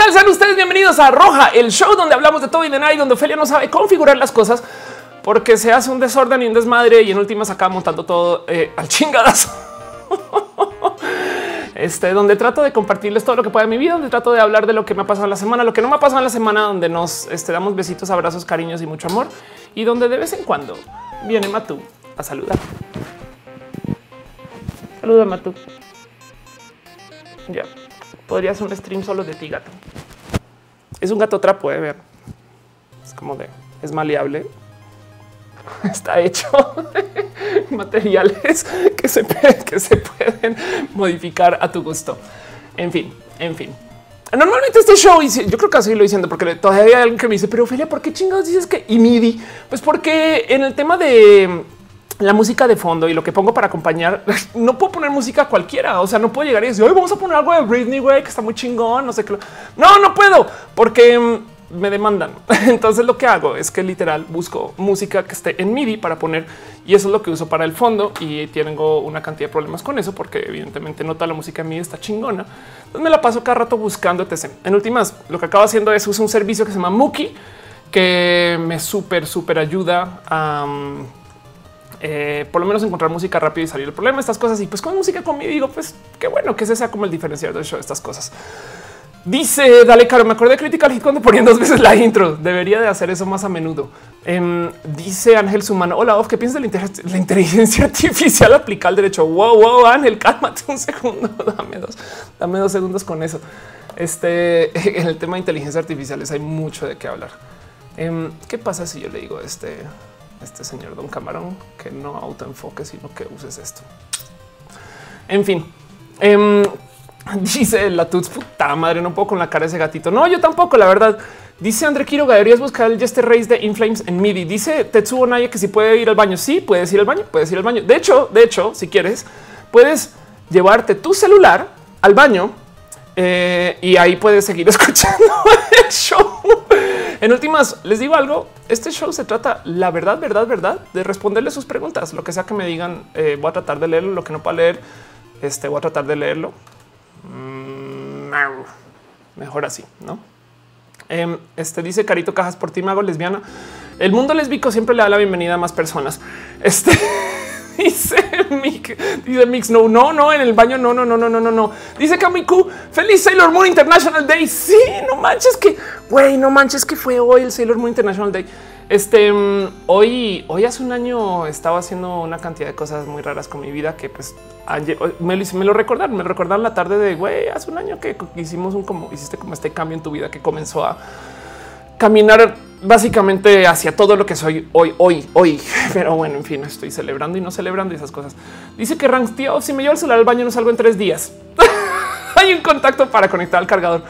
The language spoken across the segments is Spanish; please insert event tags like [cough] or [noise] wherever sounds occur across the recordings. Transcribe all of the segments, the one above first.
tal? Sean ustedes bienvenidos a Roja, el show donde hablamos de todo y de nada y donde Ophelia no sabe configurar las cosas porque se hace un desorden y un desmadre y en últimas acaba montando todo eh, al chingadazo. [laughs] Este, donde trato de compartirles todo lo que pueda en mi vida, donde trato de hablar de lo que me ha pasado en la semana, lo que no me ha pasado en la semana, donde nos este, damos besitos, abrazos, cariños y mucho amor y donde de vez en cuando viene Matú a saludar. Saluda Matú. Ya ser un stream solo de ti, gato. Es un gato trapo, de ver. Es como de es maleable. [laughs] Está hecho materiales que se, que se pueden modificar a tu gusto. En fin, en fin. Normalmente este show, yo creo que así lo diciendo, porque todavía hay alguien que me dice, pero Ophelia, ¿por qué chingados dices que y MIDI? Pues porque en el tema de la música de fondo y lo que pongo para acompañar, [laughs] no puedo poner música cualquiera. O sea, no puedo llegar y decir, hoy vamos a poner algo de Britney, güey, que está muy chingón. No sé qué. No, no puedo porque mm, me demandan. [laughs] Entonces lo que hago es que literal busco música que esté en MIDI para poner y eso es lo que uso para el fondo y tengo una cantidad de problemas con eso porque evidentemente no toda la música en MIDI está chingona. Entonces me la paso cada rato buscando etc. En últimas, lo que acabo haciendo es usar un servicio que se llama Muki que me súper, súper ayuda a mm, eh, por lo menos encontrar música rápido y salir del problema, estas cosas. Y pues con música conmigo digo, pues qué bueno que ese sea como el diferenciador del show, estas cosas. Dice, dale, caro, me acordé de Critical Hit cuando ponían dos veces la intro. Debería de hacer eso más a menudo. Em, dice Ángel Sumano, hola, ¿qué piensas de la, inteligencia [laughs] artificial aplicada al derecho? Wow, wow, Ángel, cálmate un segundo, [laughs] dame dos, dame dos segundos con eso. Este, [laughs] en el tema de inteligencia artificiales hay mucho de qué hablar. Em, ¿Qué pasa si yo le digo este? Este señor Don Camarón que no autoenfoque, sino que uses esto. En fin, em, [laughs] dice la tuts puta madre, no puedo con la cara de ese gatito. No, yo tampoco, la verdad. Dice André Quiroga, deberías buscar el Jester Race de Inflames en MIDI. Dice Tetsuo Naya que si puede ir al baño. Sí, puedes ir al baño, puedes ir al baño. De hecho, de hecho, si quieres, puedes llevarte tu celular al baño eh, y ahí puedes seguir [laughs] escuchando [laughs] show. En últimas, les digo algo. Este show se trata, la verdad, verdad, verdad, de responderle sus preguntas. Lo que sea que me digan, eh, voy a tratar de leerlo. Lo que no pueda leer, este voy a tratar de leerlo. Mm, mejor así, no? Em, este dice Carito Cajas por ti, mago lesbiana. El mundo lésbico siempre le da la bienvenida a más personas. Este. [laughs] Dice Mix, dice Mix, no, no, no, en el baño, no, no, no, no, no, no, no. Dice Kamiku, feliz Sailor Moon International Day. Sí, no manches que, güey, no manches que fue hoy el Sailor Moon International Day. Este mm, hoy, hoy hace un año estaba haciendo una cantidad de cosas muy raras con mi vida que pues me, me lo recordaron, me recordaron la tarde de güey, hace un año que hicimos un como hiciste como este cambio en tu vida que comenzó a caminar básicamente hacia todo lo que soy hoy, hoy, hoy. [laughs] Pero bueno, en fin, estoy celebrando y no celebrando esas cosas. Dice que Ranks, tío, si me llevo el celular al baño no salgo en tres días. [laughs] Hay un contacto para conectar al cargador.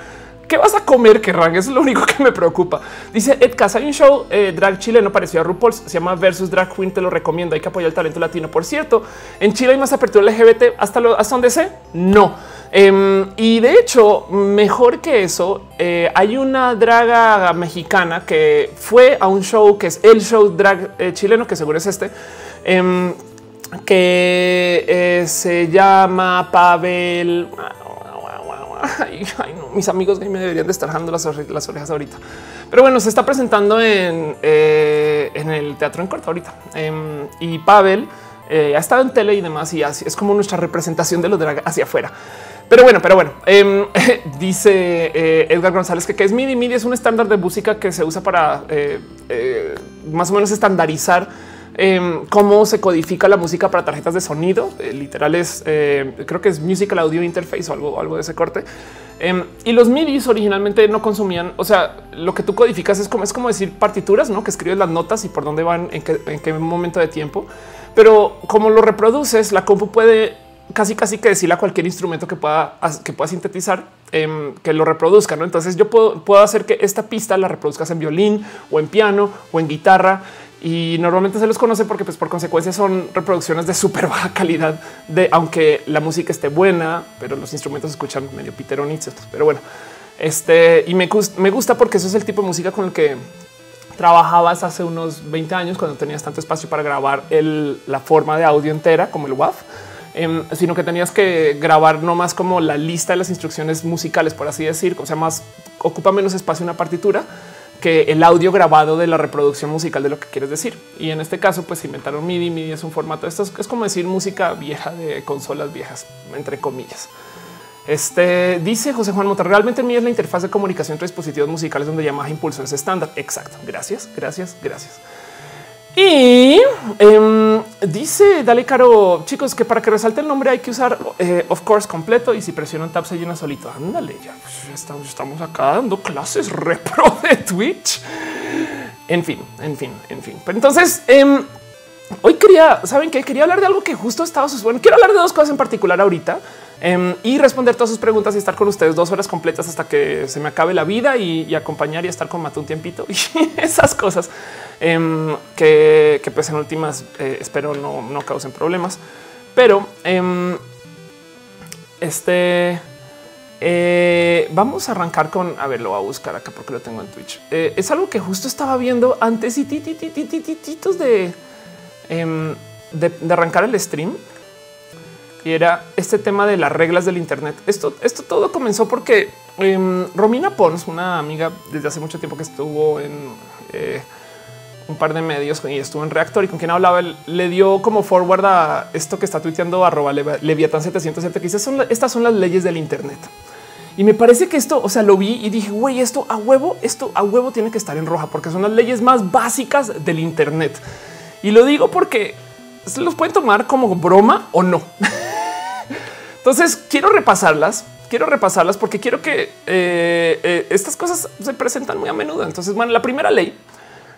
¿Qué vas a comer, Eso es lo único que me preocupa. Dice Ed Casa, hay un show eh, drag chileno parecido a RuPaul, se llama Versus Drag Queen, te lo recomiendo, hay que apoyar el talento latino. Por cierto, en Chile hay más apertura LGBT, hasta, lo, hasta donde sé, no. Em, y de hecho, mejor que eso, eh, hay una draga mexicana que fue a un show que es el show drag eh, chileno, que seguro es este, em, que se llama Pavel mis amigos me deberían de estar dejando las, orejas ahorita. Pero bueno, se está presentando en, eh, en el teatro en corto ahorita. Em, y Pavel eh, ha estado en tele y demás y así es como nuestra representación de los drag hacia afuera. Pero bueno, pero bueno, em, [laughs] dice eh, Edgar González que, que, es MIDI. MIDI es un estándar de música que se usa para más o menos estandarizar Em, cómo se codifica la música para tarjetas de sonido. Eh, literal es, eh, creo que es Musical Audio Interface o algo, algo de ese corte. Em, y los MIDIs originalmente no consumían, o sea, lo que tú codificas es como, es como decir partituras, ¿no? Que escribes las notas y por dónde van, en qué, en qué momento de tiempo. Pero como lo reproduces, la compu puede casi casi que decirle a cualquier instrumento que pueda que pueda sintetizar em, que lo reproduzca. ¿no? Entonces yo puedo, puedo hacer que esta pista la reproduzcas en violín o en piano o en guitarra y normalmente se los conoce porque pues por consecuencia son reproducciones de súper baja calidad de aunque la música esté buena, pero los instrumentos se escuchan medio piteronitos. Pero bueno, este y me, gusta porque eso es el tipo de música con el que trabajabas hace unos 20 años cuando tenías tanto espacio para grabar el, la forma de audio entera como el WAV. em, sino que tenías que grabar no más como la lista de las instrucciones musicales, por así decir, o sea, más ocupa menos espacio una partitura que el audio grabado de la reproducción musical de lo que quieres decir. Y en este caso, pues inventaron MIDI. MIDI es un formato. Esto es, como decir música vieja de consolas viejas, entre comillas. Este dice José Juan Mota. Realmente MIDI es la interfaz de comunicación entre dispositivos musicales donde Yamaha impulso es estándar. Exacto. Gracias, gracias, gracias. Y em, dice Dale Caro, chicos, que para que resalte el nombre hay que usar eh, of course completo y si presionan tab se llena solito. Ándale, ya pues, estamos, estamos acá dando clases [laughs] repro de Twitch. En fin, en fin, en fin. Pero entonces, em, hoy quería, saben que quería hablar de algo que justo estaba bueno. Quiero hablar de dos cosas en particular ahorita em, y responder todas sus preguntas y estar con ustedes dos horas completas hasta que se me acabe la vida y, acompañar y estar con Mato un tiempito [laughs] y esas cosas. Em, que, pues en últimas eh, espero no, causen problemas. Pero em, este eh, vamos a arrancar con a ver, lo voy a buscar acá porque lo tengo en Twitch. Eh, es algo que justo estaba viendo antes y de, de, de arrancar el stream y era este tema de las reglas del Internet. Esto, esto todo comenzó porque Romina Pons, una amiga desde hace mucho tiempo que estuvo en un par de medios y estuvo en Reactor y con quien hablaba, le dio como forward a esto que está tuiteando arroba Leviatán 707 que dice estas son las leyes del Internet. Y me parece que esto, o sea, lo vi y dije, güey, esto a huevo, esto a huevo tiene que estar en roja porque son las leyes más básicas del Internet. Y lo digo porque los pueden tomar como broma o no. Entonces quiero repasarlas quiero repasarlas porque quiero que eh, eh, estas cosas se presentan muy a menudo. Entonces, bueno, la primera ley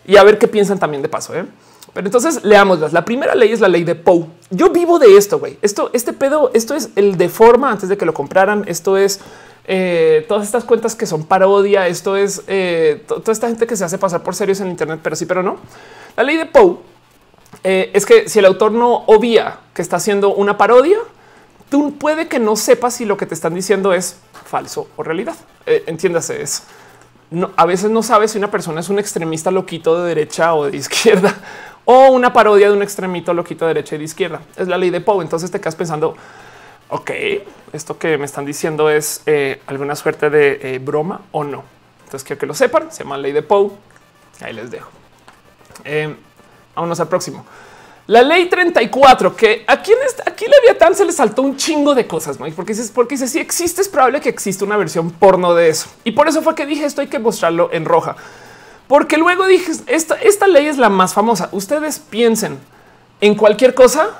y a ver qué piensan también de paso. ¿eh? Pero entonces leámoslas. La primera ley es la ley de Poe. Yo vivo de esto, güey. Esto, este pedo, esto es el de forma antes de que lo compraran. Esto es eh, todas estas cuentas que son parodia. Esto es toda esta gente que se hace pasar por serios en Internet, pero sí, pero no. La ley de Poe es que si el autor no obvia que está haciendo una parodia, tú puede que no sepas si lo que te están diciendo es falso o realidad. entiéndase, es a veces no sabes si una persona es un extremista loquito de derecha o de [laughs] izquierda o una parodia de un extremito loquito de derecha y de izquierda. Es la ley de Poe. Entonces te quedas pensando, ok, esto que me están diciendo es eh, alguna suerte de eh, broma o no. Entonces quiero que lo sepan. Se llama ley de Poe. Ahí les dejo. Eh, vámonos al próximo. La ley 34, que aquí en este, aquí Leviatán se le saltó un chingo de cosas, ¿no? Porque dices, porque si existe, es probable que exista una versión porno de eso. Y por eso fue que dije esto hay que mostrarlo en roja. Porque luego dije, esta, esta ley es la más famosa. Ustedes piensen en cualquier cosa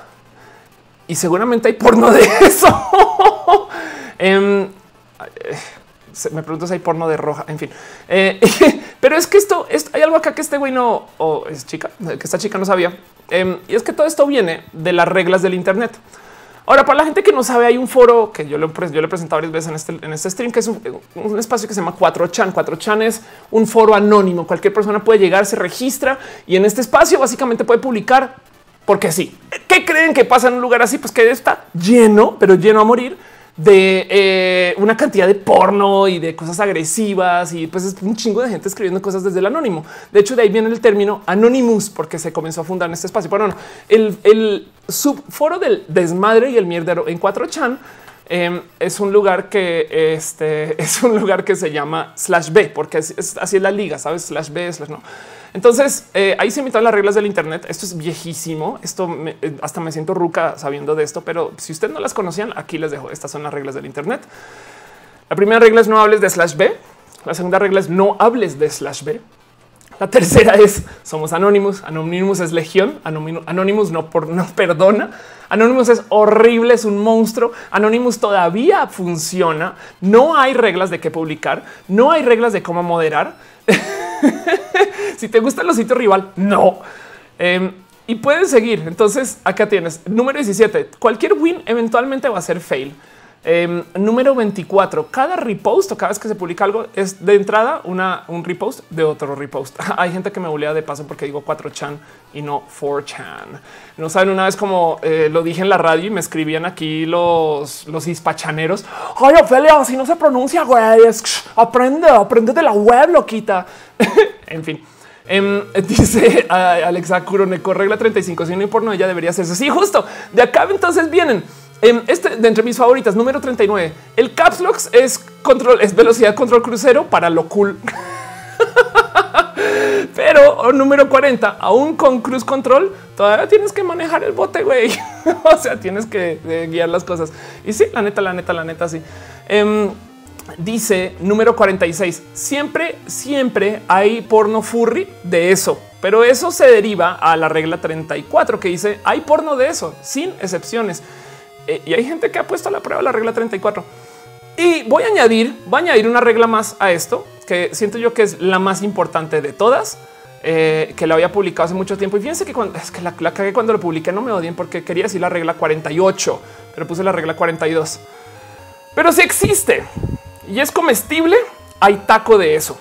y seguramente hay porno de [laughs] eso. eh, me pregunto si hay porno de roja, en fin. Eh, [laughs] pero es que esto, hay algo acá que este güey no, o es chica, que esta chica no sabía. Em, y es que todo esto viene de las reglas del Internet. Ahora, para la gente que no sabe, hay un foro que yo, lo, yo le he presentado varias veces en este, en este stream, que es un, espacio que se llama 4chan. 4chan es un foro anónimo. Cualquier persona puede llegar, se registra y en este espacio básicamente puede publicar porque sí. ¿Qué creen que pasa en un lugar así? Pues que está lleno, pero lleno a morir de eh, una cantidad de porno y de cosas agresivas y pues es un chingo de gente escribiendo cosas desde el anónimo. De hecho, de ahí viene el término Anonymous porque se comenzó a fundar en este espacio. Pero no, el, el subforo del desmadre y el mierdero en 4chan em, es un lugar que este [laughs] es un lugar que se llama slash B porque así es, la liga, sabes? Slash B, slash no. Entonces eh, ahí se invitan las reglas del Internet. Esto es viejísimo. Esto eh, hasta me siento ruca sabiendo de esto, pero si ustedes no las conocían, aquí les dejo. Estas son las reglas del Internet. La primera regla es no hables de slash B. La segunda regla es no hables de slash B. La tercera es somos anónimos. Anonymous es legión. Anonymous no, por, no perdona. Anonymous es horrible, es un monstruo. Anonymous todavía funciona. No hay reglas de qué publicar. No hay reglas de cómo moderar. [laughs] si te gustan los sitios rival, no. Em, y pueden seguir. Entonces acá tienes número 17. Cualquier win eventualmente va a ser fail. Em, número 24. Cada repost o cada vez que se publica algo es de entrada una, un repost de otro repost. [laughs] Hay gente que me bulea de paso porque digo 4chan y no 4chan. No saben una vez como eh, lo dije en la radio y me escribían aquí los, los hispachaneros. Ay, Ophelia, así no se pronuncia, güey. aprende, aprende de la web, loquita. [laughs] en fin. Em, [laughs] dice Alexa Kuroneko, regla 35. Si no hay porno, ella debería hacerse. Sí, justo de acá entonces vienen este de entre mis favoritas, número 39. El Caps Lock es control, es velocidad control crucero para lo cool. [laughs] Pero oh, número 40, aún con cruise control, todavía tienes que manejar el bote, güey. [laughs] o sea, tienes que eh, guiar las cosas. Y sí, la neta, la neta, la neta, sí. Em, dice número 46. Siempre, siempre hay porno furry de eso, pero eso se deriva a la regla 34 que dice hay porno de eso, sin excepciones. Eh, y hay gente que ha puesto a la prueba la regla 34. Y voy a añadir, voy a añadir una regla más a esto que siento yo que es la más importante de todas. Eh, que la había publicado hace mucho tiempo. Y fíjense que cuando es que la, la cuando lo publiqué, no me odien porque quería decir la regla 48, pero puse la regla 42. Pero si existe y es comestible, hay taco de eso.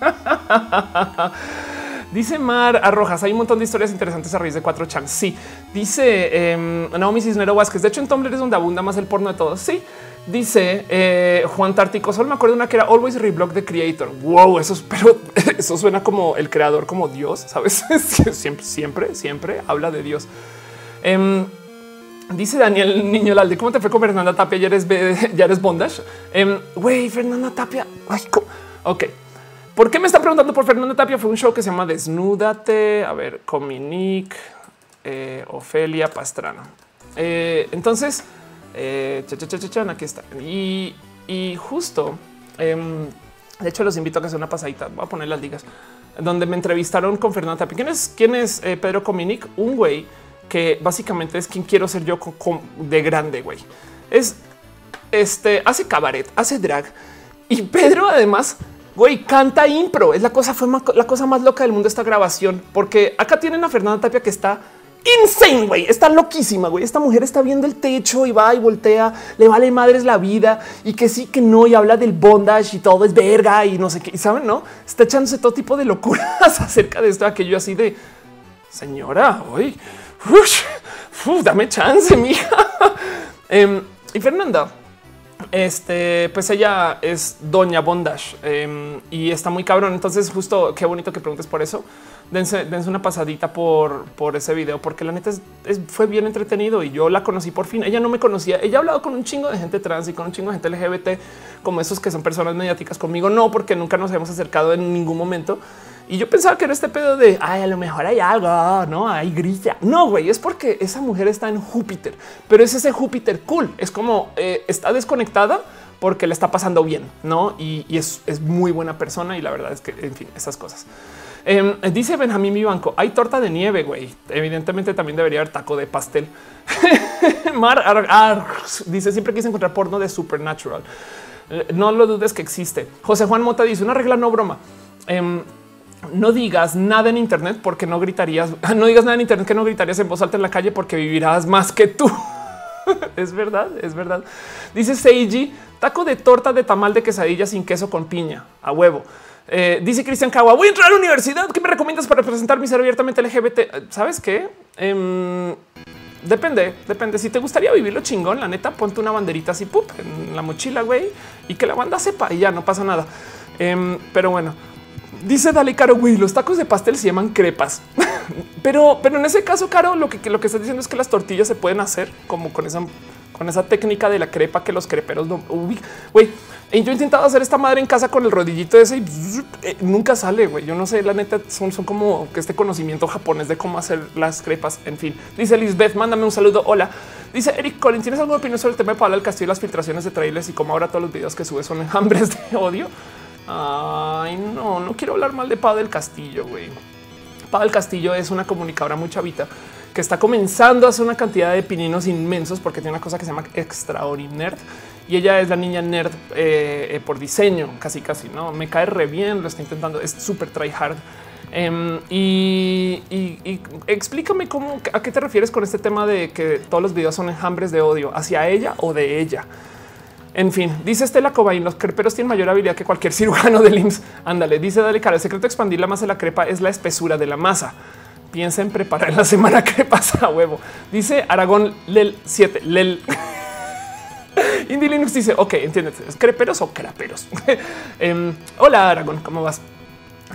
[laughs] Dice Mar Arrojas, hay un montón de historias interesantes a raíz de cuatro chan. Sí, dice eh, Naomi Cisnero Vázquez. De hecho, en Tumblr es donde abunda más el porno de todos. Sí, dice eh, Juan Tártico. Solo me acuerdo una que era Always Reblock the Creator. Wow, eso es, pero [laughs] eso suena como el creador, como Dios, sabes? [laughs] siempre, siempre, siempre habla de Dios. Em, dice Daniel Niño Lalde, ¿cómo te fue con Fernanda Tapia? Ya eres, [laughs] ya eres bondage. Em, güey, Fernanda Tapia. Ay, ok. ¿Por qué me están preguntando por Fernanda Tapia? Fue un show que se llama Desnúdate. A ver, Cominique, eh, Ofelia Pastrana. Eh, entonces, eh, aquí está. Y, justo, em, de hecho, los invito a que sea una pasadita. Voy a poner las ligas donde me entrevistaron con Fernanda Tapia. ¿Quién es, quién es Pedro Cominic? Un güey que básicamente es quien quiero ser yo de grande, güey. Es este, hace cabaret, hace drag. Y Pedro además Güey, canta impro. Es la cosa, fue la cosa más loca del mundo esta grabación, porque acá tienen a Fernanda Tapia que está insane, güey. Está loquísima, güey. Esta mujer está viendo el techo y va y voltea, le vale madres la vida y que sí, que no, y habla del bondage y todo es verga y no sé qué. Y saben, no está echándose todo tipo de locuras [laughs] acerca de esto, aquello así de señora, hoy dame chance, mija. [laughs] Em, y Fernanda este, pues ella es Doña Bondage em, y está muy cabrón. Entonces, justo qué bonito que preguntes por eso. Dense, una pasadita por, por ese video, porque la neta fue bien entretenido y yo la conocí por fin. Ella no me conocía. Ella ha hablado con un chingo de gente trans y con un chingo de gente LGBT, como esos que son personas mediáticas conmigo. No, porque nunca nos hemos acercado en ningún momento. Y yo pensaba que era este pedo de ay, a lo mejor hay algo, no hay grilla. No, güey, es porque esa mujer está en Júpiter, pero es ese Júpiter cool. Es como eh, está desconectada porque le está pasando bien, no? Y, es, muy buena persona. Y la verdad es que, en fin, esas cosas. Em, dice Benjamín mi banco, hay torta de nieve, güey. Evidentemente también debería haber taco de pastel. [laughs] Mar dice siempre quise encontrar porno de Supernatural. Eh, no lo dudes que existe. José Juan Mota dice una regla no broma. Em, no digas nada en Internet porque no gritarías, [laughs] no digas nada en Internet que no gritarías en voz alta en la calle porque vivirás más que tú. [laughs] es verdad, es verdad. Dice Seiji, taco de torta de tamal de quesadilla sin queso con piña, a huevo. Eh, dice Cristian Cagua, voy a entrar a la universidad. ¿Qué me recomiendas para representar mi ser abiertamente LGBT? ¿Sabes qué? Em, depende, depende. Si te gustaría vivirlo chingón, la neta, ponte una banderita así pup, en la mochila, güey, y que la banda sepa y ya no pasa nada. Em, pero bueno, Dice Dale Caro, güey, los tacos de pastel se llaman crepas. [laughs] pero, pero en ese caso, Caro, lo que, lo que estás diciendo es que las tortillas se pueden hacer como con esa, con esa técnica de la crepa que los creperos no Güey, yo he intentado hacer esta madre en casa con el rodillito ese y eh, nunca sale. Güey, yo no sé. La neta son, son como que este conocimiento japonés de cómo hacer las crepas. En fin, dice Lisbeth, mándame un saludo. Hola. Dice Eric Collins, ¿tienes alguna opinión sobre el tema de Pablo del Castillo y las filtraciones de trailers y cómo ahora todos los videos que sube son [laughs] enjambres de odio? Ay, no, no quiero hablar mal de Pau del Castillo, güey. Pau del Castillo es una comunicadora muy chavita que está comenzando a hacer una cantidad de pininos inmensos porque tiene una cosa que se llama Extraordinary y ella es la niña nerd eh, eh, por diseño, casi casi, ¿no? Me cae re bien, lo está intentando, es súper try hard. Em, y, explícame cómo, a qué te refieres con este tema de que todos los videos son enjambres de odio hacia ella o de ella. En fin, dice Estela Cobain, los creperos tienen mayor habilidad que cualquier [laughs] cirujano del IMSS. Ándale, dice Dale cara. El secreto de expandir la masa de la crepa es la espesura de la masa. Piensa en preparar la semana [laughs] crepas a huevo. Dice Aragón Lel 7. Lel. [laughs] Indy Linux dice, ok, entiendes, ¿es creperos o craperos? Em, hola Aragón, ¿cómo vas?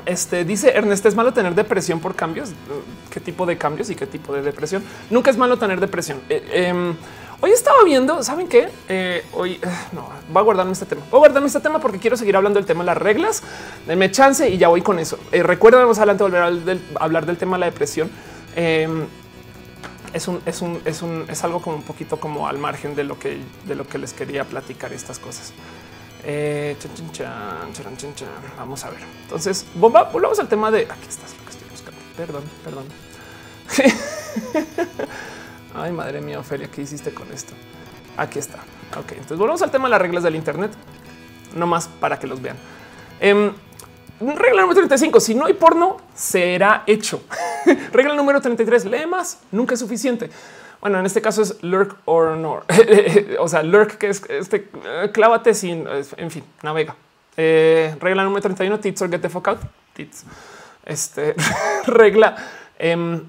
Este dice Ernest, es malo tener depresión por cambios. ¿Qué tipo de cambios y qué tipo de depresión? Nunca es malo tener depresión. Eh, em, hoy estaba viendo, ¿saben qué? Eh, hoy eh, no, voy a guardarme este tema. Voy a guardarme este tema porque quiero seguir hablando del tema de las reglas. Denme chance y ya voy con eso. recuerden, vamos adelante volver a hablar del tema de la depresión. Em, es un, es un, es un, es algo como un poquito como al margen de lo que, de lo que les quería platicar estas cosas. Eh, Vamos a ver. Entonces, bomba, volvamos al tema de aquí estás lo que estoy buscando. Perdón, perdón. [laughs] Ay, madre mía, Ofelia, ¿qué hiciste con esto? Aquí está. Ok, entonces volvamos al tema de las reglas del Internet, no más para que los vean. Eh, regla número 35. Si no hay porno, será hecho. [laughs] regla número 33. Lee más. Nunca es suficiente. Bueno, en este caso es lurk or no. [laughs] o sea, lurk que es este eh, clávate sin, en fin, navega. Eh, regla número 31, tits or get the fuck out. Tits. Este [laughs] regla em,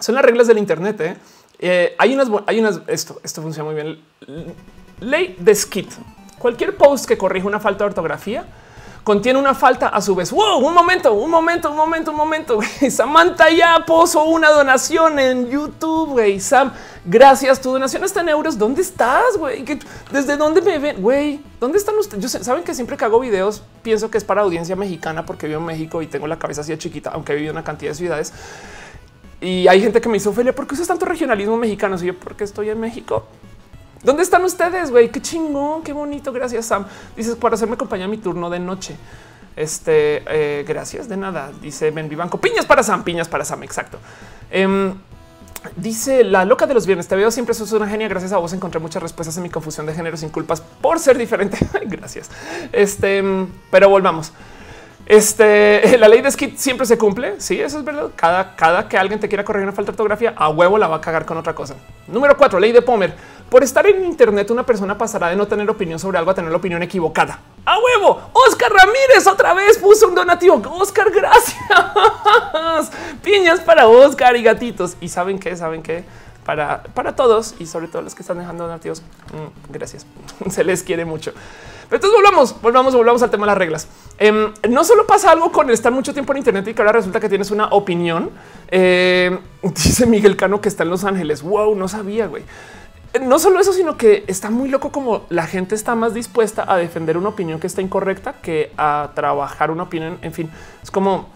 son las reglas del Internet. ¿eh? ¿Eh? hay unas, hay unas, esto, esto funciona muy bien. Ley de skit. Cualquier post que corrija una falta de ortografía contiene una falta a su vez. Wow, un momento, un momento, un momento, un momento. [laughs] Samantha ya puso una donación en YouTube. Güey, Sam, gracias. Tu donación está en euros. ¿Dónde estás? Güey, desde dónde me ven? Güey, ¿dónde están ustedes? saben que siempre que hago videos pienso que es para audiencia mexicana porque vivo en México y tengo la cabeza así de chiquita, aunque he vivido en una cantidad de ciudades. Y hay gente que me dice, Ophelia, ¿por qué usas tanto regionalismo mexicano? Si yo, porque estoy en México. ¿Dónde están ustedes? Güey, qué chingón, qué bonito. Gracias, Sam. Dices para hacerme compañía mi turno de noche. Este, eh, gracias de nada. Dice Ben Vivanco. Piñas para Sam, piñas para Sam. Exacto. Em, dice la loca de los viernes. Te veo siempre. Sos una genia. Gracias a vos encontré muchas respuestas en mi confusión de género sin culpas por ser diferente. [laughs] gracias. Este, em, pero volvamos. Este, [laughs] la ley de skit siempre se cumple. Sí, eso es verdad. Cada, cada que alguien te quiera corregir una falta de ortografía, a huevo la va a cagar con otra cosa. Número cuatro, ley de Pomer. Por estar en Internet, una persona pasará de no tener opinión sobre algo a tener la opinión equivocada. A huevo. Oscar Ramírez otra vez puso un donativo. Oscar, gracias. [laughs] Piñas para Oscar y gatitos. Y saben qué, saben qué para, para todos y sobre todo los que están dejando donativos. Mm, gracias. [laughs] Se les quiere mucho. Entonces volvamos, volvamos, volvamos al tema de las reglas. Em, no solo pasa algo con estar mucho tiempo en Internet y que ahora resulta que tienes una opinión. Eh, [laughs] dice Miguel Cano que está en Los Ángeles. Wow, no sabía, güey. No solo eso, sino que está muy loco como la gente está más dispuesta a defender una opinión que está incorrecta que a trabajar una opinión. En fin, es como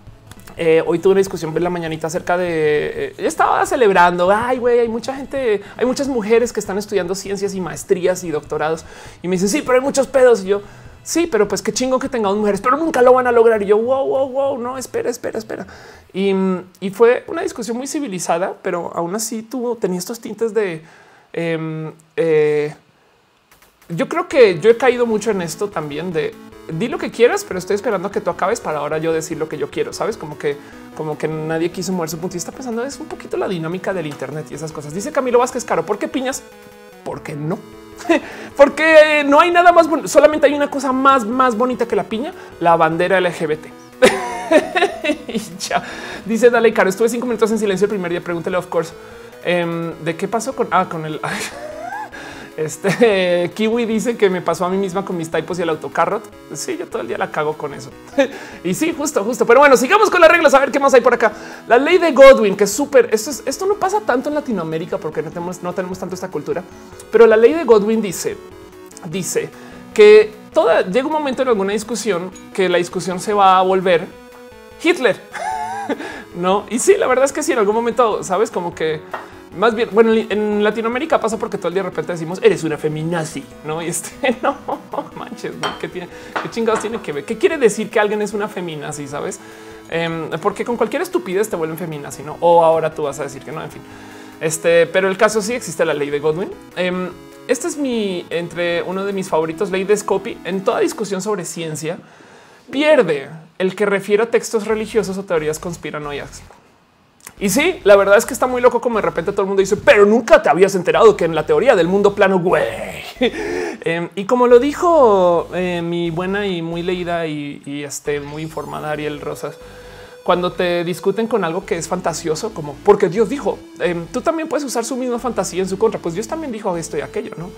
eh, hoy tuve una discusión en la mañanita acerca de eh, estaba celebrando. Ay, güey, hay mucha gente, hay muchas mujeres que están estudiando ciencias y maestrías y doctorados. Y me dicen, sí, pero hay muchos pedos. Y yo, sí, pero pues qué chingo que tengamos mujeres, pero nunca lo van a lograr. Y yo, wow, wow, wow, no, espera, espera, espera. Y, y fue una discusión muy civilizada, pero aún así tuvo, tenía estos tintes de Em, eh, yo creo que yo he caído mucho en esto también de di lo que quieras, pero estoy esperando que tú acabes para ahora yo decir lo que yo quiero. Sabes como que, como que nadie quiso mover su punto y está pensando es un poquito la dinámica del Internet y esas cosas. Dice Camilo Vázquez Caro, ¿por qué piñas? ¿Por qué no? [laughs] Porque no hay nada más, solamente hay una cosa más, más bonita que la piña, la bandera LGBT. [laughs] y ya dice Dale Caro, estuve cinco minutos en silencio el primer día, pregúntale of course. Em, ¿De qué pasó con, ah, con el... [laughs] Este [laughs] Kiwi dice que me pasó a mí misma con mis typos y el autocarrot. Sí, yo todo el día la cago con eso. [laughs] y sí, justo, justo. Pero bueno, sigamos con las reglas. A ver qué más hay por acá. La ley de Godwin, que es súper. Esto, no pasa tanto en Latinoamérica porque no tenemos, no tenemos tanto esta cultura. Pero la ley de Godwin dice, dice que toda llega un momento en alguna discusión que la discusión se va a volver Hitler. [laughs] no, y sí, la verdad es que sí, en algún momento, sabes, como que más bien, bueno, en Latinoamérica pasa porque todo el día de repente decimos eres una feminazi, no? Y este [laughs] no manches, ¿qué, tiene, qué chingados tiene que ver? ¿Qué quiere decir que alguien es una feminazi? Sabes? Em, porque con cualquier estupidez te vuelven feminazi, no? O ahora tú vas a decir que no, en fin. Este, pero el caso sí existe la ley de Godwin. Em, este es mi entre uno de mis favoritos, ley de Scopy. En toda discusión sobre ciencia, pierde el que refiere a textos religiosos o teorías conspiranoicas. Y sí, la verdad es que está muy loco como de repente todo el mundo dice, pero nunca te habías enterado que en la teoría del mundo plano, güey. [laughs] Em, y como lo dijo eh, mi buena y muy leída y, este, muy informada Ariel Rosas, cuando te discuten con algo que es fantasioso, como porque Dios dijo, em, tú también puedes usar su misma fantasía en su contra. Pues Dios también dijo esto y aquello, no?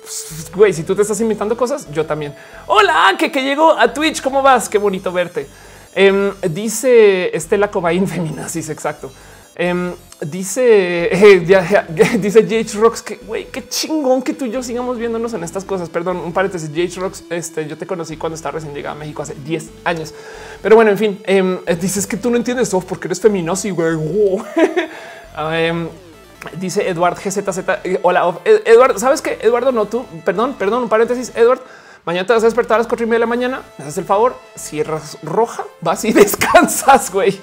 Pues, güey, si tú te estás inventando cosas, yo también. Hola, que, que llegó a Twitch. ¿Cómo vas? Qué bonito verte. Em, dice Estela Cobain [laughs] feminazis, exacto. Em, dice, [laughs] dice JH Rocks que güey, qué chingón que tú y yo sigamos viéndonos en estas cosas. Perdón, un paréntesis. JH Rocks, este yo te conocí cuando estaba recién llegada a México hace 10 años, pero bueno, en fin, em, dices que tú no entiendes soft porque eres feminazi. Güey, [laughs] dice Eduard GZZ. Eh, hola, Eduardo. Sabes que Eduardo, no tú, perdón, perdón, un paréntesis. Edward, mañana te vas a despertar a las cuatro y media de la mañana. Me haces el favor, cierras roja, vas y [laughs] descansas, güey.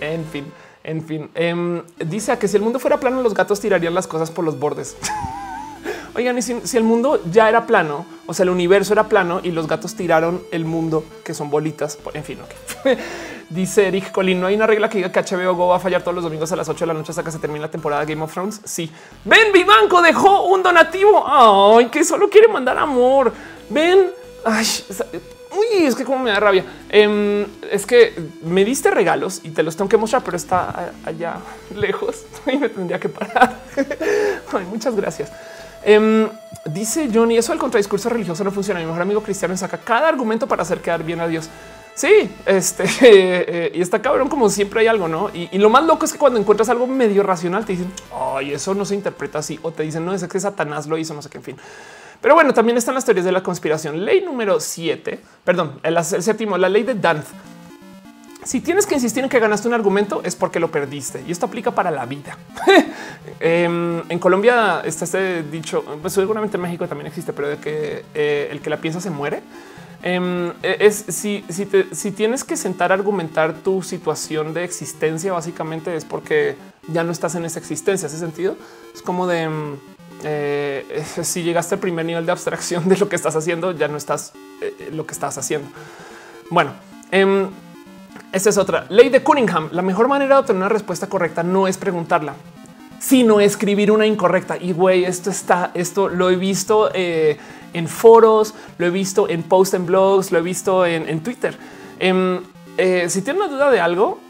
en fin. En fin, em, dice que si el mundo fuera plano, los gatos tirarían las cosas por los bordes. [laughs] Oigan, y si, el mundo ya era plano, o sea, el universo era plano y los gatos tiraron el mundo, que son bolitas. En fin, ok. [laughs] dice Eric Colin, no hay una regla que diga que HBO va a fallar todos los domingos a las 8 de la noche hasta que se termine la temporada de Game of Thrones. Sí. Ven, Vivanco dejó un donativo. Ay, que solo quiere mandar amor. Ven. Ay, Uy, es que como me da rabia. Em, es que me diste regalos y te los tengo que mostrar, pero está allá [laughs] lejos [laughs] y me tendría que parar. [laughs] Ay, muchas gracias. Em, dice Johnny, eso del contradiscurso religioso no funciona. Mi mejor amigo cristiano saca cada argumento para hacer quedar bien a Dios. Sí, este eh, y está cabrón, como siempre hay algo, no? Y, lo más loco es que cuando encuentras algo medio racional, te dicen, ay, eso no se interpreta así, o te dicen, no, es que Satanás lo hizo, no sé qué, en fin. Pero bueno, también están las teorías de la conspiración. Ley número 7, perdón, el, séptimo, la ley de Danth. Si tienes que insistir en que ganaste un argumento es porque lo perdiste y esto aplica para la vida. [laughs] Em, en Colombia está este dicho, pues seguramente en México también existe, pero de que eh, el que la piensa se muere. Em, e, es si, si tienes que sentar a argumentar tu situación de existencia, básicamente es porque ya no estás en esa existencia. Ese sentido es como de em, eh, [laughs] si llegaste al primer nivel de abstracción de lo que estás haciendo, ya no estás eh, lo que estás haciendo. Bueno, eh, esta es otra ley de Cunningham. La mejor manera de obtener una respuesta correcta no es preguntarla, sino escribir una incorrecta. Y güey, esto está, esto lo he visto eh, en foros, lo he visto en post en blogs, lo he visto en, en Twitter. Em, si tienen una duda de algo,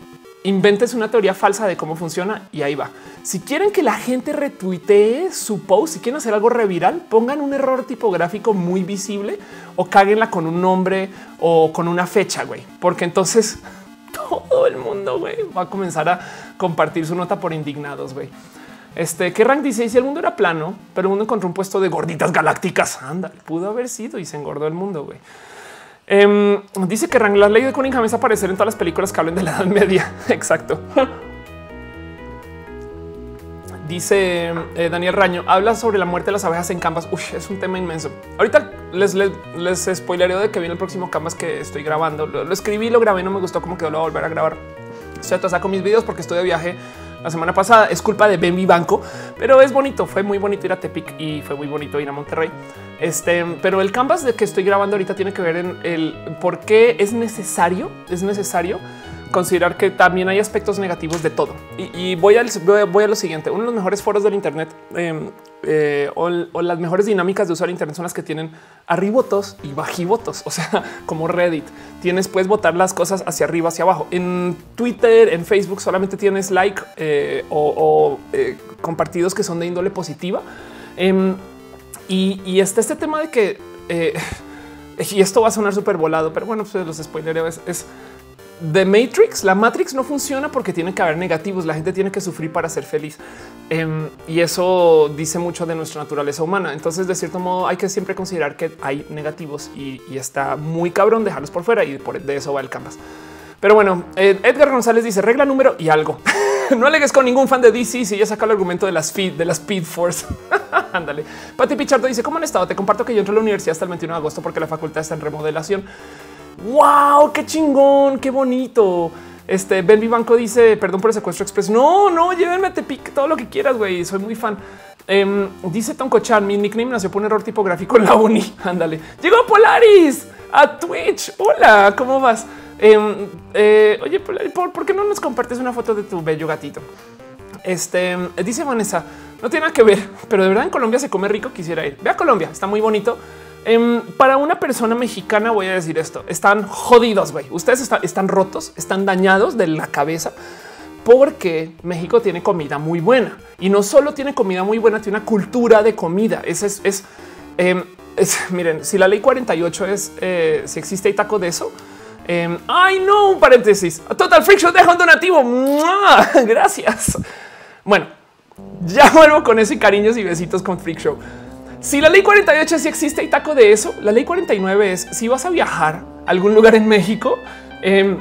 inventes una teoría falsa de cómo funciona y ahí va. Si quieren que la gente retuitee su post, si quieren hacer algo reviral, pongan un error tipográfico muy visible o cáguenla con un nombre o con una fecha, güey, porque entonces [laughs] todo el mundo va a comenzar a compartir su nota por indignados, güey. Este que rank dice si el mundo era plano, pero el mundo encontró un puesto de gorditas galácticas. Anda, pudo haber sido y se engordó el mundo. Güey. Em, dice que la ley de Cunningham es aparecer en todas las películas que hablen de la Edad Media. [laughs] Exacto. Dice eh, Daniel Raño, habla sobre la muerte de las abejas en Canvas. Uy, es un tema inmenso. Ahorita les, les, les spoilereo de que viene el próximo Canvas que estoy grabando. Lo, escribí, lo grabé, no me gustó cómo quedó, lo voy a volver a grabar. Estoy atrasado con mis videos porque estoy de viaje la semana pasada. Es culpa de Ben Banco, pero es bonito. Fue muy bonito ir a Tepic y fue muy bonito ir a Monterrey. Este, pero el canvas de que estoy grabando ahorita tiene que ver en el por qué es necesario, es necesario considerar que también hay aspectos negativos de todo. Y, voy, a, voy a lo siguiente. Uno de los mejores foros del Internet em, eh, o, las mejores dinámicas de usar Internet son las que tienen arribotos y bajivotos. O sea, [laughs] como Reddit tienes, puedes votar las cosas hacia arriba, hacia abajo. En Twitter, en Facebook solamente tienes like eh, o, eh, compartidos que son de índole positiva. Em, y, está este tema de que, [laughs] y esto va a sonar súper volado, pero bueno, pues los spoilers es The Matrix, la Matrix no funciona porque tiene que haber negativos. La gente tiene que sufrir para ser feliz. Em, y eso dice mucho de nuestra naturaleza humana. Entonces, de cierto modo, hay que siempre considerar que hay negativos y, está muy cabrón dejarlos por fuera y de eso va el canvas. Pero bueno, eh, Edgar González dice regla número y algo. [laughs] no alegues con ningún fan de DC si ya saca el argumento de la speed, de la Speed Force. [laughs] Ándale. Pati Pichardo dice cómo han estado. Te comparto que yo entro a la universidad hasta el 21 de agosto porque la facultad está en remodelación. Wow, qué chingón, qué bonito. Este Ben Vivanco dice perdón por el secuestro express. No, no, llévenme a Tepic, todo lo que quieras, güey. Soy muy fan. Em, dice Tonko Chan, mi nickname nació por un error tipográfico en la uni. [laughs] Ándale. Llegó Polaris a Twitch. Hola, ¿cómo vas? Em, eh, oye, Polaris, ¿por, qué no nos compartes una foto de tu bello gatito? Este dice Vanessa, no tiene nada que ver, pero de verdad en Colombia se come rico. Quisiera ir. Ve a Colombia, está muy bonito. Em, para una persona mexicana voy a decir esto, están jodidos, güey. Ustedes están, rotos, están dañados de la cabeza porque México tiene comida muy buena y no solo tiene comida muy buena, tiene una cultura de comida. Ese es, es, em, miren, si la ley 48 es eh, si existe taco de eso, Em, ay, no, un paréntesis. Total Freak Show un donativo. [laughs] Gracias. Bueno, ya vuelvo con ese cariños y besitos con Freak Show. Si la ley 48 sí existe y taco de eso, la ley 49 es si vas a viajar a algún lugar en México, eh,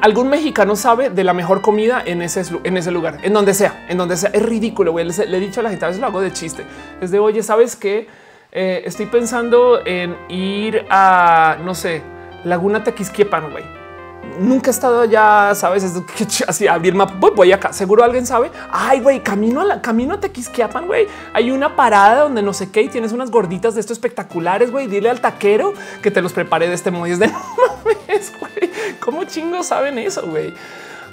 algún mexicano sabe de la mejor comida en ese, en ese lugar, en donde sea, en donde sea. Es ridículo. Güey. Le, he dicho a la gente, a veces lo hago de chiste. Es de oye, sabes que eh, estoy pensando en ir a no sé, Laguna Tequisquiepan, güey nunca he estado allá, sabes, es [laughs] así abrir mapa. Voy acá. Seguro alguien sabe. Ay, güey, camino a la camino Tequisquiapan, güey. Hay una parada donde no sé qué y tienes unas gorditas de estos espectaculares, güey. Dile al taquero que te los prepare de este modo. Es de [laughs] no mames, güey. ¿Cómo chingos saben eso, güey?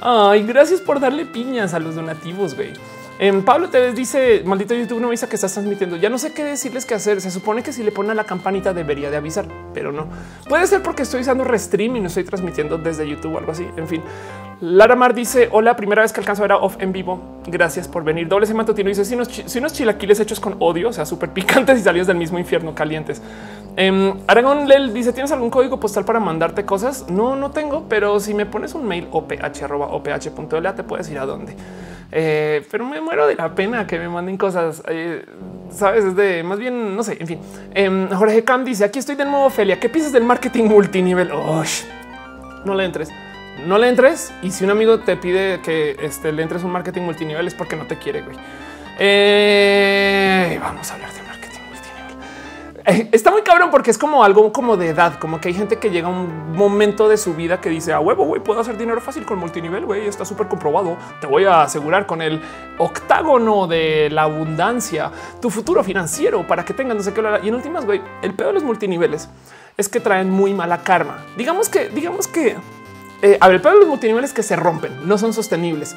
Ay, gracias por darle piñas a los donativos, güey. En Pablo TV dice maldito YouTube no me avisa que estás transmitiendo. Ya no sé qué decirles qué hacer. Se supone que si le ponen la campanita debería de avisar, pero no puede ser porque estoy usando Restream y no estoy transmitiendo desde YouTube o algo así. En fin, Lara Mar dice hola, primera vez que alcanzo a ver a off en vivo. Gracias por venir. Doble Matutino dice si unos, si unos chilaquiles hechos con odio, o sea, súper picantes y salidos del mismo infierno calientes. Eh, Aragón Lel dice tienes algún código postal para mandarte cosas? No, no tengo, pero si me pones un mail oph te puedes ir a dónde. Eh, pero me muero de la pena que me manden cosas. Eh, Sabes, es de más bien, no sé, en fin. Em, Jorge Cam dice aquí estoy de nuevo, Ophelia. ¿Qué piensas del marketing multinivel? no le entres, no le entres. Y si un amigo te pide que este, le entres un marketing multinivel es porque no te quiere. Güey. Eh, vamos a hablar de está muy cabrón porque es como algo como de edad, como que hay gente que llega a un momento de su vida que dice a huevo, güey, puedo hacer dinero fácil con multinivel, güey, está súper comprobado. Te voy a asegurar con el octágono de la abundancia, tu futuro financiero para que tengan no sé qué. Y en últimas, güey, el peor de los multiniveles es que traen muy mala karma. Digamos que, digamos que eh, a ver, el de los multiniveles que se rompen, no son sostenibles.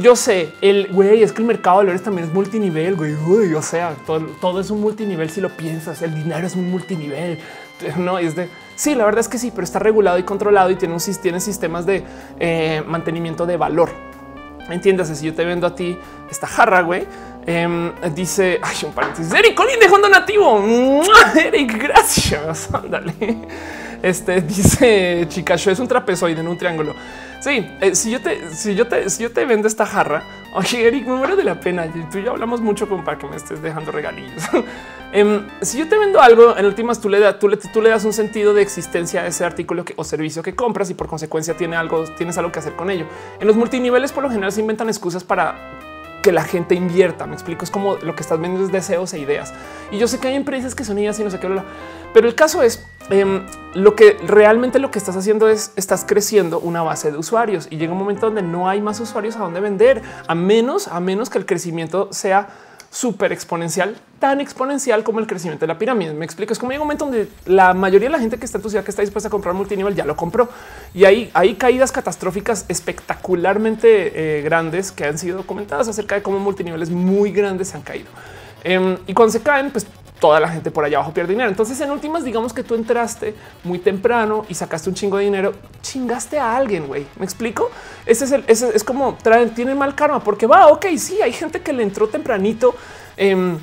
yo sé, el güey es que el mercado de valores también es multinivel, güey. o sea, todo, es un multinivel si lo piensas. El dinero es un multinivel. No es de sí, la verdad es que sí, pero está regulado y controlado y tiene, un, tiene sistemas de eh, mantenimiento de valor. Entiéndase, si yo te vendo a ti esta jarra, güey, em, dice, ay, un paréntesis, Eric Colin dejó un donativo. Eric, gracias. [laughs] Ándale. Este [laughs] dice Chicacho es un trapezoide en un triángulo. Sí, eh, si yo te, si yo te, si yo te vendo esta jarra, [laughs] oye, Eric, me muero de la pena. Tú y yo hablamos mucho con para que me estés dejando regalillos. [laughs] Em, si yo te vendo algo, en últimas tú le, das, tú, le, le das un sentido de existencia a ese artículo o servicio que compras y por consecuencia tiene algo, tienes algo que hacer con ello. En los multiniveles, por lo general, se inventan excusas para que la gente invierta. Me explico, es como lo que estás vendiendo es deseos e ideas. Y yo sé que hay empresas que son ideas y no sé qué, pero el caso es em, lo que realmente lo que estás haciendo es estás creciendo una base de usuarios y llega un momento donde no hay más usuarios a dónde vender, a menos, a menos que el crecimiento sea súper exponencial, tan exponencial como el crecimiento de la pirámide. Me explico. Es como hay un momento donde la mayoría de la gente que está en tu ciudad que está dispuesta a comprar multinivel ya lo compró y hay, hay caídas catastróficas espectacularmente eh, grandes que han sido documentadas acerca de cómo multiniveles muy grandes se han caído. Em, y cuando se caen, pues toda la gente por allá abajo pierde dinero. Entonces, en últimas, digamos que tú entraste muy temprano y sacaste un chingo de dinero, chingaste a alguien, güey. ¿Me explico? Ese es el, ese es como traen, tiene mal karma porque va, ok, sí, hay gente que le entró tempranito. Em,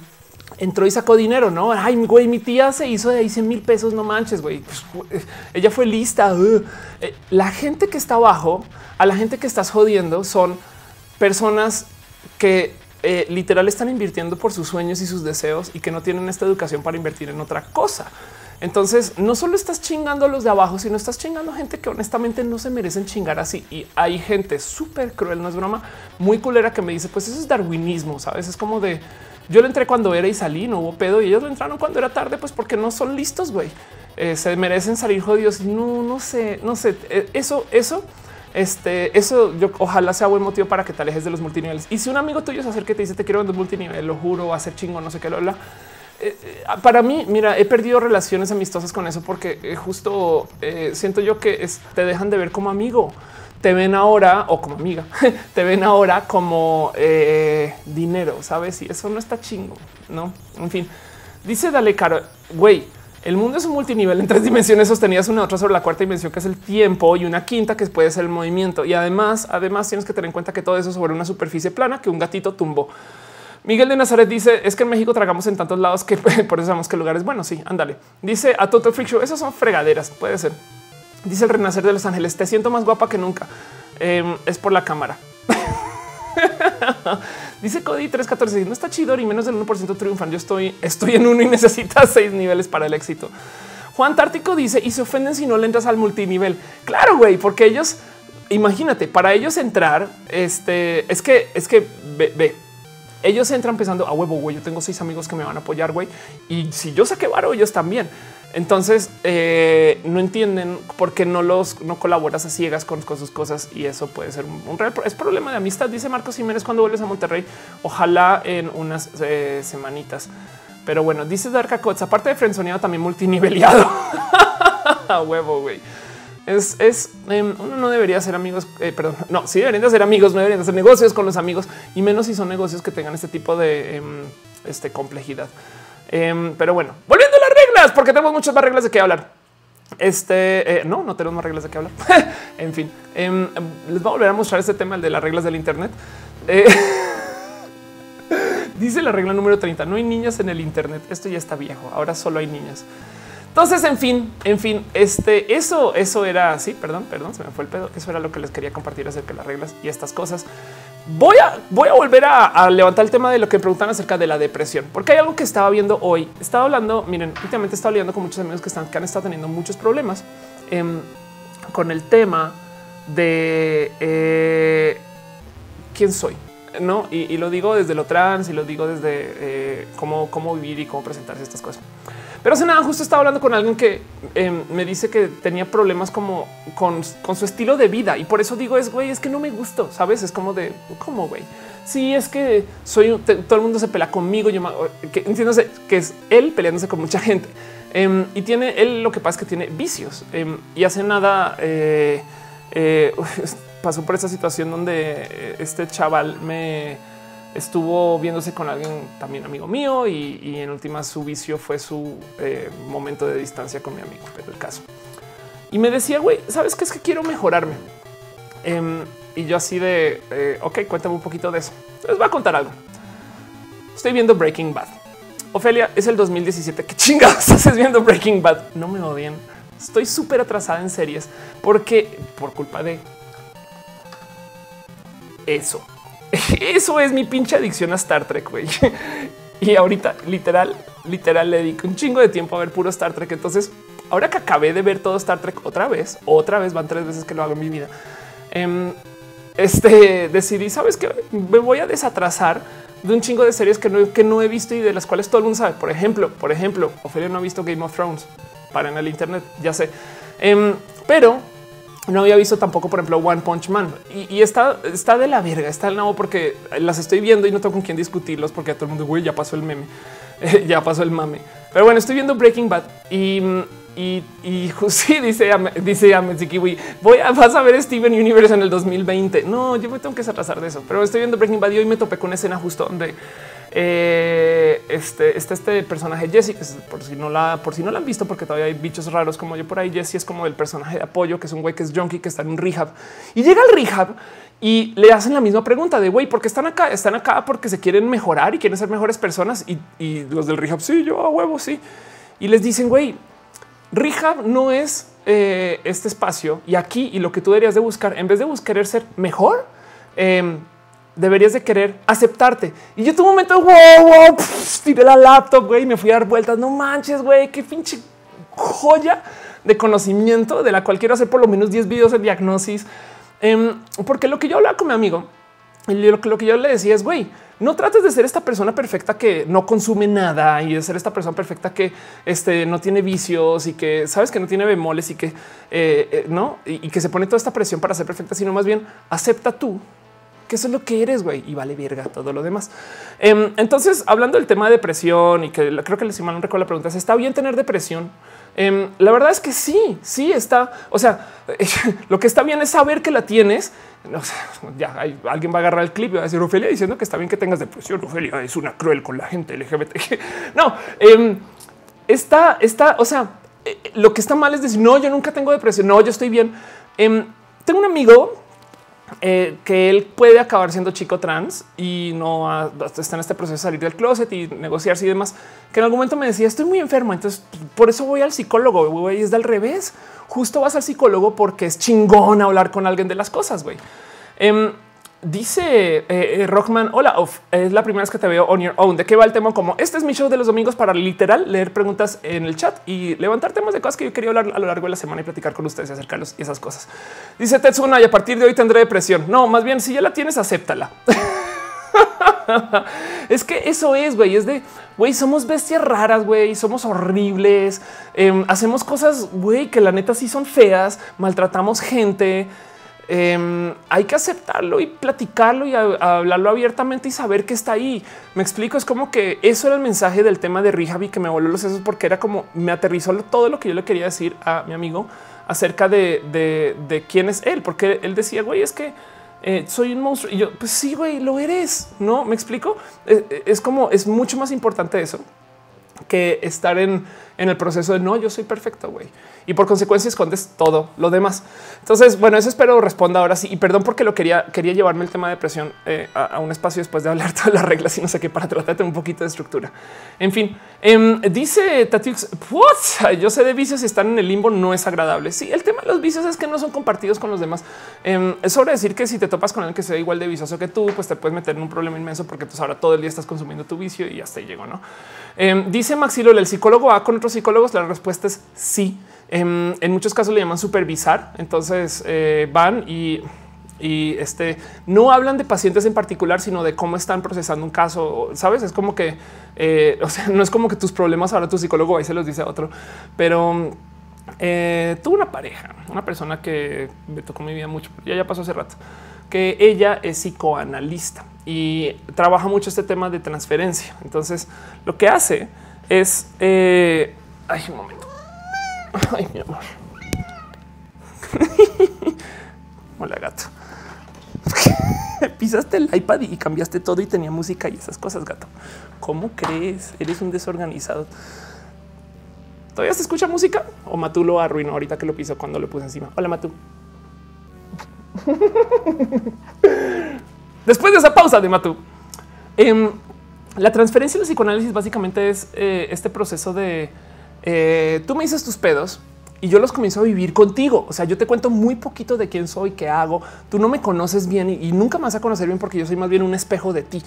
entró y sacó dinero, no? Ay, güey, mi tía se hizo de ahí 100 mil pesos. No manches, güey. Pues, ella fue lista. Eh, la gente que está abajo, a la gente que estás jodiendo, son personas que eh, literal están invirtiendo por sus sueños y sus deseos y que no tienen esta educación para invertir en otra cosa. Entonces, no solo estás chingando a los de abajo, sino estás chingando a gente que honestamente no se merecen chingar así. Y hay gente súper cruel, no es broma, muy culera que me dice, pues eso es darwinismo, sabes? Es como de yo le entré cuando era y salí, no hubo pedo y ellos lo entraron cuando era tarde, pues porque no son listos, güey. Eh, se merecen salir jodidos. No, no sé, no sé. Eh, eso, eso este, eso yo ojalá sea buen motivo para que te alejes de los multiniveles. Y si un amigo tuyo se acerca y te dice te quiero vender multinivel, lo juro, va a ser chingo, no sé qué lo habla. Eh, eh, para mí, mira, he perdido relaciones amistosas con eso porque eh, justo siento yo que te dejan de ver como amigo. Te ven ahora o como amiga, [laughs] te ven ahora como dinero, sabes? Y eso no está chingo, no? En fin, dice Dale Caro, güey, el mundo es un multinivel en tres dimensiones sostenidas una otra sobre la cuarta dimensión que es el tiempo y una quinta que puede ser el movimiento. Y además, además tienes que tener en cuenta que todo eso sobre una superficie plana que un gatito tumbó. Miguel de Nazaret dice es que en México tragamos en tantos lados que [laughs] por eso sabemos que el lugar es bueno. Sí, ándale. Dice a Toto Freak Show. Esos son fregaderas. Puede ser. Dice el renacer de los ángeles. Te siento más guapa que nunca. Em, es por la cámara. [laughs] Dice Cody 314. No está chido y menos del 1% triunfan. Yo estoy, estoy en uno y [laughs] necesitas seis niveles para el éxito. Juan Tártico dice y se ofenden si no le entras al multinivel. Claro, güey, porque ellos, imagínate, para ellos entrar, este es que es que ve, ellos entran pensando a huevo, güey. Yo tengo seis amigos que me van a apoyar, güey. Y si yo saqué varo, ellos también. Entonces eh, no entienden por qué no los no colaboras a ciegas con, sus cosas y eso puede ser un, real es problema de amistad. Dice Marcos Jiménez cuando vuelves a Monterrey. Ojalá en unas eh, semanitas. Pero bueno, dice Darka Cots, aparte de frenzoneado, también multiniveliado. [laughs] a huevo, güey. Es, es em, uno no debería ser amigos, eh, perdón, no, sí deberían de ser amigos, no deberían de hacer negocios con los amigos y menos si son negocios que tengan este tipo de em, este, complejidad. Em, pero bueno, volviendo a las porque tenemos muchas más reglas de qué hablar. Este eh, no, no tenemos más reglas de qué hablar. [laughs] en fin, les voy a volver a mostrar este tema, el de las reglas del Internet. Eh, [laughs] dice la regla número 30. No hay niñas en el Internet. Esto ya está viejo. Ahora solo hay niñas. Entonces, en fin, en fin, este, eso, eso era así. Perdón, perdón, se me fue el pedo. Eso era lo que les quería compartir acerca de las reglas y estas cosas. Voy a, voy a volver a, levantar el tema de lo que preguntan acerca de la depresión, porque hay algo que estaba viendo hoy. Estaba hablando, miren, últimamente estaba hablando con muchos amigos que están, que han estado teniendo muchos problemas em, con el tema de eh, quién soy. No, y, lo digo desde lo trans y lo digo desde eh, cómo, cómo vivir y cómo presentarse estas cosas. Pero hace nada, justo estaba hablando con alguien que em, me dice que tenía problemas como con, su estilo de vida y por eso digo es güey, es que no me gustó, sabes? Es como de cómo güey. Sí, es que soy todo el mundo se pelea conmigo. Yo que entiéndose que es él peleándose con mucha gente em, y tiene él. Lo que pasa es que tiene vicios em, y hace nada. Eh, eh, [laughs] pasó por esa situación donde este chaval me estuvo viéndose con alguien también amigo mío y, en última su vicio fue su eh, momento de distancia con mi amigo, pero el caso. Y me decía, güey, ¿sabes qué es que quiero mejorarme? Em, y yo así de, eh, ok, cuéntame un poquito de eso. Les voy a contar algo. Estoy viendo Breaking Bad. Ofelia, es el 2017. ¿Qué chingados [laughs] haces viendo Breaking Bad? No me odien. Estoy súper atrasada en series porque por culpa de eso. [laughs] Eso es mi pinche adicción a Star Trek, güey. [laughs] Y ahorita, literal, literal, le dedico un chingo de tiempo a ver puro Star Trek. Entonces, ahora que acabé de ver todo Star Trek otra vez, otra vez, van tres veces que lo hago en mi vida. Em, este [laughs] decidí, sabes que me voy a desatrasar de un chingo de series que no, que no he visto y de las cuales todo el mundo sabe. Por ejemplo, por ejemplo, Ophelia no ha visto Game of Thrones para en el Internet, ya sé, em, pero no había visto tampoco, por ejemplo, One Punch Man y, está, está de la verga, está el nuevo porque las estoy viendo y no tengo con quién discutirlos porque a todo el mundo güey, ya pasó el meme, [laughs] ya pasó el mame. Pero bueno, estoy viendo Breaking Bad y, y, y [laughs] sí, dice, dice Kiwi, voy a, vas a ver Steven Universe en el 2020. No, yo me tengo que atrasar de eso, pero estoy viendo Breaking Bad y hoy me topé con una escena justo donde eh, este está este personaje Jesse, que por si no la, por si no la han visto, porque todavía hay bichos raros como yo por ahí. Jesse es como el personaje de apoyo, que es un güey que es junkie, que está en un rehab y llega al rehab y le hacen la misma pregunta de güey, ¿por qué están acá? Están acá porque se quieren mejorar y quieren ser mejores personas. Y, los del rehab, sí, yo a huevo, sí. Y les dicen, güey, rehab no es eh, este espacio y aquí y lo que tú deberías de buscar en vez de buscar ser mejor. Eh, deberías de querer aceptarte. Y yo tuve un momento, wow, wow, tiré la laptop, güey, me fui a dar vueltas. No manches, güey, qué pinche joya de conocimiento de la cual quiero hacer por lo menos 10 videos de diagnosis. Em, porque lo que yo hablaba con mi amigo y lo que, lo que yo le decía es, güey, no trates de ser esta persona perfecta que no consume nada y de ser esta persona perfecta que este, no tiene vicios y que sabes que no tiene bemoles y que eh, eh, no y, y que se pone toda esta presión para ser perfecta, sino más bien acepta tú que eso es lo que eres, güey, y vale verga todo lo demás. Em, entonces, hablando del tema de depresión y que creo que les mal no recuerdo la pregunta, ¿está bien tener depresión? Em, la verdad es que sí, sí está. O sea, [laughs] lo que está bien es saber que la tienes. ya alguien va a agarrar el clip y va a decir Ofelia diciendo que está bien que tengas depresión. Ofelia es una cruel con la gente LGBT. [laughs] No, em, está, está, o sea, eh, lo que está mal es decir no, yo nunca tengo depresión. No, yo estoy bien. tengo un amigo eh, que él puede acabar siendo chico trans y no está en este proceso de salir del closet y negociarse y demás. Que en algún momento me decía estoy muy enfermo, entonces por eso voy al psicólogo. Güey, es del revés. Justo vas al psicólogo porque es chingón hablar con alguien de las cosas. Güey. Em, Dice eh, eh, Rockman, hola, es la primera vez que te veo on your own. ¿De qué va el tema? Como este es mi show de los domingos para literal leer preguntas en el chat y levantar temas de cosas que yo quería hablar a lo largo de la semana y platicar con ustedes y acercarlos y esas cosas. Dice Tetsuna y a partir de hoy tendré depresión. No, más bien si ya la tienes, acéptala. [laughs] es que eso es, güey, es de, güey, somos bestias raras, güey, somos horribles, em, hacemos cosas, güey, que la neta sí son feas, maltratamos gente, Em, hay que aceptarlo y platicarlo y hablarlo abiertamente y saber que está ahí. Me explico, es como que eso era el mensaje del tema de Rijavi que me voló los sesos porque era como me aterrizó todo lo que yo le quería decir a mi amigo acerca de, quién es él, porque él decía, güey, es que eh, soy un monstruo y yo, pues sí, güey, lo eres. No me explico. Eh, eh, es como es mucho más importante eso que estar en, en el proceso de no, yo soy perfecto, güey y por consecuencia escondes todo lo demás. Entonces, bueno, eso espero responda ahora sí. Y perdón porque lo quería, quería llevarme el tema de depresión eh, a, un espacio después de hablar [laughs] todas las reglas y no sé qué para tratar de un poquito de estructura. En fin, em, dice Tatiux, yo sé de vicios y están en el limbo no es agradable. Sí, el tema de los vicios es que no son compartidos con los demás. Em, es sobre decir que si te topas con alguien que sea igual de vicioso que tú, pues te puedes meter en un problema inmenso porque tú ahora todo el día estás consumiendo tu vicio y hasta ahí llegó, ¿no? Em, dice Maxilo, el psicólogo va con psicólogos. La respuesta es sí. En, muchos casos le llaman supervisar. Entonces eh, van y, este no hablan de pacientes en particular, sino de cómo están procesando un caso. Sabes, es como que eh, [laughs] no es como que tus problemas ahora tu psicólogo ahí se los dice a otro, pero eh, tuve una pareja, una persona que me tocó mi vida mucho. Ya ya pasó hace rato que ella es psicoanalista y trabaja mucho este tema de transferencia. Entonces, lo que hace es eh, ay, un momento. Ay, mi amor. [laughs] Hola, gato. [laughs] Pisaste el iPad y cambiaste todo y tenía música y esas cosas, gato. ¿Cómo crees? Eres un desorganizado. ¿Todavía se escucha música? ¿O Matú lo arruinó ahorita que lo pisó cuando lo puse encima? Hola, Matú. [laughs] Después de esa pausa de Matú, em, la transferencia del psicoanálisis básicamente es eh, este proceso de eh, tú me dices tus pedos y yo los comienzo a vivir contigo. O sea, yo te cuento muy poquito de quién soy, qué hago. Tú no me conoces bien y, nunca me vas a conocer bien porque yo soy más bien un espejo de ti.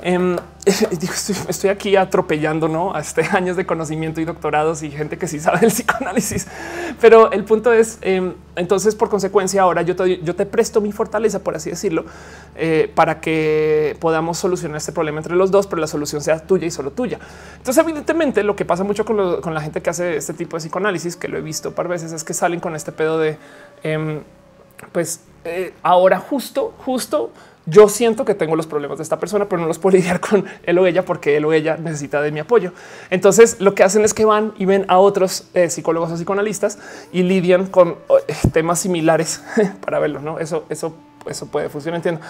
Em, [laughs] estoy, aquí atropellando ¿no? a este años de conocimiento y doctorados y gente que sí sabe del psicoanálisis. Pero el punto es, em, entonces, por consecuencia, ahora yo te, yo te presto mi fortaleza, por así decirlo, eh, para que podamos solucionar este problema entre los dos, pero la solución sea tuya y solo tuya. Entonces, evidentemente, lo que pasa mucho con, la gente que hace este tipo de psicoanálisis, que lo he visto par veces, es que salen con este pedo de, em, pues, eh, ahora justo, justo yo siento que tengo los problemas de esta persona, pero no los puedo [laughs] lidiar con él o ella porque él o ella necesita de mi apoyo. Entonces lo que hacen es que van y ven a otros eh, psicólogos o psicoanalistas y lidian con eh, temas similares [laughs] para verlo. No, eso, eso, eso puede funcionar. Entiendo.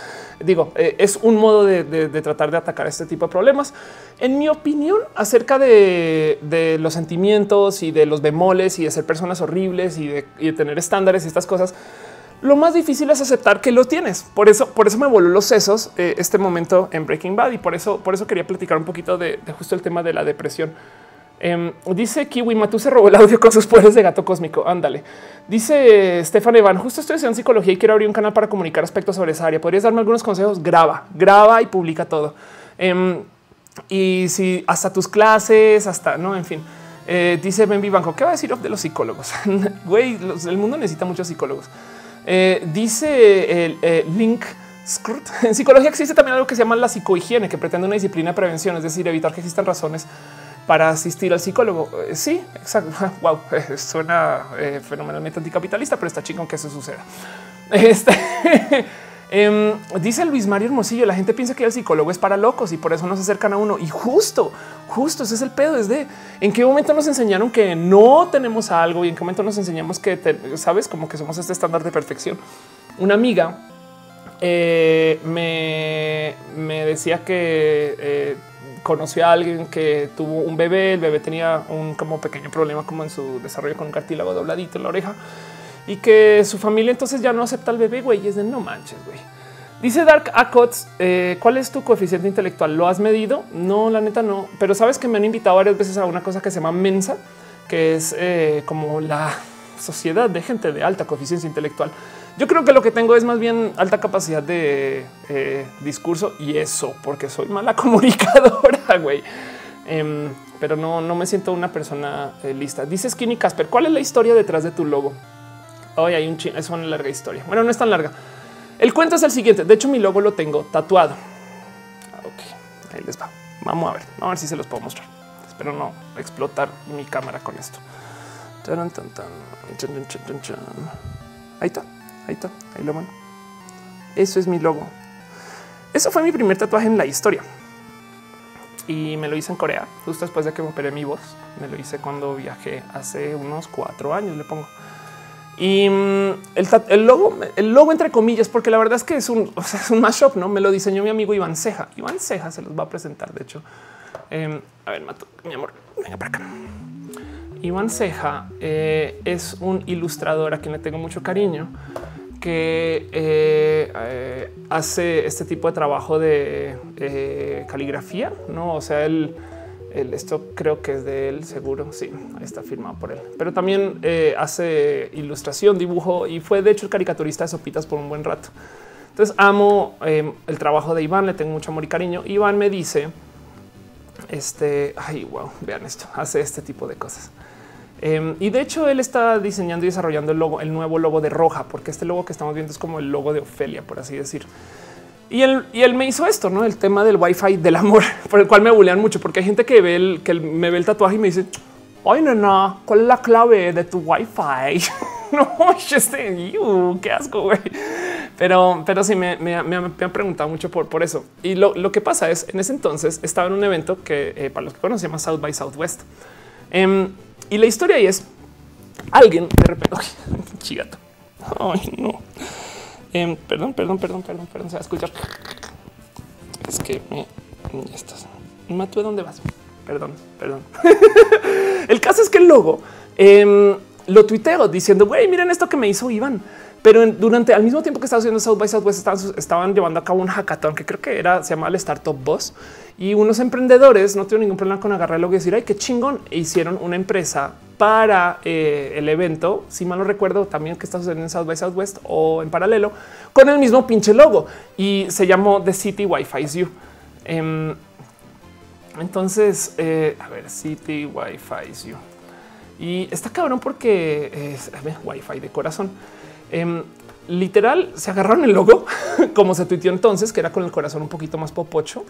Digo, eh, es un modo de, tratar de atacar este tipo de problemas. En mi opinión, acerca de, los sentimientos y de los bemoles y de ser personas horribles de, y de tener estándares y estas cosas lo más difícil es aceptar que lo tienes. Por eso, por eso me voló los sesos eh, este momento en Breaking Bad y por eso, por eso quería platicar un poquito de, justo el tema de la depresión. Em, dice Kiwi Matú se robó el audio con sus poderes de gato cósmico. Ándale. Dice Stefan Evan, justo estoy estudiando psicología y quiero abrir un canal para comunicar aspectos sobre esa área. ¿Podrías darme algunos consejos? Graba, graba y publica todo. Em, y si hasta tus clases, hasta no, en fin. Eh, dice Ben Banco, ¿qué va a decir de los psicólogos? [laughs] Güey, el mundo necesita muchos psicólogos. Eh, dice el eh, Link. [laughs] En psicología existe también algo que se llama la psicohigiene, que pretende una disciplina de prevención, es decir, evitar que existan razones para asistir al psicólogo. Eh, sí, exacto. [laughs] Wow, [laughs] suena fenomenalmente anticapitalista, pero está chico que eso suceda. Este Em, dice Luis Mario Hermosillo, la gente piensa que el psicólogo es para locos y por eso no se acercan a uno. Y justo, justo ese es el pedo, es de en qué momento nos enseñaron que no tenemos algo y en qué momento nos enseñamos que, sabes, como que somos este estándar de perfección. Una amiga eh, me, decía que eh, conoció a alguien que tuvo un bebé, el bebé tenía un como pequeño problema como en su desarrollo con un cartílago dobladito en la oreja y que su familia entonces ya no acepta al bebé, güey. Y es de no manches, güey. Dice Dark Acots, eh, ¿cuál es tu coeficiente intelectual? ¿Lo has medido? No, la neta no. Pero sabes que me han invitado varias veces a una cosa que se llama Mensa, que es eh, como la sociedad de gente de alta coeficiencia intelectual. Yo creo que lo que tengo es más bien alta capacidad de eh, discurso y eso, porque soy mala [laughs] comunicadora, güey. Em, pero no, no me siento una persona lista. Dice Skinny Casper, ¿cuál es la historia detrás de tu logo? Hoy hay un chino, es una larga historia. Bueno, no es tan larga. El cuento es el siguiente. De hecho, mi logo lo tengo tatuado. Ah, ok, ahí les va. Vamos a ver, vamos a ver si se los puedo mostrar. Espero no explotar mi cámara con esto. Ahí está, ahí está, ahí lo van. Eso es mi logo. Eso fue mi primer tatuaje en la historia. Y me lo hice en Corea, justo después de que me operé mi voz. Me lo hice cuando viajé hace unos cuatro años, le pongo. Y mm, el, logo, el logo entre comillas, porque la verdad es que es un, [laughs] o sea, es un mashup, no me lo diseñó mi amigo Iván Ceja. Iván Ceja se los va a presentar. De hecho, em, a ver, Mato, mi amor, venga para acá. Iván Ceja eh, es un ilustrador a quien le tengo mucho cariño que eh, eh, hace este tipo de trabajo de caligrafía, no? O sea, él esto creo que es de él, seguro. Sí, está firmado por él. Pero también eh, hace ilustración, dibujo y fue de hecho el caricaturista de Sopitas por un buen rato. Entonces amo em, el trabajo de Iván, le tengo mucho amor y cariño. Iván me dice, este, ay, wow, vean esto, hace este tipo de cosas. Em, y de hecho él está diseñando y desarrollando el logo, el nuevo logo de Roja, porque este logo que estamos viendo es como el logo de Ofelia, por así decir. Y él, y él me hizo esto, no el tema del wifi del amor, [laughs] por el cual me bulean mucho, porque hay gente que ve el que me ve el tatuaje y me dice, ay, no, ¿cuál es la clave de tu wifi? [laughs] no, este, qué asco, güey. Pero, pero sí me, me, me, han preguntado mucho por, por eso. Y lo, lo, que pasa es, en ese entonces estaba en un evento que eh, para los que conocen se llama South by Southwest. Um, y la historia ahí es alguien de repente, [laughs] chigato. Ay, no. Em, perdón, perdón, perdón, perdón, perdón, se va a escuchar. Es que me estás. Matue, ¿dónde vas? Perdón, perdón. [laughs] el caso es que el logo em, lo tuiteo diciendo, güey, miren esto que me hizo Iván. Pero durante al mismo tiempo que estaba haciendo South by Southwest, estaban, llevando a cabo un hackathon que creo que era, se llama el Startup Boss y unos emprendedores no tuvieron ningún problema con agarrar el logo y decir, ay, qué chingón. E hicieron una empresa para eh, el evento, si mal no recuerdo, también que está sucediendo en South by Southwest o en paralelo, con el mismo pinche logo y se llamó The City Wi-Fi You. Em, entonces, eh, a ver, City Wi-Fi You. Y está cabrón porque Wi-Fi de corazón. Em, literal, se agarraron el logo [laughs] como se tuiteó entonces, que era con el corazón un poquito más popocho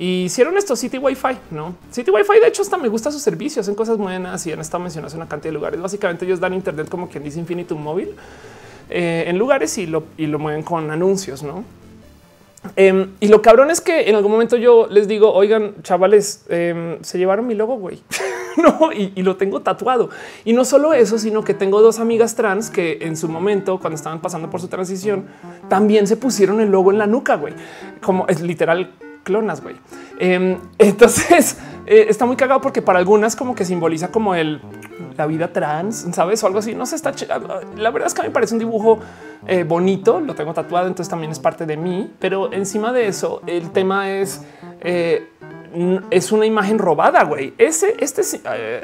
y hicieron esto City Wi-Fi, no City Wi-Fi. De hecho, hasta me gusta sus servicios, en cosas buenas y han estado mencionados en una cantidad de lugares. Básicamente, ellos dan Internet como quien dice Infinitum móvil eh, en lugares y lo, y lo mueven con anuncios, no? Em, y lo cabrón es que en algún momento yo les digo, oigan, chavales, em, se llevaron mi logo, güey. [laughs] no, y, y, lo tengo tatuado. Y no solo eso, sino que tengo dos amigas trans que en su momento, cuando estaban pasando por su transición, también se pusieron el logo en la nuca, güey. Como es literal clonas, güey. Em, [laughs] entonces eh, está muy cagado porque para algunas como que simboliza como el la vida trans, sabes o algo así. No sé, está la verdad es que a mí me parece un dibujo eh, bonito. Lo tengo tatuado, entonces también es parte de mí. Pero encima de eso, el tema es eh, es una imagen robada, güey. Ese, este,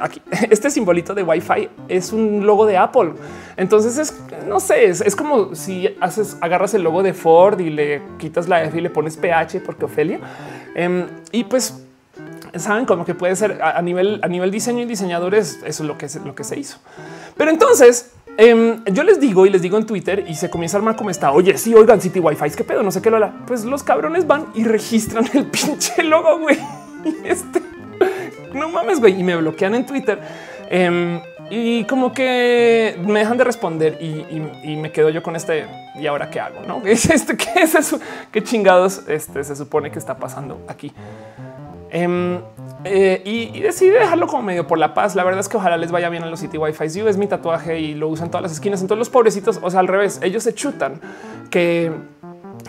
aquí, [laughs] este simbolito de Wi-Fi es un logo de Apple. Entonces es, no sé, es, como si haces, agarras el logo de Ford y le quitas la F y le pones PH porque Ofelia. Em, y pues saben como que puede ser a, nivel, a nivel diseño y diseñadores. Eso es lo que es lo que se hizo. Pero entonces em, yo les digo y les digo en Twitter y se comienza a armar como está. Oye, sí, oigan, City Wi-Fi, que pedo, no sé qué lo Pues los cabrones van y registran el [laughs] pinche logo, güey. Este no mames, güey, y me bloquean en Twitter. Em, y como que me dejan de responder y, me quedo yo con este. Y ahora qué hago? No [laughs] es este, qué es eso? Qué chingados este se supone que está pasando aquí. Em, eh, y, decidí dejarlo como medio por la paz. La verdad es que ojalá les vaya bien a los City Wi-Fi. Yo es mi tatuaje y lo usan todas las esquinas. En todos los pobrecitos, o sea, al revés, ellos se chutan que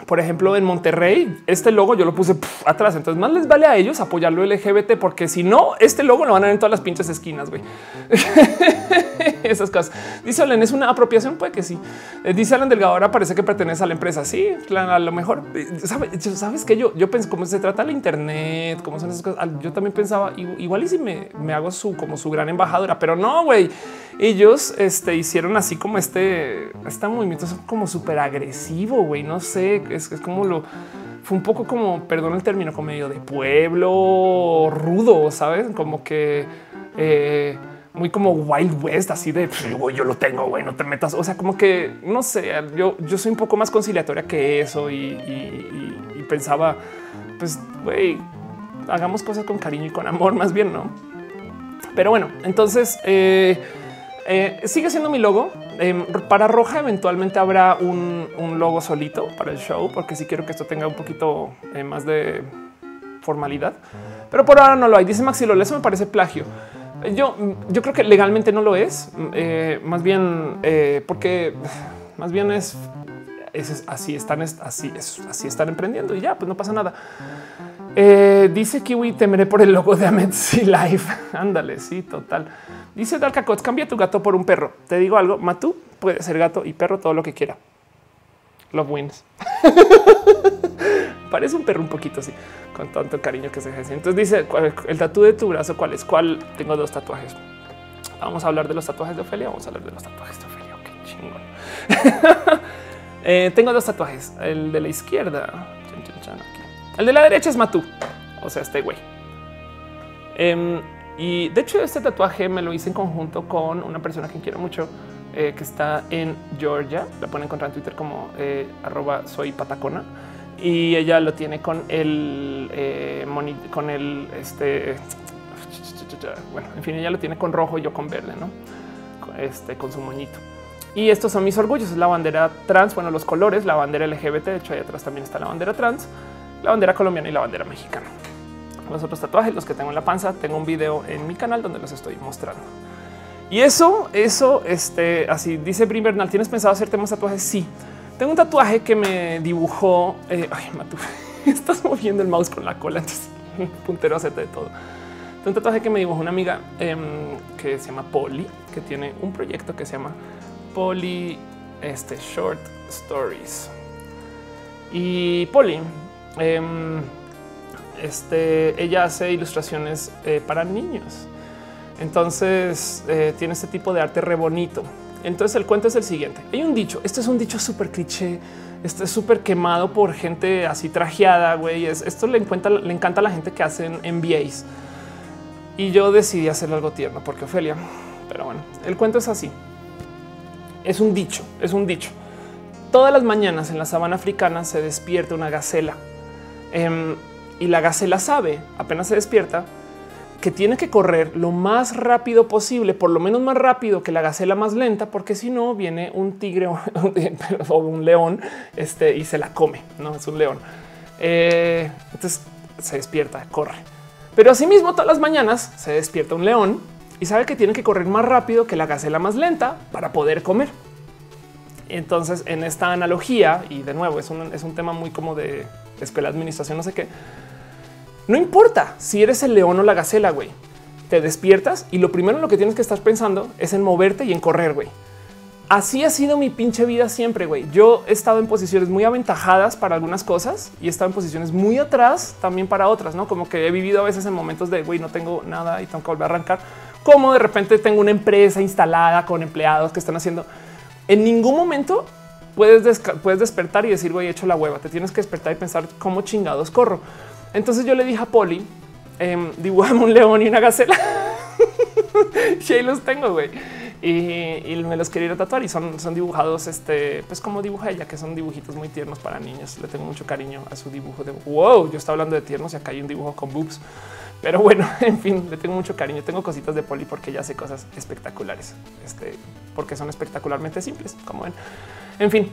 por ejemplo, en Monterrey, este logo yo lo puse atrás. Entonces, más les vale a ellos apoyarlo LGBT, porque si no, este logo lo van a ver en todas las pinches esquinas. güey. [laughs] esas cosas. Dice Alan, ¿es una apropiación? Puede que sí. Eh, dice Alan Delgado, ahora parece que pertenece a la empresa. Sí, a lo mejor. Eh, ¿Sabes, que yo, yo pensé cómo se trata la internet, cómo son esas cosas. Yo también pensaba igual y si me, me hago su como su gran embajadora, pero no, güey. Ellos este, hicieron así como este, este movimiento como súper agresivo, güey. No sé, es, es como lo fue un poco como, perdón el término, como medio de pueblo rudo, sabes? Como que eh, muy como Wild West, así de pues, yo lo tengo, güey, no te metas. O sea, como que no sé, yo, yo soy un poco más conciliatoria que eso y, pensaba, pues, güey, hagamos cosas con cariño y con amor, más bien, no? Pero bueno, entonces eh, eh, sigue siendo mi logo. Em, para Roja eventualmente habrá un, logo solito para el show, porque si quiero que esto tenga un poquito más de formalidad. Pero por ahora no lo hay. Dice Maxi eso me parece plagio. Yo, yo creo que legalmente no lo es, eh, más bien eh, porque [sighs] más bien es, así están, así, así están emprendiendo y ya, pues no pasa nada. Eh, dice Kiwi, temeré por el logo de Ametsi Life. [laughs] Ándale, sí, total. Dice Darkacot, cambia tu gato por un perro. Te digo algo, Matú puede ser gato y perro todo lo que quiera. Love wins. [laughs] Parece un perro un poquito así, con tanto cariño que se ejerce. Entonces dice el tatu de tu brazo. ¿Cuál es? ¿Cuál? Tengo dos tatuajes. Vamos a hablar de los tatuajes de Ofelia. Vamos a hablar de los tatuajes de Ofelia. Qué chingón. [laughs] Eh, tengo dos tatuajes. El de la izquierda, el de la derecha es Matú, o sea, este güey. Em, y de hecho, este tatuaje me lo hice en conjunto con una persona que quiero mucho, eh, que está en Georgia. La pueden encontrar en Twitter como eh, arroba soy patacona y ella lo tiene con el eh, con el este bueno, en fin, ella lo tiene con rojo y yo con verde, no? Este con su moñito. Y estos son mis orgullos: es la bandera trans, bueno, los colores, la bandera LGBT. De hecho, ahí atrás también está la bandera trans, la bandera colombiana y la bandera mexicana. Los otros tatuajes, los que tengo en la panza, tengo un video en mi canal donde los estoy mostrando. Y eso, eso, este así dice Brim Bernal. ¿Tienes pensado hacerte más tatuajes? Sí. Tengo un tatuaje que me dibujó. Eh, ay, Matu, [laughs] estás moviendo el mouse con la cola. [laughs] Puntero hace de todo. Tengo un tatuaje que me dibujó una amiga em, que se llama Polly, que tiene un proyecto que se llama Polly este, Short Stories. Y Polly, em, este, ella hace ilustraciones eh, para niños. Entonces eh, tiene este tipo de arte re bonito. Entonces el cuento es el siguiente. Hay un dicho, este es un dicho súper cliché, este es súper quemado por gente así trajeada, güey. Esto le, le encanta a la gente que hacen MBAs. Y yo decidí hacer algo tierno porque Ofelia, pero bueno, el cuento es así. Es un dicho, es un dicho. Todas las mañanas en la sabana africana se despierta una gacela em, y la gacela sabe, apenas se despierta, que tiene que correr lo más rápido posible, por lo menos más rápido que la gacela más lenta, porque si no viene un tigre o [laughs] un león este, y se la come. No es un león. Eh, entonces se despierta, corre. Pero asimismo, todas las mañanas se despierta un león y sabe que tiene que correr más rápido que la gacela más lenta para poder comer. Entonces, en esta analogía, y de nuevo, es un, es un tema muy como de escuela administración, no sé qué no importa si eres el león o la gacela, güey. Te despiertas y lo primero en lo que tienes que estar pensando es en moverte y en correr, güey. Así ha sido mi pinche vida siempre, güey. Yo he estado en posiciones muy aventajadas para algunas cosas y he estado en posiciones muy atrás también para otras, ¿no? Como que he vivido a veces en momentos de, güey, no tengo nada y tengo que volver a arrancar. Como de repente tengo una empresa instalada con empleados que están haciendo. En ningún momento puedes, puedes despertar y decir, güey, he hecho la hueva. Te tienes que despertar y pensar cómo chingados corro. Entonces yo le dije a Poli, eh, dibujame un león y una gacela. [laughs] y los tengo, güey. Y, me los quería tatuar y son, son dibujados, este, pues como dibuja ella, que son dibujitos muy tiernos para niños. Le tengo mucho cariño a su dibujo de wow. Yo estaba hablando de tiernos y acá hay un dibujo con boobs. Pero bueno, [laughs] en fin, le tengo mucho cariño. Tengo cositas de Poli porque ella hace cosas espectaculares, este, porque son espectacularmente simples, como ven. En fin,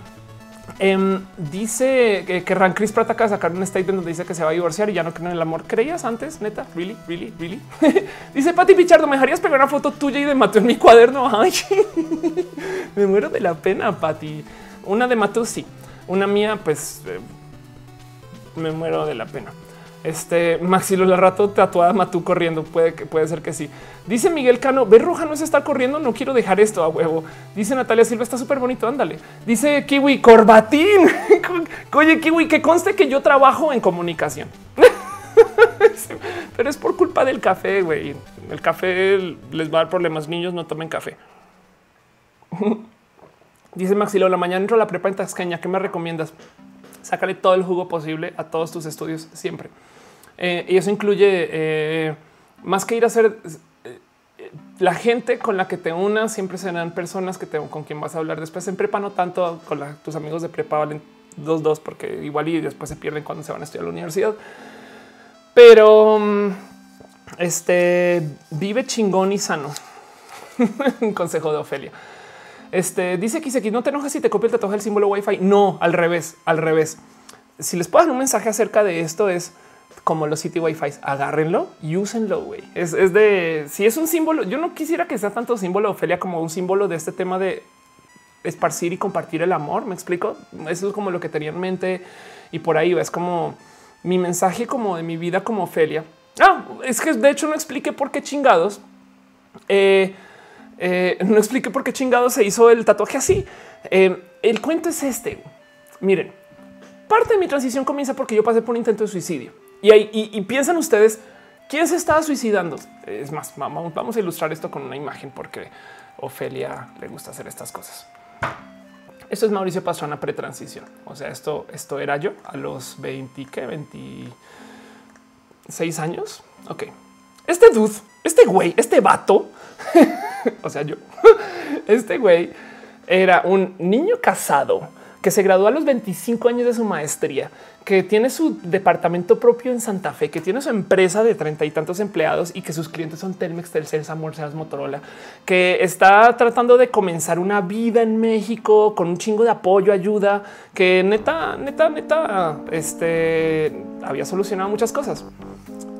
Em, dice que, que Ran Chris Pratt de sacar un statement donde dice que se va a divorciar y ya no creen en el amor. ¿Creías antes? Neta, really, really, really. [laughs] dice Pati Pichardo, ¿me dejarías pegar una foto tuya y de Mateo en mi cuaderno? [laughs] Ay, me muero de la pena, Pati. Una de Mateo, sí. Una mía, pues eh, me muero de la pena. Este Maxilo la rato tatuada Matú corriendo. Puede que puede ser que sí. Dice Miguel Cano, ver roja no es estar corriendo. No quiero dejar esto a huevo. Dice Natalia Silva, está súper bonito. Ándale. Dice Kiwi Corbatín. [laughs] Oye, Kiwi, que conste que yo trabajo en comunicación, [laughs] pero es por culpa del café. Güey, el café les va a dar problemas. Niños no tomen café. [laughs] Dice Maxilo, la mañana entro a la prepa en Tascaña. ¿Qué me recomiendas? Sácale todo el jugo posible a todos tus estudios siempre. Eh, y eso incluye eh, más que ir a hacer eh, la gente con la que te unas siempre serán personas que te, con quien vas a hablar después en prepa, no tanto con tus amigos de prepa valen dos, dos, porque igual y después se pierden cuando se van a estudiar a la universidad. Pero mm, este vive chingón y sano. [laughs] Un consejo de Ofelia. Este dice que no te enojas si te copia el tatuaje del símbolo Wi-Fi. No, al revés, al revés. Si les puedo dar un mensaje acerca de esto es como los City Wi-Fi, agárrenlo y úsenlo. Güey. Es, de si es un símbolo. Yo no quisiera que sea tanto símbolo Ofelia como un símbolo de este tema de esparcir y compartir el amor. Me explico. Eso es como lo que tenía en mente y por ahí es como mi mensaje como de mi vida como Ofelia. Ah, es que de hecho no expliqué por qué chingados. Eh, eh, no expliqué por qué chingados se hizo el tatuaje así. Eh, el cuento es este. Miren, parte de mi transición comienza porque yo pasé por un intento de suicidio. Y, piensan ustedes, ¿quién se estaba suicidando? Es más, vamos, vamos a ilustrar esto con una imagen porque Ofelia le gusta hacer estas cosas. Esto es Mauricio Pastrana pretransición. O sea, esto, esto era yo a los 20, ¿qué? 26 años. Ok. Este dude, este güey, este vato, [laughs] o sea, yo, [laughs] este güey era un niño casado que se graduó a los 25 años de su maestría, que tiene su departamento propio en Santa Fe, que tiene su empresa de treinta y tantos empleados y que sus clientes son Telmex, Telcel, Samur, Seas, Motorola, que está tratando de comenzar una vida en México con un chingo de apoyo, ayuda, que neta, neta, neta, este había solucionado muchas cosas.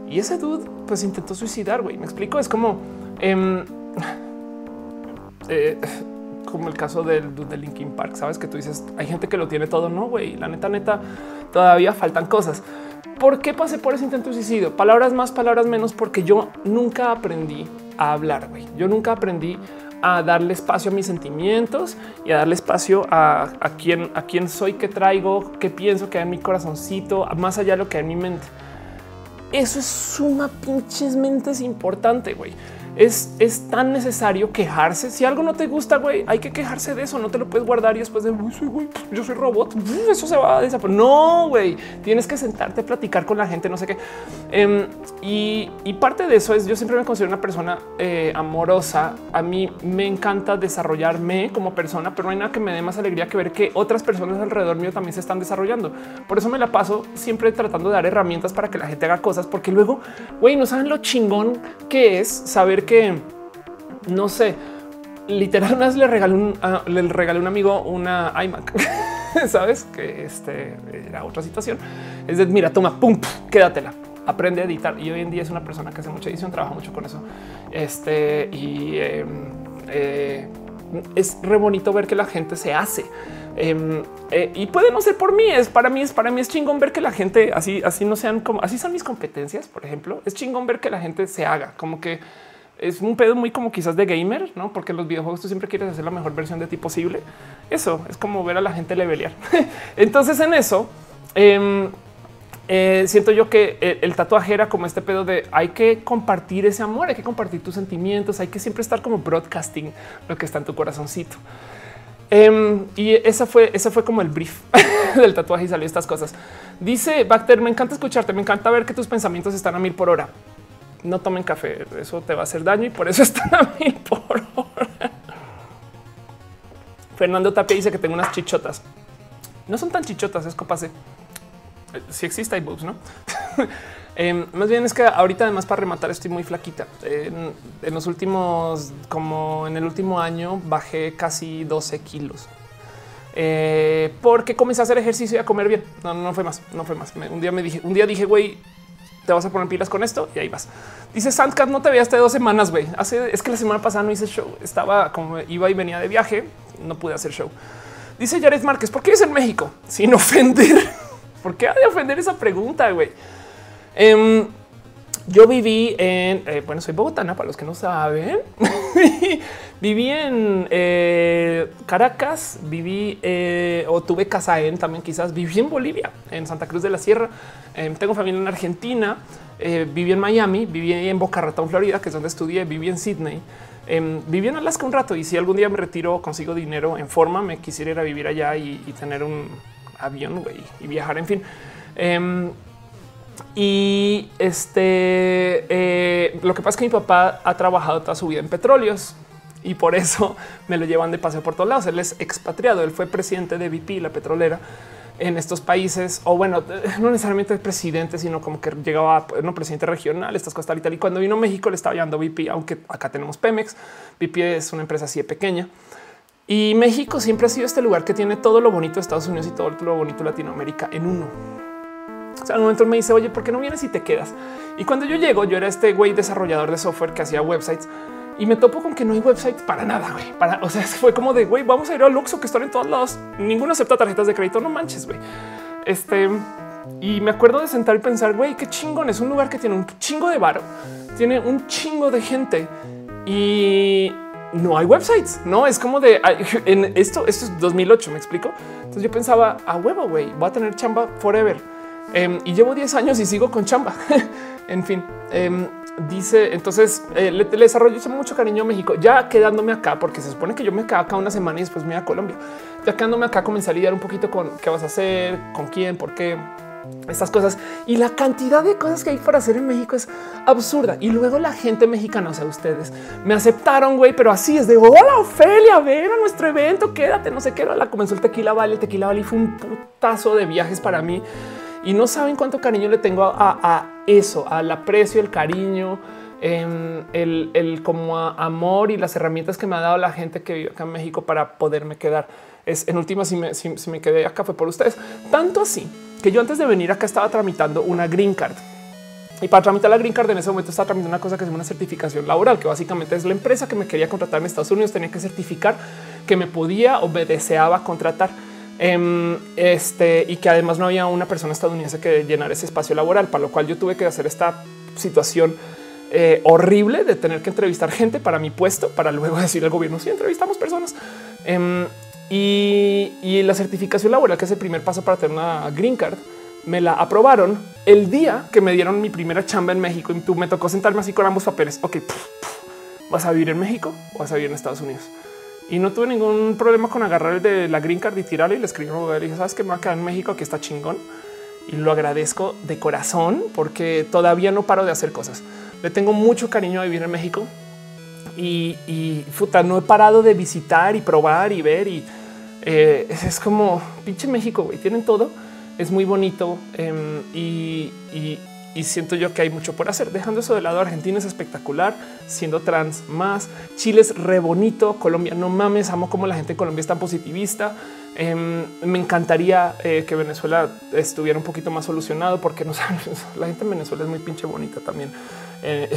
Y ese dude pues intentó suicidar, güey. Me explico, es como... Em, [laughs] eh, como el caso del, de Linkin Park. Sabes que tú dices hay gente que lo tiene todo. No, güey, la neta, neta, todavía faltan cosas. ¿Por qué pasé por ese intento de suicidio? Palabras más, palabras menos, porque yo nunca aprendí a hablar. güey. Yo nunca aprendí a darle espacio a mis sentimientos y a darle espacio a, quién, a quién soy, qué traigo, qué pienso que hay en mi corazoncito, más allá de lo que hay en mi mente. Eso es suma pinches mentes importante, güey es, es tan necesario quejarse. Si algo no te gusta, güey, hay que quejarse de eso. No te lo puedes guardar y después de güey, yo soy robot. Eso se va a desaparecer. No, güey, tienes que sentarte a platicar con la gente, no sé qué. Em, y, parte de eso es yo siempre me considero una persona eh, amorosa. A mí me encanta desarrollarme como persona, pero no hay nada que me dé más alegría que ver que otras personas alrededor mío también se están desarrollando. Por eso me la paso siempre tratando de dar herramientas para que la gente haga cosas, porque luego, güey, no saben lo chingón que es saber que no sé, literal le regalé un, ah, le regalé un amigo una iMac. [laughs] Sabes que este era otra situación. Es de mira, toma, pum, quédatela, aprende a editar. Y hoy en día es una persona que hace mucha edición, trabaja mucho con eso. Este y em, eh, es re bonito ver que la gente se hace. Em, eh, y puede no ser por mí, es para mí, es para mí es chingón ver que la gente así, así no sean como así son mis competencias. Por ejemplo, es chingón ver que la gente se haga como que es un pedo muy como quizás de gamer, no? Porque los videojuegos tú siempre quieres hacer la mejor versión de ti posible. Eso es como ver a la gente levelear. [laughs] Entonces, en eso em, eh, siento yo que el, tatuaje era como este pedo de hay que compartir ese amor, hay que compartir tus sentimientos, hay que siempre estar como broadcasting lo que está en tu corazoncito. Em, y esa fue, fue como el brief [laughs] del tatuaje y salió estas cosas. Dice Bacter, me encanta escucharte, me encanta ver que tus pensamientos están a mil por hora no tomen café, eso te va a hacer daño y por eso [laughs] están a mí por hora. Fernando Tapia dice que tengo unas chichotas. No son tan chichotas, es copase. Si existe, hay boobs, no? [laughs] Em, más bien es que ahorita, además, para rematar, estoy muy flaquita. En, los últimos, como en el último año, bajé casi 12 kilos. Eh, porque comencé a hacer ejercicio y a comer bien. No, no fue más, no fue más. un día me dije, un día dije, güey, te vas a poner pilas con esto y ahí vas. Dice Sandcat, no te veía hasta dos semanas, güey. Hace es que la semana pasada no hice show. Estaba como iba y venía de viaje, no pude hacer show. Dice Jared Márquez, ¿por qué es en México? Sin [laughs] ofender. ¿Por qué ha de ofender esa pregunta, güey? Em, yo viví en, eh, bueno, soy bogotana para los que no saben. [laughs] viví en eh, Caracas, viví eh, o tuve casa en también quizás viví en Bolivia, en Santa Cruz de la Sierra. Em, tengo familia en Argentina, viví en Miami, viví en Boca Ratón, Florida, que es donde estudié, viví en Sydney. Em, viví en Alaska un rato y si algún día me retiro, consigo dinero en forma, me quisiera ir a vivir allá y, tener un avión y viajar, en fin. Y este eh, lo que pasa es que mi papá ha trabajado toda su vida en petróleos y por [laughs] eso me lo llevan de paseo por todos lados. Él es expatriado. Él fue presidente de BP, la petrolera en estos países, o bueno, [laughs] no necesariamente presidente, sino como que llegaba no presidente regional, estas cosas tal y tal. Y cuando vino a México le estaba llevando BP, aunque acá tenemos Pemex. BP es una empresa así de pequeña. Y México siempre ha sido este lugar que tiene todo lo bonito de Estados Unidos y todo lo bonito de Latinoamérica en uno. O sea, al momento me dice, oye, ¿por qué no vienes y te quedas? Y cuando yo llego, yo era este güey desarrollador de software que hacía websites y me topo con que no hay websites para nada. Güey. O sea, [laughs] fue como de güey, vamos a ir al Luxo que están en todos lados. Ninguno acepta tarjetas de crédito. No manches, güey. Este y me acuerdo de sentar y pensar, güey, qué chingón. Es un lugar que tiene un chingo de bar, tiene un chingo de gente y no hay websites. No es como de [laughs] en esto. Esto es 2008. Me explico. Entonces yo pensaba a huevo, güey, voy a tener chamba forever Em, y llevo 10 años y sigo con chamba. [laughs] en fin, em, dice entonces eh, le, desarrollo mucho cariño a México, ya quedándome acá, porque se supone que yo me quedo acá una semana y después me voy a Colombia. Ya quedándome acá, comencé a lidiar un poquito con qué vas a hacer, con quién, por qué estas cosas y la cantidad de cosas que hay para hacer en México es absurda. Y luego la gente mexicana, o sea, ustedes me aceptaron, güey, pero así es de hola, Ofelia, ven a nuestro evento, quédate, no sé qué. La comenzó el Tequila Valley. El Tequila Valley fue un putazo de viajes para mí y no saben cuánto cariño le tengo a, eso, al aprecio, el cariño, em, el, como amor y las herramientas que me ha dado la gente que vive acá en México para poderme quedar. Es en última, si me, si, me quedé acá fue por ustedes. Tanto así que yo antes de venir acá estaba tramitando una green card. Y para tramitar la green card en ese momento estaba tramitando una cosa que es una certificación laboral, que básicamente es la empresa que me quería contratar en Estados Unidos tenía que certificar que me podía o me deseaba contratar. Em, este y que además no había una persona estadounidense que llenar ese espacio laboral, para lo cual yo tuve que hacer esta situación eh, horrible de tener que entrevistar gente para mi puesto, para luego [laughs] decir al gobierno si entrevistamos personas. Em, y, la certificación laboral, que es el primer paso para tener una green card, me la aprobaron el día que me dieron mi primera chamba en México y me tocó sentarme así con ambos papeles. Ok, vas a vivir en México o vas a vivir en Estados Unidos y no tuve ningún problema con agarrar el de la green card y tirarle y le escribí y dije, sabes que me va a quedar en México, que está chingón y lo agradezco de corazón porque todavía no paro de hacer cosas. Le tengo mucho cariño a vivir en México y, y no he parado de visitar y probar y ver y eh, es como pinche México, güey, tienen todo, es muy bonito em, y, y siento yo que hay mucho por hacer. Dejando eso de lado, Argentina es espectacular, siendo trans más. Chile es re bonito, Colombia no mames, amo como la gente en Colombia es tan positivista. Em, me encantaría eh, que Venezuela estuviera un poquito más solucionado porque no [laughs] saben, la gente en Venezuela es muy pinche bonita también eh,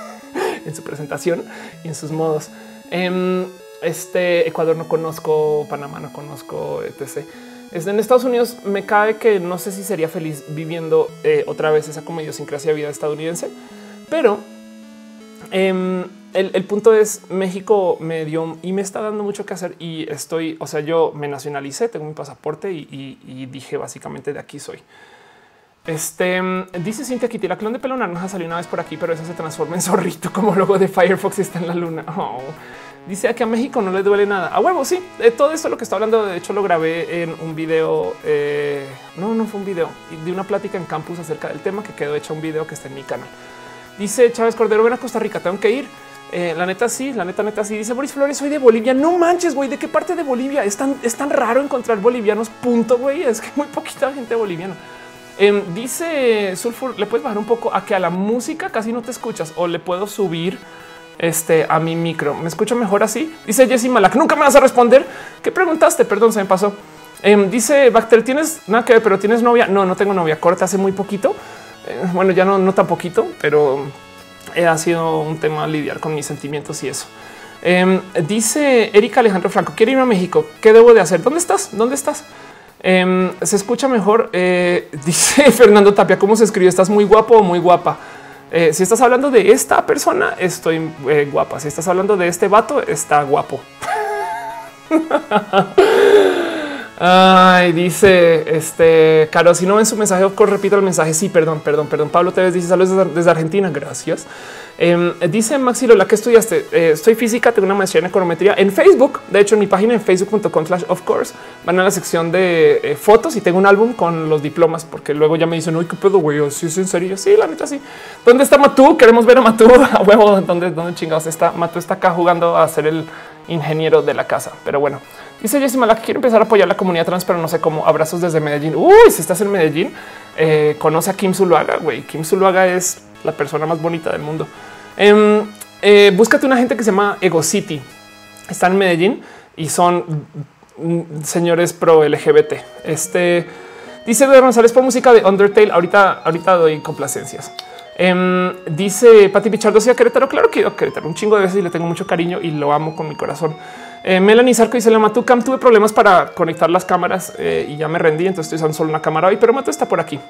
[laughs] en su presentación y en sus modos. Em, este Ecuador no conozco, Panamá no conozco, etc en Estados Unidos me cae que no sé si sería feliz viviendo eh, otra vez esa como idiosincrasia de vida estadounidense, pero em, el, punto es México me dio y me está dando mucho que hacer y estoy, o sea, yo me nacionalicé, tengo mi pasaporte y, dije básicamente de aquí soy. Este dice Cintia Kitty, la clon de pelo naranja salió una vez por aquí, pero eso se transforma en zorrito [laughs] como logo de Firefox está en la luna. Oh. Dice que a México no le duele nada. A huevo, sí. De todo esto lo que está hablando, de hecho, lo grabé en un video. Eh, no, no fue un video de una plática en campus acerca del tema que quedó hecha un video que está en mi canal. Dice Chávez Cordero, ven a Costa Rica, tengo que ir. Eh, la neta, sí, la neta, neta, sí. Dice Boris Flores, soy de Bolivia. No manches, güey. ¿De qué parte de Bolivia? Es tan, es tan raro encontrar bolivianos. Punto, güey. Es que muy poquita gente boliviana. Em, dice Sulfur, le puedes bajar un poco a que a la música casi no te escuchas o le puedo subir este a mi micro. Me escucho mejor así. Dice Jessy Malak. Nunca me vas a responder. ¿Qué preguntaste? Perdón, se me pasó. Em, dice Bacter, tienes nada que ver, pero tienes novia. No, no tengo novia. Corta hace muy poquito. Eh, bueno, ya no, no tan poquito, pero ha sido un tema lidiar con mis sentimientos y eso. Em, dice Erika Alejandro Franco, quiero ir a México. ¿Qué debo de hacer? ¿Dónde estás? ¿Dónde estás? Em, se escucha mejor. Eh, [laughs] dice Fernando Tapia, ¿cómo se escribe? ¿Estás muy guapo o muy guapa? Eh, si estás hablando de esta persona, estoy eh, guapa. Si estás hablando de este vato, está guapo. [laughs] Ay, dice este Caro, si no ven su mensaje, repito el mensaje. Sí, perdón, perdón, perdón. Pablo Tevez dice saludos desde Argentina. Gracias. Em, dice Maxi Lola que estudiaste. Eh, estoy física, tengo una maestría en econometría en Facebook. De hecho, en mi página en facebook.com slash of course van a la sección de eh, fotos y tengo un álbum con los diplomas, porque luego ya me dicen, uy, qué pedo, güey. Si es en serio. Sí, la neta, sí. ¿Dónde está Matú? Queremos ver a Matú [laughs] a huevo. ¿Dónde, dónde chingados está? Matú está acá jugando a ser el ingeniero de la casa. Pero bueno, dice Jessy Malak, quiero empezar a apoyar la comunidad trans, pero no sé cómo. Abrazos desde Medellín. Uy, si estás en Medellín, eh, conoce a Kim Zuluaga, güey. Kim Zuluaga es la persona más bonita del mundo. Em, eh, búscate una gente que se llama Ego City. Está en Medellín y son mm, señores pro LGBT. Este dice de González por música de Undertale. Ahorita, ahorita doy complacencias. Em, dice Pati Pichardo, sí a Querétaro. Claro que yo Querétaro un chingo de veces y le tengo mucho cariño y lo amo con mi corazón. Eh, Melanie Sarco dice la Matucam. Tuve problemas para conectar las cámaras eh, y ya me rendí. Entonces estoy usando solo una cámara hoy, pero Matu está por aquí.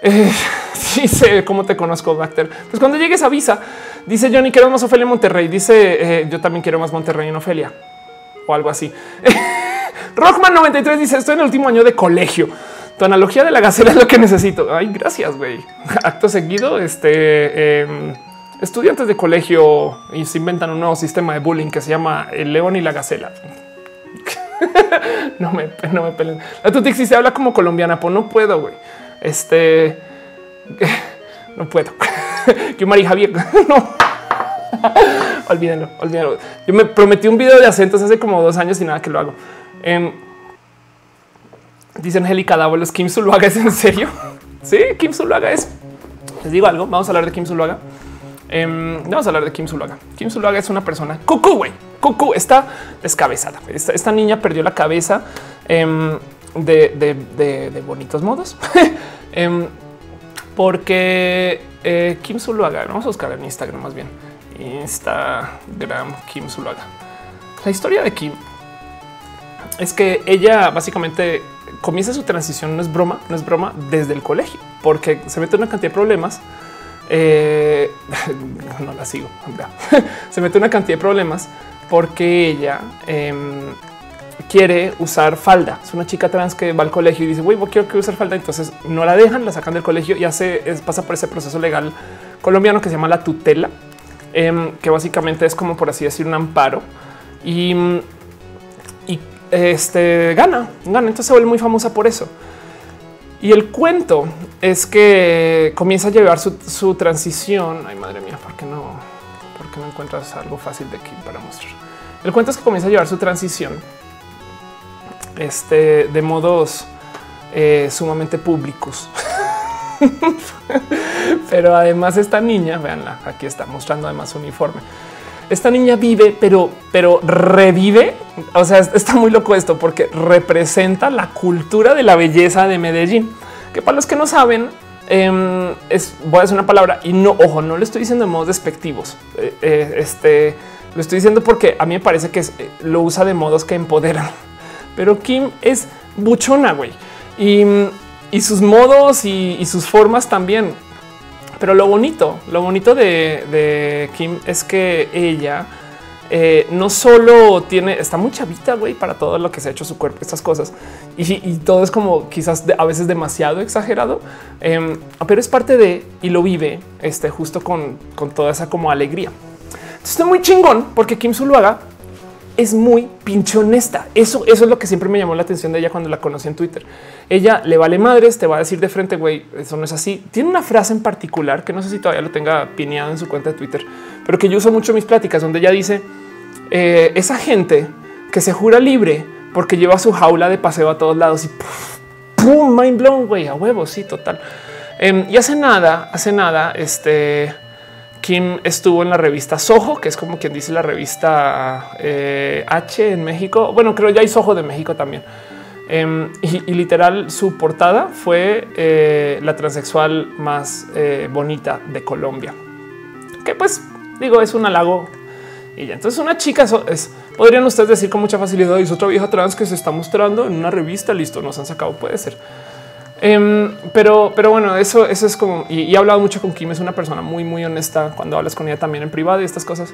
Eh, [laughs] dice cómo te conozco, Bacter. Pues cuando llegues avisa. Dice Johnny, quiero más Ofelia Monterrey. Dice yo también quiero más Monterrey en Ofelia o algo así. [laughs] Rockman 93 dice estoy en el último año de colegio. Tu analogía de la gacela es lo que necesito. Ay, gracias, güey. [laughs] Acto seguido, este em, estudiantes de colegio y se inventan un nuevo sistema de bullying que se llama el león y la gacela. [laughs] no me, no me peleen. La Tutixi se habla como colombiana, pues no puedo, güey. Este [laughs] no puedo. [laughs] que María Javier, no. olvídenlo, olvídenlo. Yo me prometí un video de acentos hace como dos años y nada que lo hago. Eh, dice Angélica Dávalos, Kim Zuluaga es en serio. Sí, Kim Zuluaga es. Les digo algo. Vamos a hablar de Kim Zuluaga. Em, vamos a hablar de Kim Zuluaga. Kim Zuluaga es una persona cucú, güey. Cucú está descabezada. Esta, niña perdió la cabeza em, de, bonitos modos. [laughs] Em, porque eh, Kim Zuluaga, vamos a buscar en Instagram más bien. Instagram Kim Zuluaga. La historia de Kim es que ella básicamente comienza su transición, no es broma, no es broma, desde el colegio, porque se mete una cantidad de problemas. Eh, [laughs] no la sigo. [laughs] se mete una cantidad de problemas porque ella em, quiere usar falda. Es una chica trans que va al colegio y dice, güey, quiero que usar falda. Entonces no la dejan, la sacan del colegio y hace, pasa por ese proceso legal colombiano que se llama la tutela, em, que básicamente es como por así decir un amparo y, y este gana, gana. Entonces se vuelve muy famosa por eso. Y el cuento es que comienza a llevar su, transición. Ay, madre mía, ¿por qué no? ¿Por qué no encuentras algo fácil de aquí para mostrar? El cuento es que comienza a llevar su transición este, de modos eh, sumamente públicos. [laughs] pero además esta niña, veanla, aquí está mostrando además su uniforme. Esta niña vive, pero, pero revive. O sea, está muy loco esto porque representa la cultura de la belleza de Medellín, que para los que no saben, em, es, voy a decir una palabra y no, ojo, no le estoy diciendo de modos despectivos. Eh, eh, este lo estoy diciendo porque a mí me parece que lo usa de modos que empoderan [laughs] pero Kim es buchona, güey. Y, sus modos y, sus formas también. Pero lo bonito, lo bonito de, Kim es que ella eh, no solo tiene, está muy chavita, güey, para todo lo que se ha hecho su cuerpo, estas cosas. Y, todo es como quizás a veces demasiado exagerado, em, pero es parte de y lo vive este, justo con, con toda esa como alegría. Entonces, está muy chingón porque Kim Zuluaga es muy pinche honesta. Eso, eso es lo que siempre me llamó la atención de ella cuando la conocí en Twitter. Ella le vale madres, te va a decir de frente, güey, eso no es así. Tiene una frase en particular que no sé si todavía lo tenga pineado en su cuenta de Twitter, pero que yo uso mucho en mis pláticas, donde ella dice eh, esa gente que se jura libre porque lleva su jaula de paseo a todos lados y pum, mind blown, güey, a huevos. Sí, total. Em, y hace nada, hace nada, este Kim estuvo en la revista Soho, que es como quien dice la revista eh, H en México. Bueno, creo ya hay Soho de México también. Em, y, literal, su portada fue eh, la transexual más eh, bonita de Colombia. Que pues digo, es un halago Y ya entonces una chica es, podrían ustedes decir con mucha facilidad, es otra vieja trans que se está mostrando en una revista, listo, nos han sacado, puede ser. Em, pero, pero bueno, eso, eso es como, y, he hablado mucho con Kim, es una persona muy, muy honesta cuando hablas con ella también en privado y estas cosas.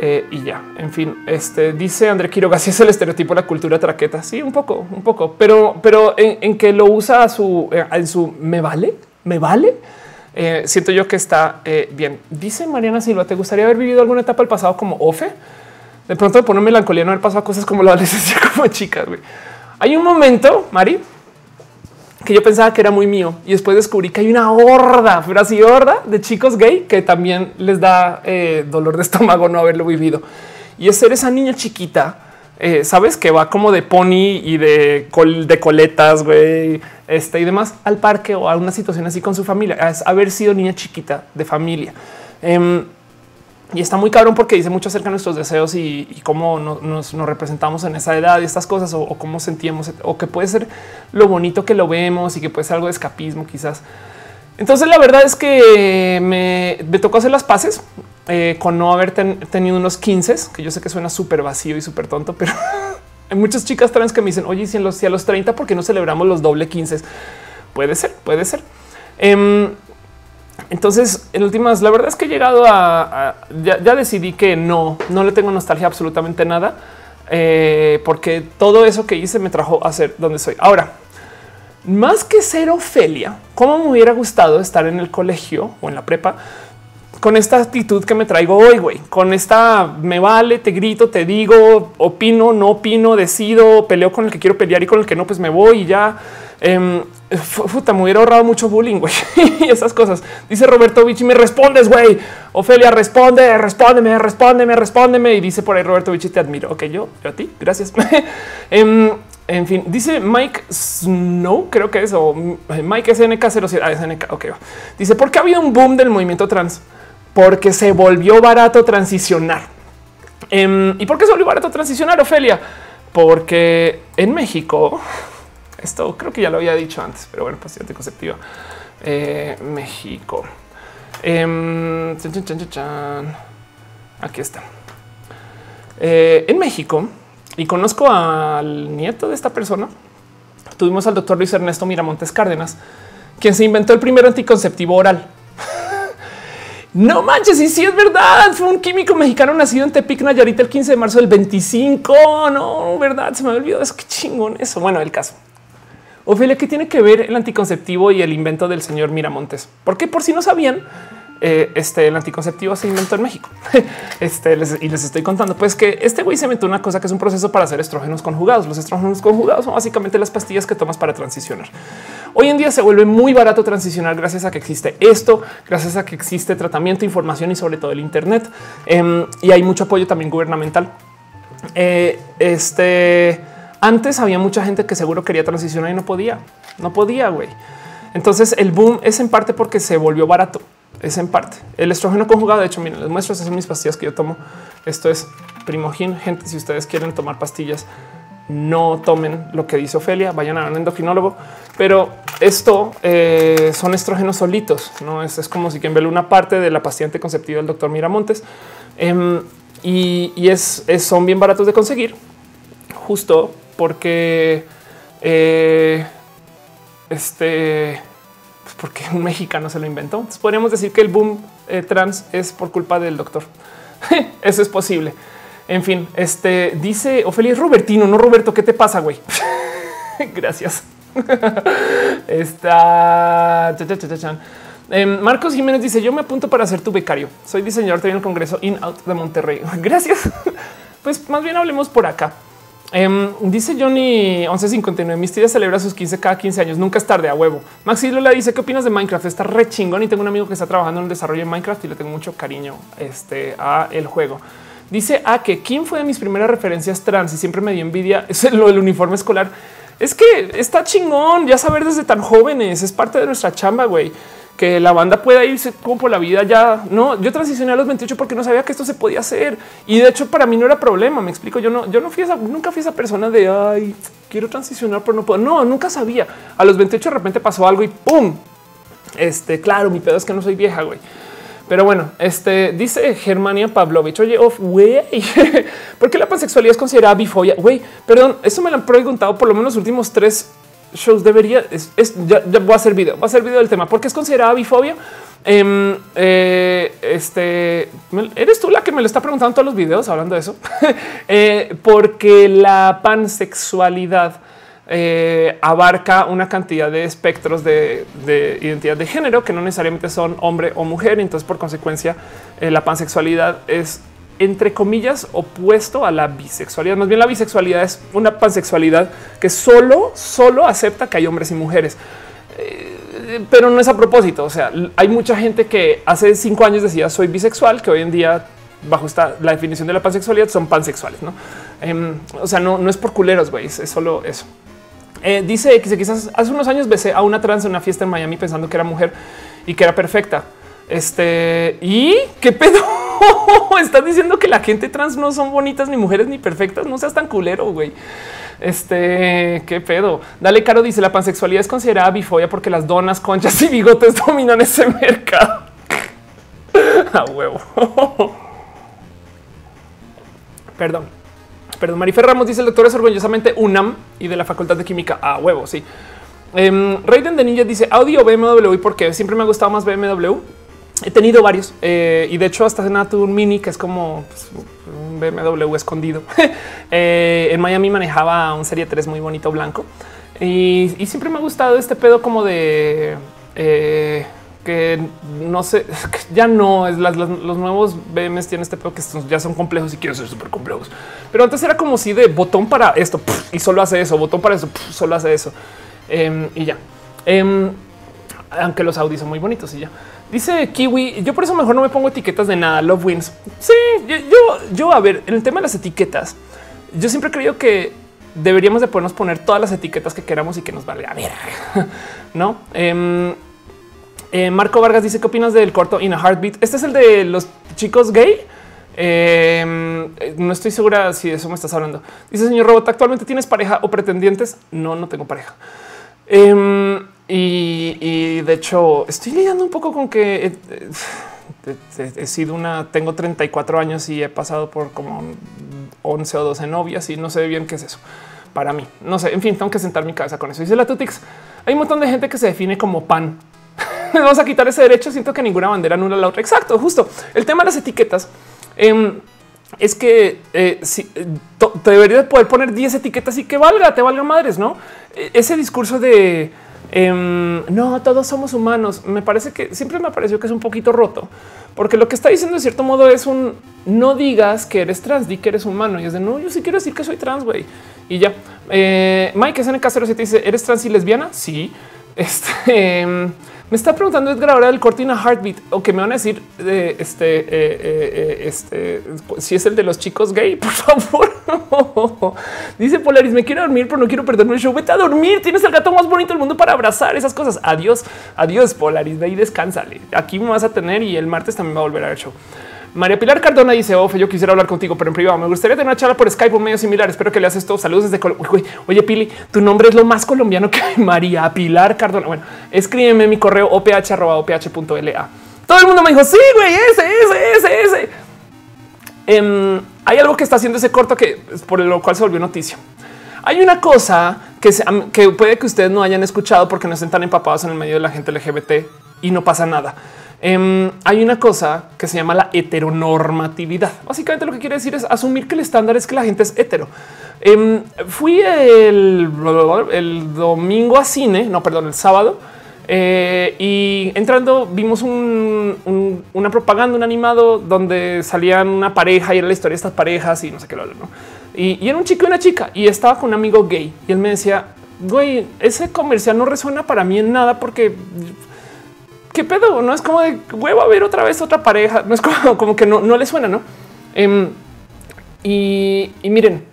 Eh, y ya, en fin, este dice André Quiroga, [laughs] si es el estereotipo de la cultura traqueta. Sí, un poco, un poco, pero, pero en, que lo usa a su, eh, en su me vale, me vale. Eh, siento yo que está bien. Dice Mariana Silva, ¿te gustaría haber vivido alguna etapa del pasado como Ofe? De pronto me pone melancolía no haber pasado cosas como la adolescencia [laughs] como chicas. Hay un momento, Mari, que yo pensaba que era muy mío y después descubrí que hay una horda, pero así horda de chicos gay que también les da eh, dolor de estómago no haberlo vivido. Y es ser esa niña chiquita, eh, sabes que va como de pony y de, de coletas, güey, este y demás al parque o a una situación así con su familia. Es haber sido niña chiquita de familia. Em, y está muy cabrón porque dice mucho acerca de nuestros deseos y, cómo nos, representamos en esa edad y estas cosas o, cómo sentíamos o que puede ser lo bonito que lo vemos y que puede ser algo de escapismo quizás. Entonces la verdad es que me, tocó hacer las paces eh, con no haber tenido unos 15, que yo sé que suena súper vacío y súper tonto, pero [laughs] hay muchas chicas trans que me dicen, oye, si, en los, a los 30, ¿por qué no celebramos los doble 15? Puede ser, puede ser. Em, entonces, en últimas, la verdad es que he llegado a, ya, decidí que no, no le tengo nostalgia absolutamente nada, eh, porque todo eso que hice me trajo a ser donde soy ahora. Más que ser Ofelia, cómo me hubiera gustado estar en el colegio o en la prepa con esta actitud que me traigo hoy, güey, con esta me vale, te grito, te digo, opino, no opino, decido, peleo con el que quiero pelear y con el que no, pues me voy y ya. Eh, puta, me hubiera ahorrado mucho bullying, güey, [laughs] y esas cosas. Dice Roberto Vichy, me respondes, güey. Ofelia, responde, respóndeme, respóndeme, respóndeme. Y dice por ahí Roberto Vichy, te admiro. Ok, yo, yo a ti, gracias. [laughs] Em, en fin, dice Mike Snow, creo que es, o Mike SNK07, ah, SNK, ok. Dice, ¿por qué ha habido un boom del movimiento trans? Porque se volvió barato transicionar. Em, ¿Y por qué se volvió barato transicionar, Ofelia? Porque en México esto creo que ya lo había dicho antes, pero bueno, paciente conceptiva. Eh, México. Em, Aquí está. Eh, en México, y conozco al nieto de esta persona, tuvimos al doctor Luis Ernesto Miramontes Cárdenas, quien se inventó el primer anticonceptivo oral. [laughs] No manches, y sí es verdad. Fue un químico mexicano nacido en Tepic, Nayarit, el 15 de marzo del 25. No, verdad, se me olvidó eso. Qué chingón eso. Bueno, el caso. Ofelia, ¿qué tiene que ver el anticonceptivo y el invento del señor Miramontes? Porque por si no sabían, eh, este el anticonceptivo se inventó en México. [laughs] este y les estoy contando, pues que este güey se inventó una cosa que es un proceso para hacer estrógenos conjugados. Los estrógenos conjugados son básicamente las pastillas que tomas para transicionar. Hoy en día se vuelve muy barato transicionar gracias a que existe esto, gracias a que existe tratamiento, información y sobre todo el Internet. Em, y hay mucho apoyo también gubernamental. Eh, este antes había mucha gente que seguro quería transicionar y no podía, no podía, güey. Entonces el boom es en parte porque se volvió barato. Es en parte el estrógeno conjugado. De hecho, miren, les muestro. Esas son mis pastillas que yo tomo. Esto es primogin. Gente, si ustedes quieren tomar pastillas, no tomen lo que dice Ofelia, vayan a un endocrinólogo. Pero esto eh, son estrógenos solitos. No es, es como si quien ve una parte de la pastilla anticonceptiva del doctor Miramontes em, y, es, son bien baratos de conseguir. Justo porque eh, este, pues porque un mexicano se lo inventó. Podríamos decir que el boom eh, trans es por culpa del doctor. [laughs] Eso es posible. En fin, este dice Ofelia Robertino, no Roberto. ¿Qué te pasa, güey? [laughs] Gracias. [laughs] Está em, Marcos Jiménez dice: Yo me apunto para ser tu becario. Soy diseñador en el Congreso In Out de Monterrey. Gracias. Pues más bien hablemos por acá. Em, dice Johnny 1159. Mis tías celebra sus 15 cada 15 años. Nunca es tarde a huevo. Maxi le dice qué opinas de Minecraft. Está re chingón y tengo un amigo que está trabajando en el desarrollo de Minecraft y le tengo mucho cariño este, a el juego. Dice a que Kim fue de mis primeras referencias trans y siempre me dio envidia. [laughs] Es lo del uniforme escolar. Es que está chingón ya saber desde tan jóvenes. Es parte de nuestra chamba, güey que la banda pueda irse como por la vida ya. No, yo transicioné a los 28 porque no sabía que esto se podía hacer. Y de hecho para mí no era problema. Me explico. Yo no, yo no fui esa, nunca fui esa persona de ay, quiero transicionar, pero no puedo. No, nunca sabía. A los 28 de repente pasó algo y pum. Este, claro, mi pedo es que no soy vieja, güey. Pero bueno, este dice Germania Pavlovich. Oye, off, güey, [laughs] ¿por qué la pansexualidad es considerada bifobia? Güey, perdón, eso me lo han preguntado por lo menos los últimos tres shows. Debería es, ya, voy a hacer video, voy a hacer video del tema. ¿Por qué es considerada bifobia? Em, eh, este eres tú la que me lo está preguntando en todos los videos hablando de eso, [laughs] eh, porque la pansexualidad eh, abarca una cantidad de espectros de, identidad de género que no necesariamente son hombre o mujer. Entonces, por consecuencia, la pansexualidad es entre comillas opuesto a la bisexualidad. Más bien la bisexualidad es una pansexualidad que solo, solo acepta que hay hombres y mujeres. Eh, pero no es a propósito. O sea, hay mucha gente que hace cinco años decía soy bisexual, que hoy en día bajo esta la definición de la pansexualidad son pansexuales. No, em, o sea, no, no es por culeros, güey, es solo eso. Eh, dice que quizás hace unos años besé a una trans en una fiesta en Miami pensando que era mujer y que era perfecta. Este y qué pedo [laughs] estás diciendo que la gente trans no son bonitas ni mujeres ni perfectas. No seas tan culero, güey. Este qué pedo. Dale caro dice la pansexualidad es considerada bifobia porque las donas, conchas y bigotes [laughs] dominan ese mercado. [laughs] a huevo. Perdón. Perdón, Marifer Ramos dice el doctor es orgullosamente UNAM y de la Facultad de Química a huevo. Sí. Um, Raiden de Ninja dice audio BMW porque siempre me ha gustado más BMW. He tenido varios eh, y de hecho hasta nada tuve un mini que es como pues, un BMW escondido. [laughs] Eh, en Miami manejaba un Serie 3 muy bonito blanco y, siempre me ha gustado este pedo como de eh, que no sé, [laughs] ya no es las, los nuevos BMs tienen este pedo que ya son complejos y quiero ser súper complejos. Pero antes era como si de botón para esto y solo hace eso, botón para eso, solo hace eso em, y ya. Em, aunque los Audi son muy bonitos y ya. Dice Kiwi, yo por eso mejor no me pongo etiquetas de nada. Love wins. Sí, yo, yo, a ver, en el tema de las etiquetas, yo siempre creo que deberíamos de podernos poner todas las etiquetas que queramos y que nos valga a ver, [laughs] no? Em, eh, Marco Vargas dice qué opinas del corto In a Heartbeat. Este es el de los chicos gay. Em, no estoy segura si eso me estás hablando. Dice señor Robot, ¿actualmente tienes pareja o pretendientes? No, no tengo pareja. Y, de hecho estoy lidiando un poco con que eh, eh, he, sido una, tengo 34 años y he pasado por como 11 o 12 novias y no sé bien qué es eso para mí. No sé, en fin, tengo que sentar mi cabeza con eso. Dice la Tutix, hay un montón de gente que se define como pan [laughs] vamos a quitar ese derecho. Siento que ninguna bandera anula la otra. Exacto, justo el tema de las etiquetas. Em, es que eh, si, te deberías poder poner 10 etiquetas y que valga, te valga madres, no? E, ese discurso de em, no, todos somos humanos. Me parece que siempre me pareció que es un poquito roto, porque lo que está diciendo de cierto modo es un no digas que eres trans, di que eres humano. Y es de no, yo sí quiero decir que soy trans, güey. Y ya. Eh, Mike SNK 07 dice: ¿Eres trans y lesbiana? Sí. Este. Em, me está preguntando Edgar ahora del Cortina Heartbeat o que me van a decir de este, eh, eh, eh, este, si es el de los chicos gay, [laughs] por favor. Dice Polaris, me quiero dormir, pero no quiero perderme el show. Vete a dormir. Tienes el gato más bonito del mundo para abrazar esas cosas. Adiós, adiós, Polaris. Ve y descánsale. Aquí me vas a tener y el martes también va a volver a ver show. María Pilar Cardona dice: Ofe, yo quisiera hablar contigo, pero en privado. Me gustaría tener una charla por Skype o medio similar. Espero que le haces todo. Saludos desde Colombia. Oye, Pili, tu nombre es lo más colombiano que [laughs] María Pilar Cardona. Bueno, escríbeme mi correo oph.oph.la. Todo el mundo me dijo: Sí, güey, ese, ese, ese, ese. Em, hay algo que está haciendo ese corto que por lo cual se volvió noticia. Hay una cosa que, que puede que ustedes no hayan escuchado porque no estén tan empapados en el medio de la gente LGBT y no pasa nada. Em, hay una cosa que se llama la heteronormatividad. Básicamente lo que quiere decir es asumir que el estándar es que la gente es hetero. Em, fui el, domingo a cine, no, perdón, el sábado. Eh, y entrando vimos una propaganda, un animado donde salían una pareja y era la historia de estas parejas y no sé qué lo ¿no? Y, y, era un chico y una chica y estaba con un amigo gay y él me decía, güey, ese comercial no resuena para mí en nada porque qué pedo, no es como de huevo a ver otra vez otra pareja, no es como, que no, le suena, no? Em, y, miren,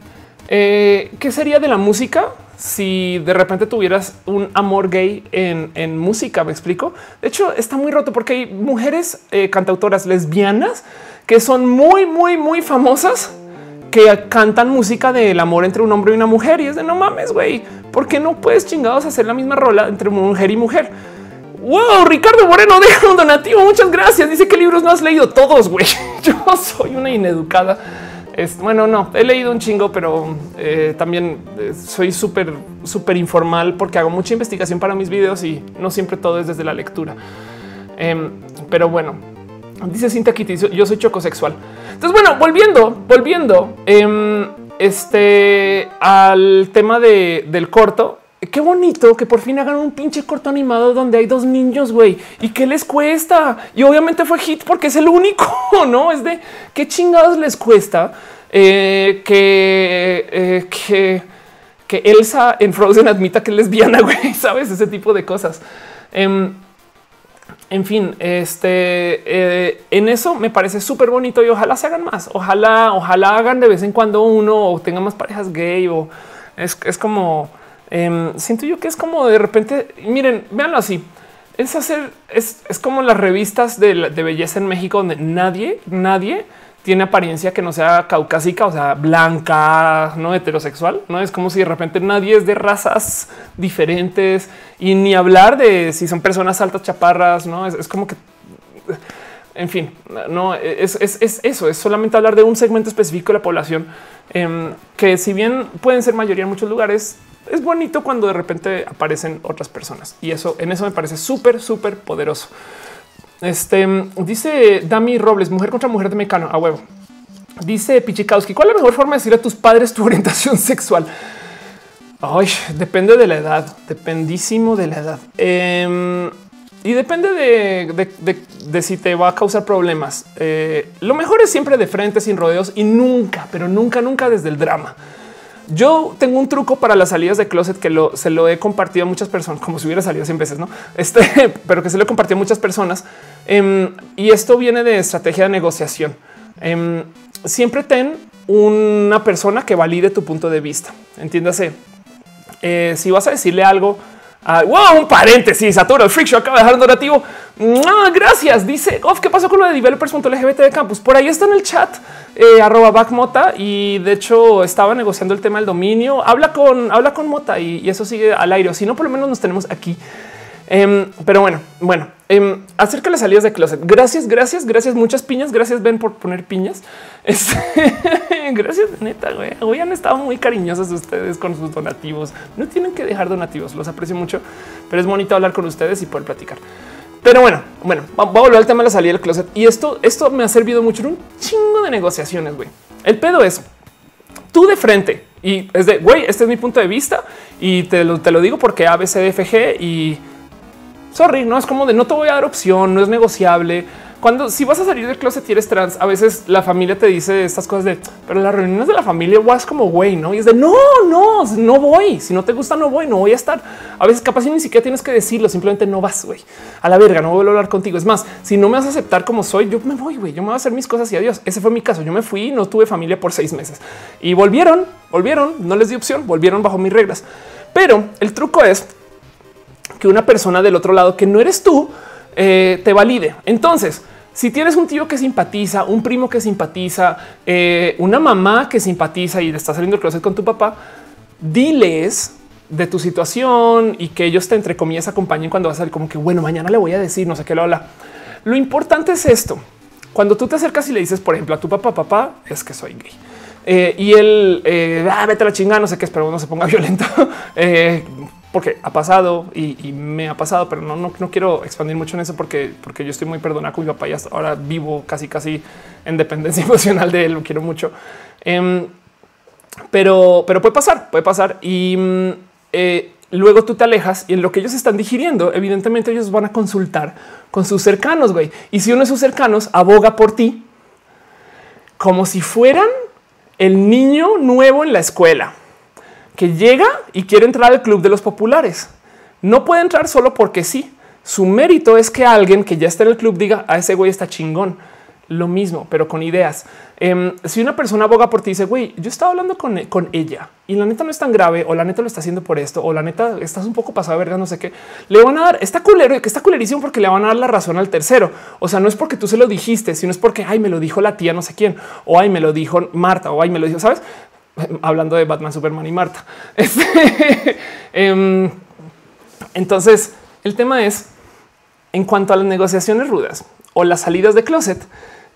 eh, ¿qué sería de la música si de repente tuvieras un amor gay en, música? Me explico. De hecho, está muy roto porque hay mujeres eh, cantautoras lesbianas que son muy, muy, muy famosas que cantan música del amor entre un hombre y una mujer. Y es de no mames, güey, ¿por qué no puedes chingados hacer la misma rola entre mujer y mujer? Wow, Ricardo Moreno [laughs] deja un donativo. Muchas gracias. Dice que libros no has leído todos, güey. [laughs] Yo soy una ineducada. Bueno, no, he leído un chingo, pero eh, también eh, soy súper, súper informal porque hago mucha investigación para mis videos y no siempre todo es desde la lectura. Em, pero bueno, dice Cinta Kitty, yo soy chocosexual. Entonces, bueno, volviendo, volviendo em, este, al tema de, del corto, qué bonito que por fin hagan un pinche corto animado donde hay dos niños, güey. ¿Y qué les cuesta? Y obviamente fue hit porque es el único, [laughs] ¿no? Es de qué chingados les cuesta eh, que, eh, que, que Elsa en Frozen admita que es lesbiana, [laughs] güey, ¿sabes? Ese tipo de cosas. Em, en fin, este eh, en eso me parece súper bonito y ojalá se hagan más. Ojalá, ojalá hagan de vez en cuando uno o tengan más parejas gay o es, es como Em, siento yo que es como de repente, miren, véanlo así. Es hacer, es, como las revistas de, belleza en México, donde nadie, nadie tiene apariencia que no sea caucásica, o sea, blanca, no heterosexual. No es como si de repente nadie es de razas diferentes y ni hablar de si son personas altas, chaparras. No es, como que, en fin, no es, eso. Es solamente hablar de un segmento específico de la población em, que, si bien pueden ser mayoría en muchos lugares, es bonito cuando de repente aparecen otras personas y eso en eso me parece súper, súper poderoso. Este dice Dami Robles, mujer contra mujer de Mecano a huevo. Dice Pichikowski, ¿cuál es la mejor forma de decir a tus padres tu [laughs] orientación sexual? Ay, depende de la edad, dependísimo de la edad. Em, y depende de, si te va a causar problemas. Eh, lo mejor es siempre de frente, sin rodeos y nunca, pero nunca, nunca desde el drama. Yo tengo un truco para las salidas de closet que se lo he compartido a muchas personas, como si hubiera salido 100 veces, no? Este, [laughs] pero que se lo he compartido a muchas personas. Em, y esto viene de estrategia de negociación. Em, siempre ten una persona que valide tu punto de vista. Entiéndase. Eh, si vas a decirle algo Ah, wow, un paréntesis. Saturo, el Freak acaba de dejar un donativo. Ah, gracias. Dice, ¿qué pasó con lo de developers.lgbt de campus? Por ahí está en el chat, eh, arroba backmota. Y de hecho estaba negociando el tema del dominio. Habla con, habla con Mota y, eso sigue al aire. si no, por lo menos nos tenemos aquí. Em, pero bueno, bueno, eh, acerca de las salidas de closet. Gracias, gracias, gracias. Muchas piñas. Gracias, Ben, por poner piñas. [laughs] Este, gracias, neta. Güey. Hoy han estado muy cariñosos ustedes con sus donativos. No tienen que dejar donativos. Los aprecio mucho, pero es bonito hablar con ustedes y poder platicar. Pero bueno, bueno, voy a volver al tema de la salida del closet y esto, esto me ha servido mucho en un chingo de negociaciones. Güey, el pedo es tú de frente y es de güey, este es mi punto de vista y te lo, te lo digo porque ABCDFG y sorry, no es como de no te voy a dar opción, no es negociable. Cuando si vas a salir del closet y eres trans, a veces la familia te dice estas cosas de, pero las reuniones de la familia vas como güey, no? Y es de no, no, no voy. Si no te gusta, no voy, no voy a estar. A veces capaz ni siquiera tienes que decirlo, simplemente no vas, güey. A la verga, no voy a hablar contigo. Es más, si no me vas a aceptar como soy, yo me voy, güey. Yo me voy a hacer mis cosas y adiós. Ese fue mi caso. Yo me fui, no tuve familia por seis meses y volvieron, volvieron, no les di opción, volvieron bajo mis reglas. Pero el truco es que una persona del otro lado que no eres tú eh, te valide. Entonces, si tienes un tío que simpatiza, un primo que simpatiza, eh, una mamá que simpatiza y le está saliendo el closet con tu papá, diles de tu situación y que ellos te entre comillas acompañen cuando vas a salir como que bueno, mañana le voy a decir, no sé qué lo habla. Lo importante es esto. Cuando tú te acercas y le dices, por ejemplo, a tu papá, papá, es que soy gay. Eh, y él, ah, vete a la chingada, no sé qué, espero no se ponga [laughs] violento porque ha pasado y, me ha pasado, pero no, no, no, quiero expandir mucho en eso porque, porque yo estoy muy perdonado con mi papá y ahora vivo casi, casi en dependencia [laughs] emocional de él. Lo quiero mucho. Em, pero, pero puede pasar, puede pasar. Y mm, eh, luego tú te alejas y en lo que ellos están digiriendo, evidentemente ellos van a consultar con sus cercanos, güey. Y si uno de sus cercanos aboga por ti como si fueran el niño nuevo en la escuela que llega y quiere entrar al club de los populares. No puede entrar solo porque sí. Su mérito es que alguien que ya está en el club diga a ese güey está chingón. Lo mismo, pero con ideas. Em, si una persona aboga por ti y dice, güey, yo estaba hablando con, con, ella y la neta no es tan grave, o la neta lo está haciendo por esto, o la neta estás un poco pasado de verga, no sé qué, le van a dar, está culero, que está culerísimo porque le van a dar la razón al tercero. O sea, no es porque tú se lo dijiste, sino es porque, ay, me lo dijo la tía no sé quién, o ay, me lo dijo Marta, o ay, me lo dijo, ¿sabes? [laughs] hablando de Batman, Superman y Marta. [laughs] Este, em, entonces, el tema es en cuanto a las negociaciones rudas o las salidas de closet,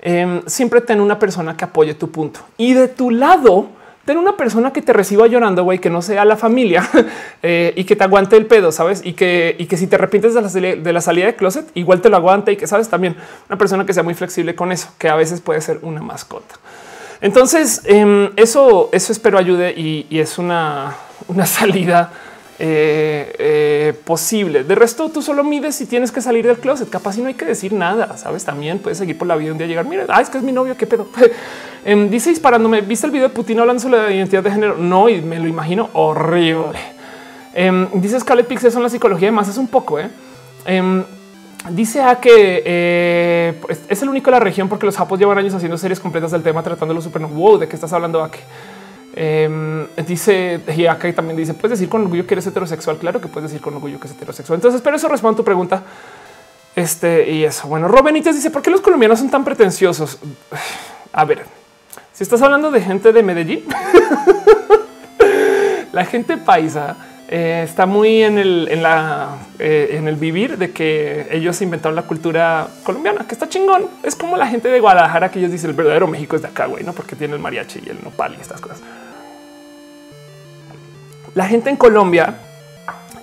em, siempre ten una persona que apoye tu punto y de tu lado, ten una persona que te reciba llorando, güey, que no sea la familia [laughs] eh, y que te aguante el pedo, sabes? Y que, y que si te arrepientes de la, de la salida de closet, igual te lo aguante y que sabes también una persona que sea muy flexible con eso, que a veces puede ser una mascota. Entonces, em, eso, eso espero ayude y, es una, una [laughs] salida eh, eh, posible. De resto, tú solo mides si tienes que salir del closet. Capaz si no hay que decir nada, sabes? También puedes seguir por la vida un día llegar. Mira, ah, es que es mi novio. Qué pedo. [laughs] Em, dice disparándome. ¿Viste el video de Putin hablando sobre la identidad de género? No, y me lo imagino horrible. Em, dice Scarlett Pixel son la psicología de masas un poco. ¿eh? Dice a que eh, es el único de la región porque los japos llevan años haciendo series completas del tema, tratándolo súper. Wow, ¿de qué estás hablando, Ake? Eh, dice y acá también dice: Puedes decir con orgullo que eres heterosexual. Claro que puedes decir con orgullo que es heterosexual. Entonces, pero eso responde a tu pregunta. Este y eso. Bueno, Robenites dice: ¿Por qué los colombianos son tan pretenciosos? [sighs] A ver, si estás hablando de gente de Medellín, [laughs] la gente paisa eh, está muy eh, en el vivir de que ellos inventaron la cultura colombiana, que está chingón. Es como la gente de Guadalajara que ellos dicen el verdadero México es de acá, güey, no porque tiene el mariachi y el nopal y estas cosas. La gente en Colombia,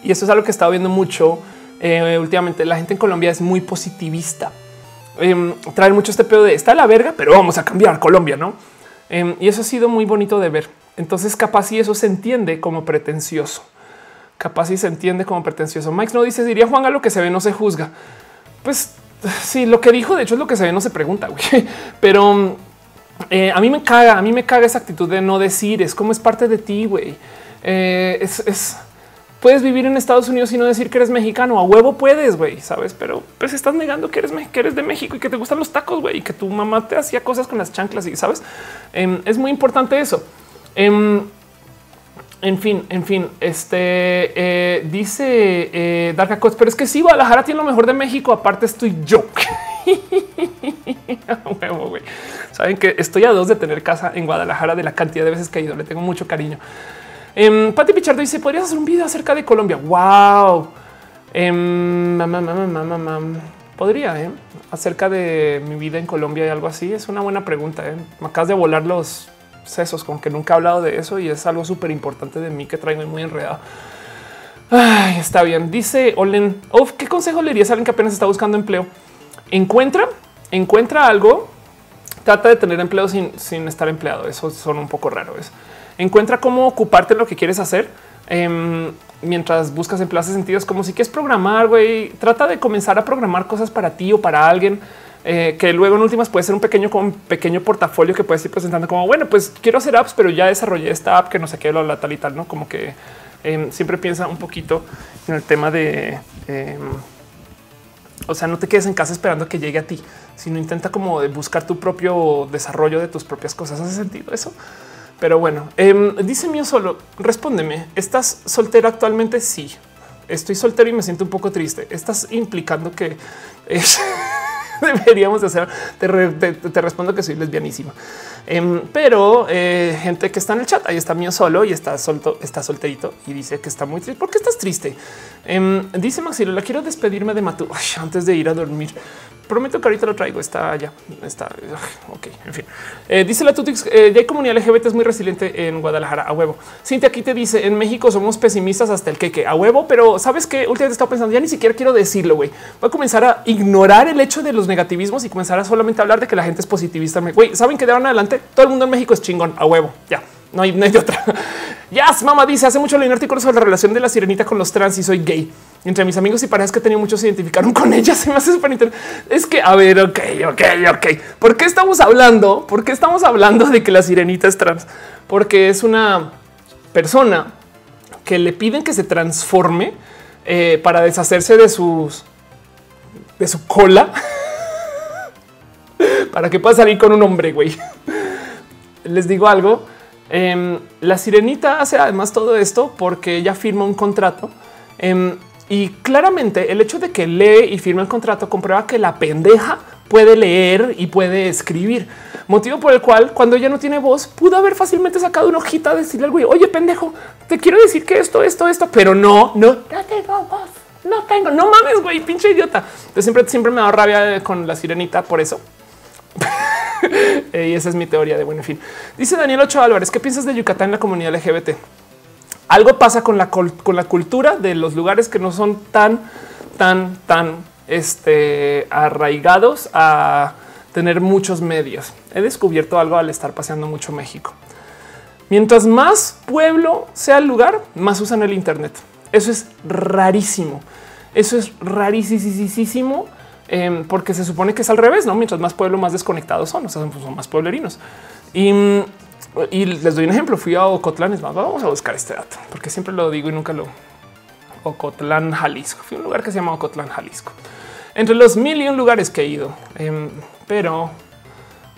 y eso es algo que he estado viendo mucho eh, últimamente, la gente en Colombia es muy positivista. Em, traen mucho este pedo de está la verga, pero vamos a cambiar Colombia, no? Em, y eso ha sido muy bonito de ver. Entonces, capaz si eso se entiende como pretencioso capaz y se entiende como pretencioso. Mike no dice, diría Juan, a lo que se ve no se juzga. Pues sí, lo que dijo, de hecho, es lo que se ve no se pregunta, güey. [laughs] Pero eh, a mí me caga, a mí me caga esa actitud de no decir, es como es parte de ti, güey. Eh, es, puedes vivir en Estados Unidos y no decir que eres mexicano. A huevo puedes, güey, sabes, pero pues estás negando que eres, que eres de México y que te gustan los tacos, güey, y que tu mamá te hacía cosas con las chanclas y sabes. Em, es muy importante eso. Em, en fin, en fin, este eh, dice eh, pero es que sí, Guadalajara tiene lo mejor de México. Aparte, estoy yo. [laughs] Saben que estoy a dos de tener casa en Guadalajara de la cantidad de veces que he ido. Le tengo mucho cariño. Eh, Pati Pichardo dice: Podrías hacer un video acerca de Colombia. Wow. Eh, Podría eh, acerca de mi vida en Colombia y algo así. Es una buena pregunta. Eh. Me acabas de volar los sesos, con que nunca he hablado de eso y es algo súper importante de mí que traigo muy enredado. Ay, está bien. Dice Olen, ¿qué consejo le dirías a alguien que apenas está buscando empleo? Encuentra, encuentra algo, trata de tener empleo sin, estar empleado. Eso son un poco raros. Encuentra cómo ocuparte lo que quieres hacer. Em, mientras buscas en plazas sentidos como si quieres programar, güey, trata de comenzar a programar cosas para ti o para alguien. Eh, que luego en últimas puede ser un pequeño con pequeño portafolio que puedes ir presentando como bueno, pues quiero hacer apps, pero ya desarrollé esta app que no sé qué, la tal y tal, no como que em, siempre piensa un poquito en el tema de em, o sea, no te quedes en casa esperando que llegue a ti, sino intenta como buscar tu propio desarrollo de tus propias cosas. Hace sentido eso. Pero bueno, em, dice mío solo, respóndeme, ¿estás soltero actualmente? Sí, estoy soltero y me siento un poco triste. Estás implicando que es [laughs] deberíamos hacer. Te, respondo que soy lesbianísima, em, pero eh, gente que está en el chat ahí está mío solo y está solto, está solterito y dice que está muy triste. ¿Por qué estás triste? Em, dice Maxilo, la quiero despedirme de Matu antes de ir a dormir. Prometo que ahorita lo traigo. Está allá. Está [laughs] ok. En fin, eh, dice la Tutix. Eh, ya hay comunidad LGBT es muy resiliente en Guadalajara a huevo. Cintia aquí te dice en México somos pesimistas hasta el que a huevo, pero sabes que últimamente estaba pensando ya ni siquiera quiero decirlo. Güey, voy a comenzar a ignorar el hecho de los negativismos y comenzar a solamente hablar de que la gente es positivista. Güey, saben que de ahora en adelante todo el mundo en México es chingón a huevo. Ya no hay, no hay de otra. Yes, mamá dice hace mucho leí un artículo sobre la relación de la sirenita con los trans y soy gay. Entre mis amigos y parejas que tenía muchos se identificaron con ella. Se me hace súper Es que, a ver, ok, ok, ok. ¿Por qué estamos hablando? ¿Por qué estamos hablando de que la sirenita es trans? Porque es una persona que le piden que se transforme eh, para deshacerse de sus de su cola [laughs] para que pueda salir con un hombre. Güey, les digo algo Em, la sirenita hace además todo esto porque ella firma un contrato em, y claramente el hecho de que lee y firma el contrato comprueba que la pendeja puede leer y puede escribir, motivo por el cual cuando ella no tiene voz pudo haber fácilmente sacado una hojita, decirle al güey, oye pendejo, te quiero decir que esto, esto, esto, pero no, no, no tengo voz. no tengo, no mames, güey, pinche idiota. Entonces siempre, siempre me da rabia con la sirenita por eso. [laughs] y esa es mi teoría de buen fin. Dice Daniel Ocho Álvarez, ¿qué piensas de Yucatán en la comunidad LGBT? Algo pasa con la, con la cultura de los lugares que no son tan, tan, tan este, arraigados a tener muchos medios. He descubierto algo al estar paseando mucho México. Mientras más pueblo sea el lugar, más usan el Internet. Eso es rarísimo. Eso es rarísimo em, porque se supone que es al revés, no? Mientras más pueblo, más desconectados son, o sea, son más pueblerinos. Y, les doy un ejemplo. Fui a Ocotlán. Vamos a buscar este dato porque siempre lo digo y nunca lo. Ocotlán, Jalisco. Fui a un lugar que se llama Ocotlán, Jalisco. Entre los mil y un lugares que he ido, em, pero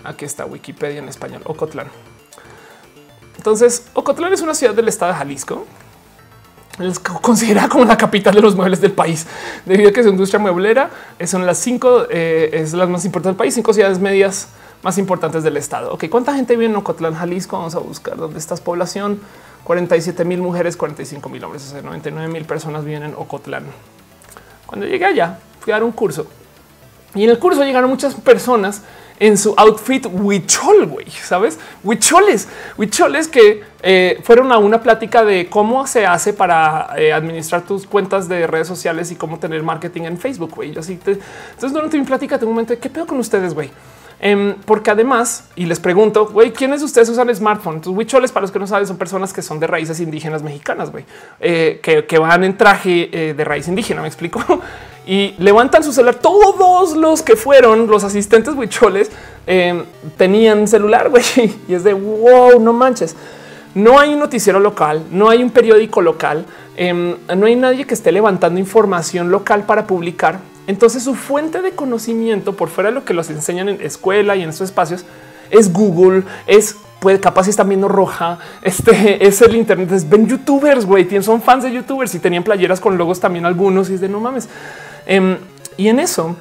aquí está Wikipedia en español. Ocotlán. Entonces, Ocotlán es una ciudad del estado de Jalisco. Es considerada como la capital de los muebles del país, debido a que su industria mueblera son las cinco, eh, es las más importantes del país, cinco ciudades medias más importantes del estado. Ok, ¿cuánta gente vive en Ocotlán, Jalisco? Vamos a buscar dónde está población. 47 mil mujeres, 45 mil hombres, o sea, 99 mil personas viven en Ocotlán. Cuando llegué allá, fui a dar un curso y en el curso llegaron muchas personas en su outfit huichol, güey, ¿sabes? Huicholes, huicholes que eh, fueron a una plática de cómo se hace para eh, administrar tus cuentas de redes sociales y cómo tener marketing en Facebook, güey. Así entonces durante mi plática tengo un momento de qué pedo con ustedes, güey. Em, porque además, y les pregunto, güey, ¿quiénes de ustedes usan smartphone? Entonces, huicholes, para los que no saben, son personas que son de raíces indígenas mexicanas, güey, eh, que, van en traje de raíz indígena, me explico. [laughs] y levantan su celular. Todos los que fueron los asistentes huicholes eh, tenían celular, güey, [laughs] y es de wow, no manches. No hay un noticiero local, no hay un periódico local, em, no hay nadie que esté levantando información local para publicar. Entonces su fuente de conocimiento por fuera de lo que los enseñan en escuela y en esos espacios es Google, es puede capaz si están viendo roja. [laughs] Este es el Internet. Es ven youtubers, güey. Son fans de youtubers y tenían playeras con logos también algunos. Y es de no mames. Em, y en eso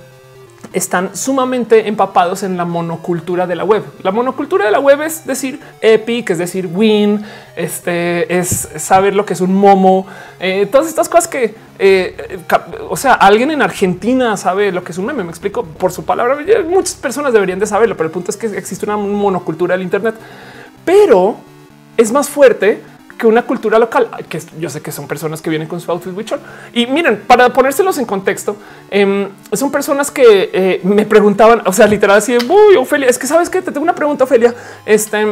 están sumamente empapados en la monocultura de la web. La monocultura de la web es decir Epic, es decir Win, este es saber lo que es un momo, eh, todas estas cosas que, eh, o sea, alguien en Argentina sabe lo que es un meme. Me explico por su palabra. Muchas personas deberían de saberlo, pero el punto es que existe una monocultura del Internet, pero es más fuerte que una cultura local, que yo sé que son personas que vienen con su outfit witcher. Y miren, para ponérselos en contexto, em, son personas que eh, me preguntaban, o sea, literal así de, uy, Ofelia, es que sabes que te tengo una pregunta, Ofelia. Este,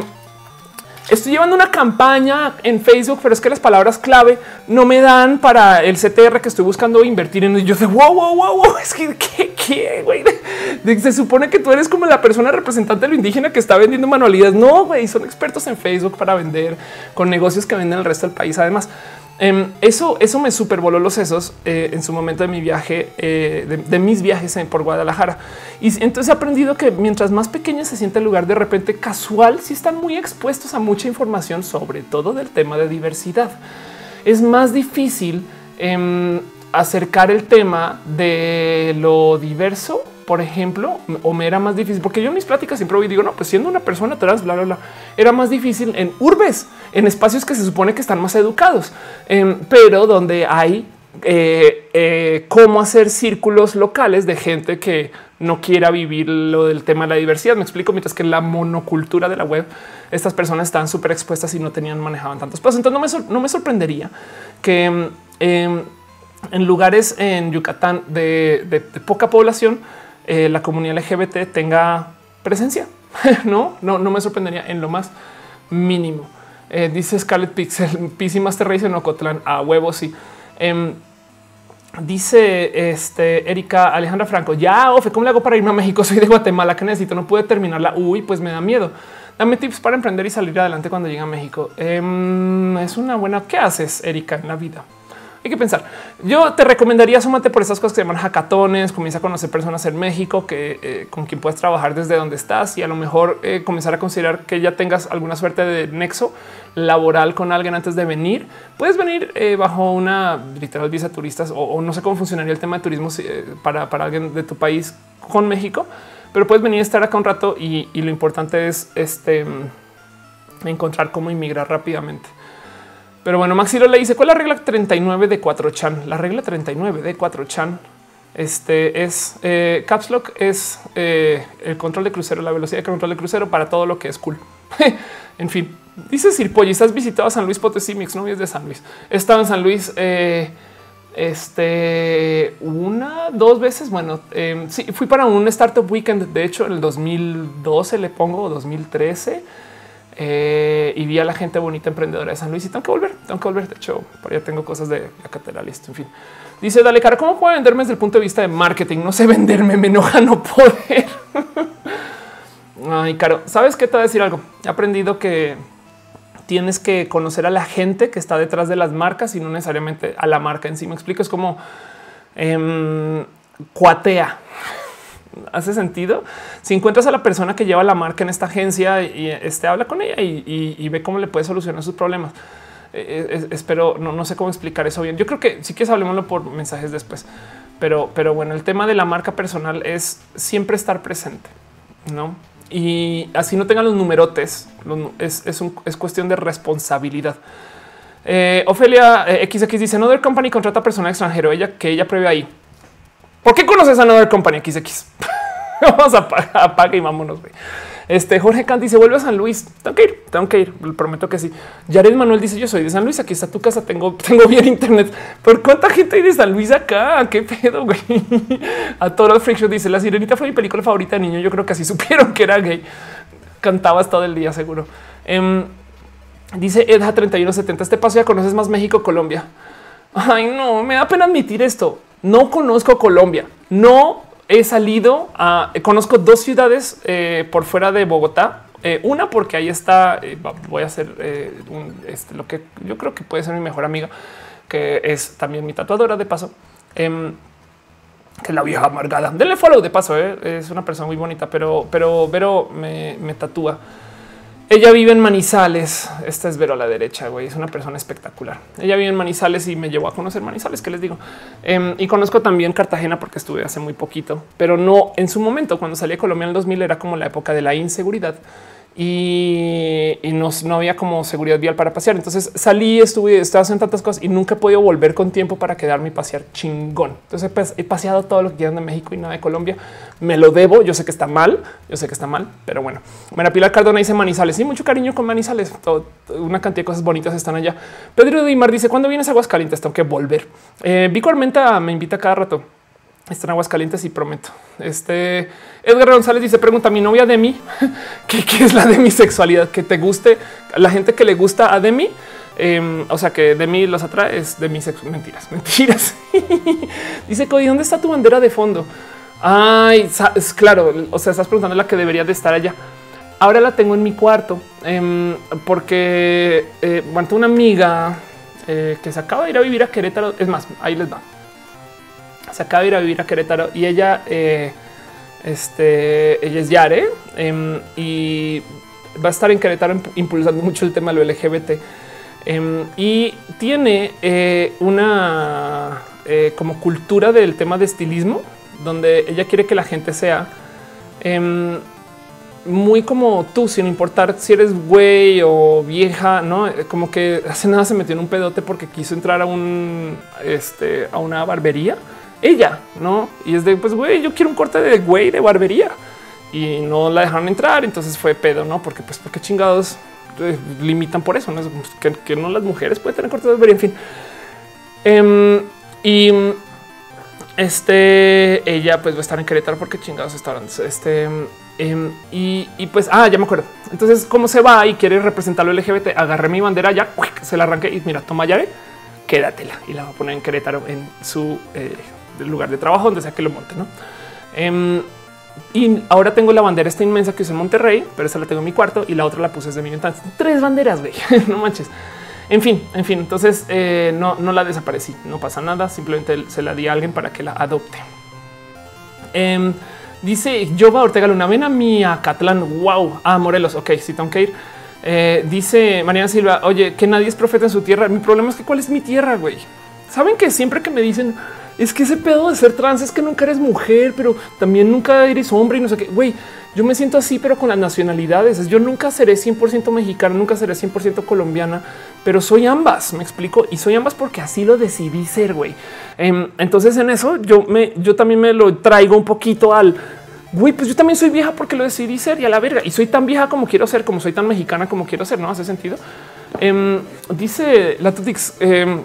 Estoy llevando una campaña en Facebook, pero es que las palabras clave no me dan para el CTR que estoy buscando invertir en. Y yo de wow, wow, wow, wow. [laughs] Es que qué, qué, güey. [laughs] Se supone que tú eres como la persona representante de lo indígena que está vendiendo manualidades. No, güey, son expertos en Facebook para vender con negocios que venden el resto del país. Además, Em, eso, eso me supervoló los sesos eh, en su momento de mi viaje, eh, de, mis viajes por Guadalajara. Y entonces he aprendido que mientras más pequeño se siente el lugar, de repente casual, si están muy expuestos a mucha información, sobre todo del tema de diversidad. Es más difícil em, acercar el tema de lo diverso por ejemplo, o me era más difícil, porque yo en mis pláticas siempre digo, no, pues siendo una persona trans, bla, bla, bla, era más difícil en urbes, en espacios que se supone que están más educados, em, pero donde hay eh, eh, cómo hacer círculos locales de gente que no quiera vivir lo del tema de la diversidad. Me explico, mientras que en la monocultura de la web, estas personas están súper expuestas y no tenían manejaban tantos pasos. Entonces no me, sorprendería que em, en lugares en Yucatán de poca población, eh, la comunidad LGBT tenga presencia. [laughs] no, no, no me sorprendería en lo más mínimo. Eh, dice Scarlett Pixel, [laughs] PC Master Race en Ocotlán, a huevos sí. Em, dice este Erika Alejandra Franco, ya, Ofe, ¿cómo le hago para irme a México? [laughs] Soy de Guatemala, que necesito, no pude terminarla. Uy, pues me da miedo. Dame tips para emprender y salir adelante cuando llegue a México. Em, es una buena. ¿Qué haces, Erika, en la vida? Hay que pensar. Yo te recomendaría sumarte por esas cosas que se llaman hackatones, comienza a conocer personas en México que eh, con quien puedes trabajar desde donde estás y a lo mejor eh, comenzar a considerar que ya tengas alguna suerte de nexo laboral con alguien antes de venir. Puedes venir eh, bajo una literal visa turistas o, no sé cómo funcionaría el tema de turismo para, para alguien de tu país con México, pero puedes venir a estar acá un rato y, y lo importante es este encontrar cómo inmigrar rápidamente. Pero bueno, Maxilo le dice cuál es la regla 39 de 4 chan. La regla 39 de 4 chan este es eh, Caps Lock es eh, el control de crucero, la velocidad de control de crucero para todo lo que es cool. [laughs] en fin, dice Sir Polly, ¿estás visitado a San Luis Potosí? Mi exnovio es de San Luis. He estado en San Luis eh, este una, dos veces. Bueno, eh, sí, fui para un startup weekend. De hecho, en el 2012 le pongo 2013 eh, y vi a la gente bonita emprendedora de San Luis y tengo que volver, tengo que volver. De hecho, por allá tengo cosas de la catedral. Listo. En fin, dice Dale cara, ¿cómo puedo venderme desde el punto de vista de marketing? No sé venderme, me enoja no poder. [laughs] Ay, caro, sabes qué te voy a decir algo. He aprendido que tienes que conocer a la gente que está detrás de las marcas y no necesariamente a la marca en sí. Me explico, es como eh, cuatea. ¿Hace sentido? Si encuentras a la persona que lleva la marca en esta agencia y este habla con ella y, ve cómo le puede solucionar sus problemas. Eh, eh, espero, no, no, sé cómo explicar eso bien. Yo creo que sí que hablemoslo por mensajes después, pero, pero bueno, el tema de la marca personal es siempre estar presente, no? y así no tengan los numerotes. Es, es, cuestión de responsabilidad. Eh, Ofelia XX eh, dice Another Company contrata personal extranjero. Ella que ella prevé ahí. ¿Por qué conoces a Another Company XX? [laughs] Vamos a apagar y vámonos. Este Jorge Kant dice vuelve a San Luis. Tengo que ir, tengo que ir. Prometo que sí. Jared Manuel dice yo soy de San Luis. Aquí está tu casa. Tengo, [laughs] tengo bien internet. ¿Por cuánta gente hay de San Luis acá? Qué pedo, güey. [laughs] A todo el friction dice la sirenita fue mi película favorita de niño. Yo creo que así supieron que era gay. Cantabas todo el día, seguro. Um, dice Edja 3170. Este paso ya conoces más México, Colombia. Ay, no, me da pena admitir esto. No conozco Colombia. No he salido a conozco dos ciudades eh, por fuera de Bogotá. Eh, una porque ahí está, eh, voy a hacer este, lo que yo creo que puede ser mi mejor amiga, que es también mi tatuadora de paso, em, que la vieja amargada. Denle follow de paso, es una persona muy bonita, pero, pero, pero me, me tatúa. Ella vive en Manizales. Esta es Vero a la derecha, güey. Es una persona espectacular. Ella vive en Manizales y me llevó a conocer Manizales, que les digo. Em, y conozco también Cartagena porque estuve hace muy poquito, pero no en su momento. Cuando salí a Colombia en el 2000 era como la época de la inseguridad y, no, había como seguridad vial para pasear. Entonces salí, estuve, estaba haciendo tantas cosas y nunca he podido volver con tiempo para quedarme y pasear chingón. Entonces pues, he paseado todo lo que quieran de México y nada de Colombia. Me lo debo. Yo sé que está mal, yo sé que está mal, pero bueno. Mira, Pilar Cardona dice Manizales. Sí, mucho cariño con Manizales. una cantidad de cosas bonitas están allá. Pedro Dimar dice: Cuando vienes a Aguascalientes, tengo que volver. Eh, Vico Armenta me invita cada rato. Están aguas calientes y prometo. Este Edgar González dice: Pregunta a mi novia Demi [laughs] ¿qué, qué es la demisexualidad? Que te guste la gente que le gusta a Demi. Em, o sea, que de mí los atrae es de mis mentiras, [laughs] mentiras. dice Cody, ¿dónde está tu bandera de fondo? Ay, es claro. O sea, estás preguntando la que debería de estar allá. Ahora la tengo en mi cuarto em, porque eh, una amiga eh, que se acaba de ir a vivir a Querétaro. Es más, ahí les va se acaba de ir a vivir a Querétaro y ella, eh, este, ella es Yare em, y va a estar en Querétaro impulsando mucho el tema de lo LGBT em, y tiene eh, una eh, como cultura del tema de estilismo donde ella quiere que la gente sea em, muy como tú, sin importar si eres güey o vieja, no como que hace nada se metió en un pedote porque quiso entrar a un, este, a una barbería ella, ¿no? Y es de, pues, güey, yo quiero un corte de güey de barbería. Y no la dejaron entrar, entonces fue pedo, ¿no? Porque, pues, porque chingados eh, limitan por eso, ¿no? Que, no las mujeres pueden tener cortes de barbería, en fin. Em, y este, ella pues va a estar en Querétaro porque chingados estaban. Este, em, y, pues, ah, ya me acuerdo. Entonces, ¿cómo se va y quiere representar lo LGBT? Agarré mi bandera, ya se la arranqué y mira, toma llave, quédatela y la va a poner en Querétaro en su eh, del lugar de trabajo, donde sea que lo monte. ¿no? Em, y ahora tengo la bandera esta inmensa que es en Monterrey, pero esa la tengo en mi cuarto y la otra la puse desde mi ventana. Tres banderas, güey, [laughs] no manches. En fin, en fin, entonces eh, no, no la desaparecí, no pasa nada, simplemente se la di a alguien para que la adopte. Eh, dice Jova Ortega Luna, ven a mi Acatlán, wow, ah, Morelos, ok, sí tengo que ir. Eh, dice Mariana Silva, oye, que nadie es profeta en su tierra. Mi problema es que cuál es mi tierra, güey. Saben que siempre que me dicen es que ese pedo de ser trans es que nunca eres mujer, pero también nunca eres hombre y no sé qué. Güey, yo me siento así, pero con las nacionalidades. Yo nunca seré 100% mexicana, nunca seré 100% colombiana, pero soy ambas. Me explico y soy ambas porque así lo decidí ser. Güey. Em, entonces, en eso yo me, yo también me lo traigo un poquito al güey, pues yo también soy vieja porque lo decidí ser y a la verga y soy tan vieja como quiero ser, como soy tan mexicana como quiero ser. No hace sentido. Em, dice la Tutix. Em,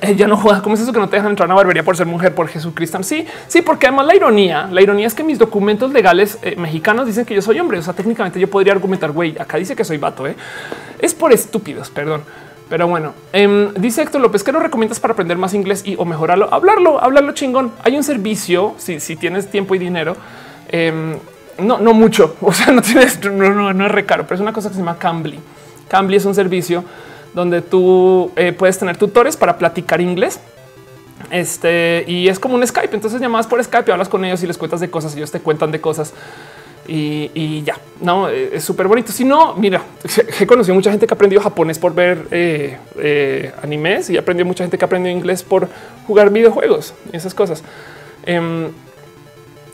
ella no juega. ¿Cómo es eso que no te dejan entrar a una barbería por ser mujer por Jesucristo? Sí, sí, porque además la ironía, la ironía es que mis documentos legales eh, mexicanos dicen que yo soy hombre. O sea, técnicamente yo podría argumentar, güey, acá dice que soy vato. ¿eh? Es por estúpidos, perdón. Pero bueno, em, dice Héctor López, ¿qué nos recomiendas para aprender más inglés y o mejorarlo? Hablarlo, hablarlo chingón. Hay un servicio, si, si tienes tiempo y dinero, em, no, no mucho, [laughs] o sea, no tienes, no, no, no es recaro, pero es una cosa que se llama Cambly. Cambly es un servicio donde tú eh, puedes tener tutores para platicar inglés. Este y es como un Skype. Entonces llamas por Skype y hablas con ellos y les cuentas de cosas. Y ellos te cuentan de cosas y, ya no eh, es súper bonito. Si no, mira, [laughs] he conocido mucha gente que aprendió japonés por ver eh, animes y aprendió mucha gente que aprendió inglés por jugar videojuegos y esas cosas. Em,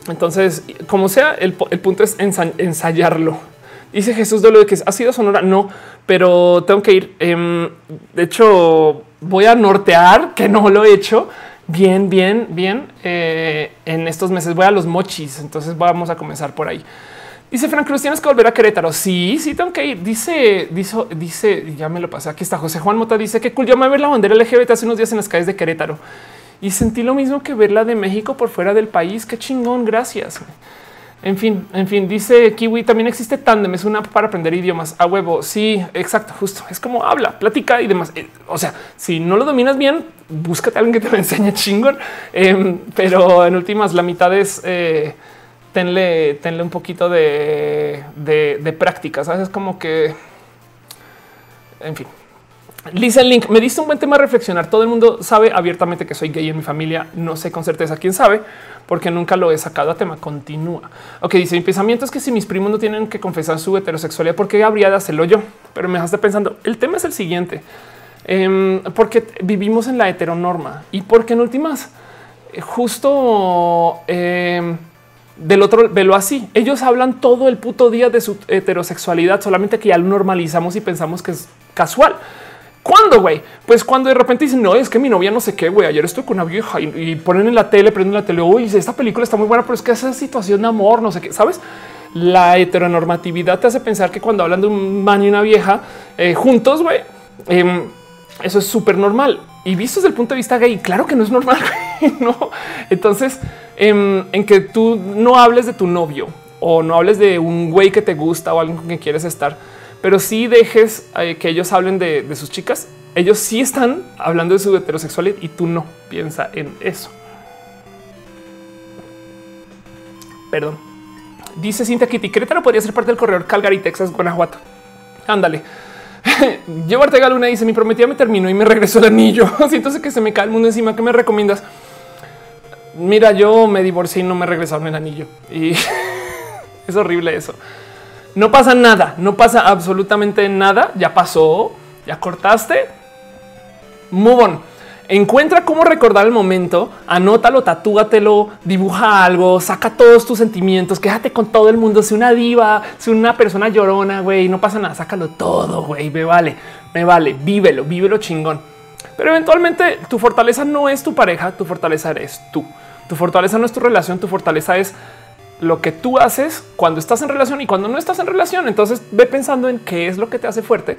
entonces, como sea, el, el punto es ensayarlo. Dice Jesús de lo que ha sido Sonora. No, pero tengo que ir. Em, de hecho, voy a nortear, que no lo he hecho bien, bien, bien eh, en estos meses. Voy a los mochis, entonces vamos a comenzar por ahí. Dice Frank Cruz, tienes que volver a Querétaro. Sí, sí, tengo que ir. Dice, dice, dice, ya me lo pasé. Aquí está José Juan Mota. Dice que cool. Yo me ver la bandera LGBT hace unos días en las calles de Querétaro y sentí lo mismo que verla de México por fuera del país. Qué chingón. Gracias. En fin, en fin, dice Kiwi, también existe Tandem, es una app para aprender idiomas a huevo. Sí, exacto, justo. Es como habla, platica y demás. Eh, o sea, si no lo dominas bien, búscate a alguien que te lo enseñe [laughs] chingón. Em, pero en últimas, la mitad es eh, tenle, tenle un poquito de, de, es como que, en fin, Lisa Link, me diste un buen tema reflexionar. Todo el mundo sabe abiertamente que soy gay en mi familia. No sé con certeza quién sabe, porque nunca lo he sacado a tema. Continúa. Ok, dice mi pensamiento es que si mis primos no tienen que confesar su heterosexualidad, ¿por qué habría de hacerlo yo? Pero me dejaste pensando. El tema es el siguiente, em, porque vivimos en la heteronorma y porque en últimas, eh, justo em, del otro velo así. Ellos hablan todo el puto día de su heterosexualidad, solamente que ya lo normalizamos y pensamos que es casual. ¿Cuándo, güey? Pues cuando de repente dicen, no, es que mi novia no sé qué, güey, ayer estoy con una vieja y, ponen en la tele, prenden la tele, uy, esta película está muy buena, pero es que esa situación de amor, no sé qué, ¿sabes? La heteronormatividad te hace pensar que cuando hablan de un man y una vieja eh, juntos, güey, em, eso es súper normal. Y visto desde el punto de vista gay, claro que no es normal, [laughs] ¿no? Entonces, em, en que tú no hables de tu novio o no hables de un güey que te gusta o alguien con quien quieres estar, pero si dejes eh, que ellos hablen de, sus chicas. Ellos sí están hablando de su heterosexualidad y tú no piensa en eso. Perdón. Dice Cintia Kitty, Querétaro podría ser parte del corredor Calgary, Texas, Guanajuato. Ándale. [laughs] Llevarte a Luna dice mi prometida me terminó y me regresó el anillo. [laughs] Siento que se me cae el mundo encima. ¿Qué me recomiendas? Mira, yo me divorcié y no me regresaron el anillo y [laughs] es horrible eso. No pasa nada, no pasa absolutamente nada. Ya pasó, ya cortaste. Move on. Encuentra cómo recordar el momento, anótalo, tatúatelo, dibuja algo, saca todos tus sentimientos, quédate con todo el mundo. Si una diva, si una persona llorona, güey, no pasa nada, sácalo todo, güey, me vale, me vale, vívelo, vívelo chingón. Pero eventualmente tu fortaleza no es tu pareja, tu fortaleza eres tú. Tu fortaleza no es tu relación, tu fortaleza es lo que tú haces cuando estás en relación y cuando no estás en relación. Entonces ve pensando en qué es lo que te hace fuerte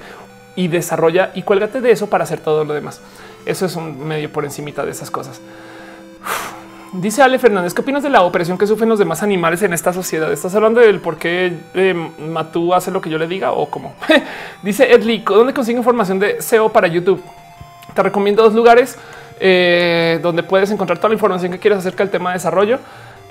y desarrolla y cuélgate de eso para hacer todo lo demás. Eso es un medio por encimita de esas cosas. Dice Ale Fernández, ¿qué opinas de la operación que sufren los demás animales en esta sociedad? ¿Estás hablando del por qué eh, Matú hace lo que yo le diga o cómo? [laughs] Dice Edley, ¿dónde consigo información de SEO para YouTube? Te recomiendo dos lugares eh, donde puedes encontrar toda la información que quieras acerca del tema de desarrollo.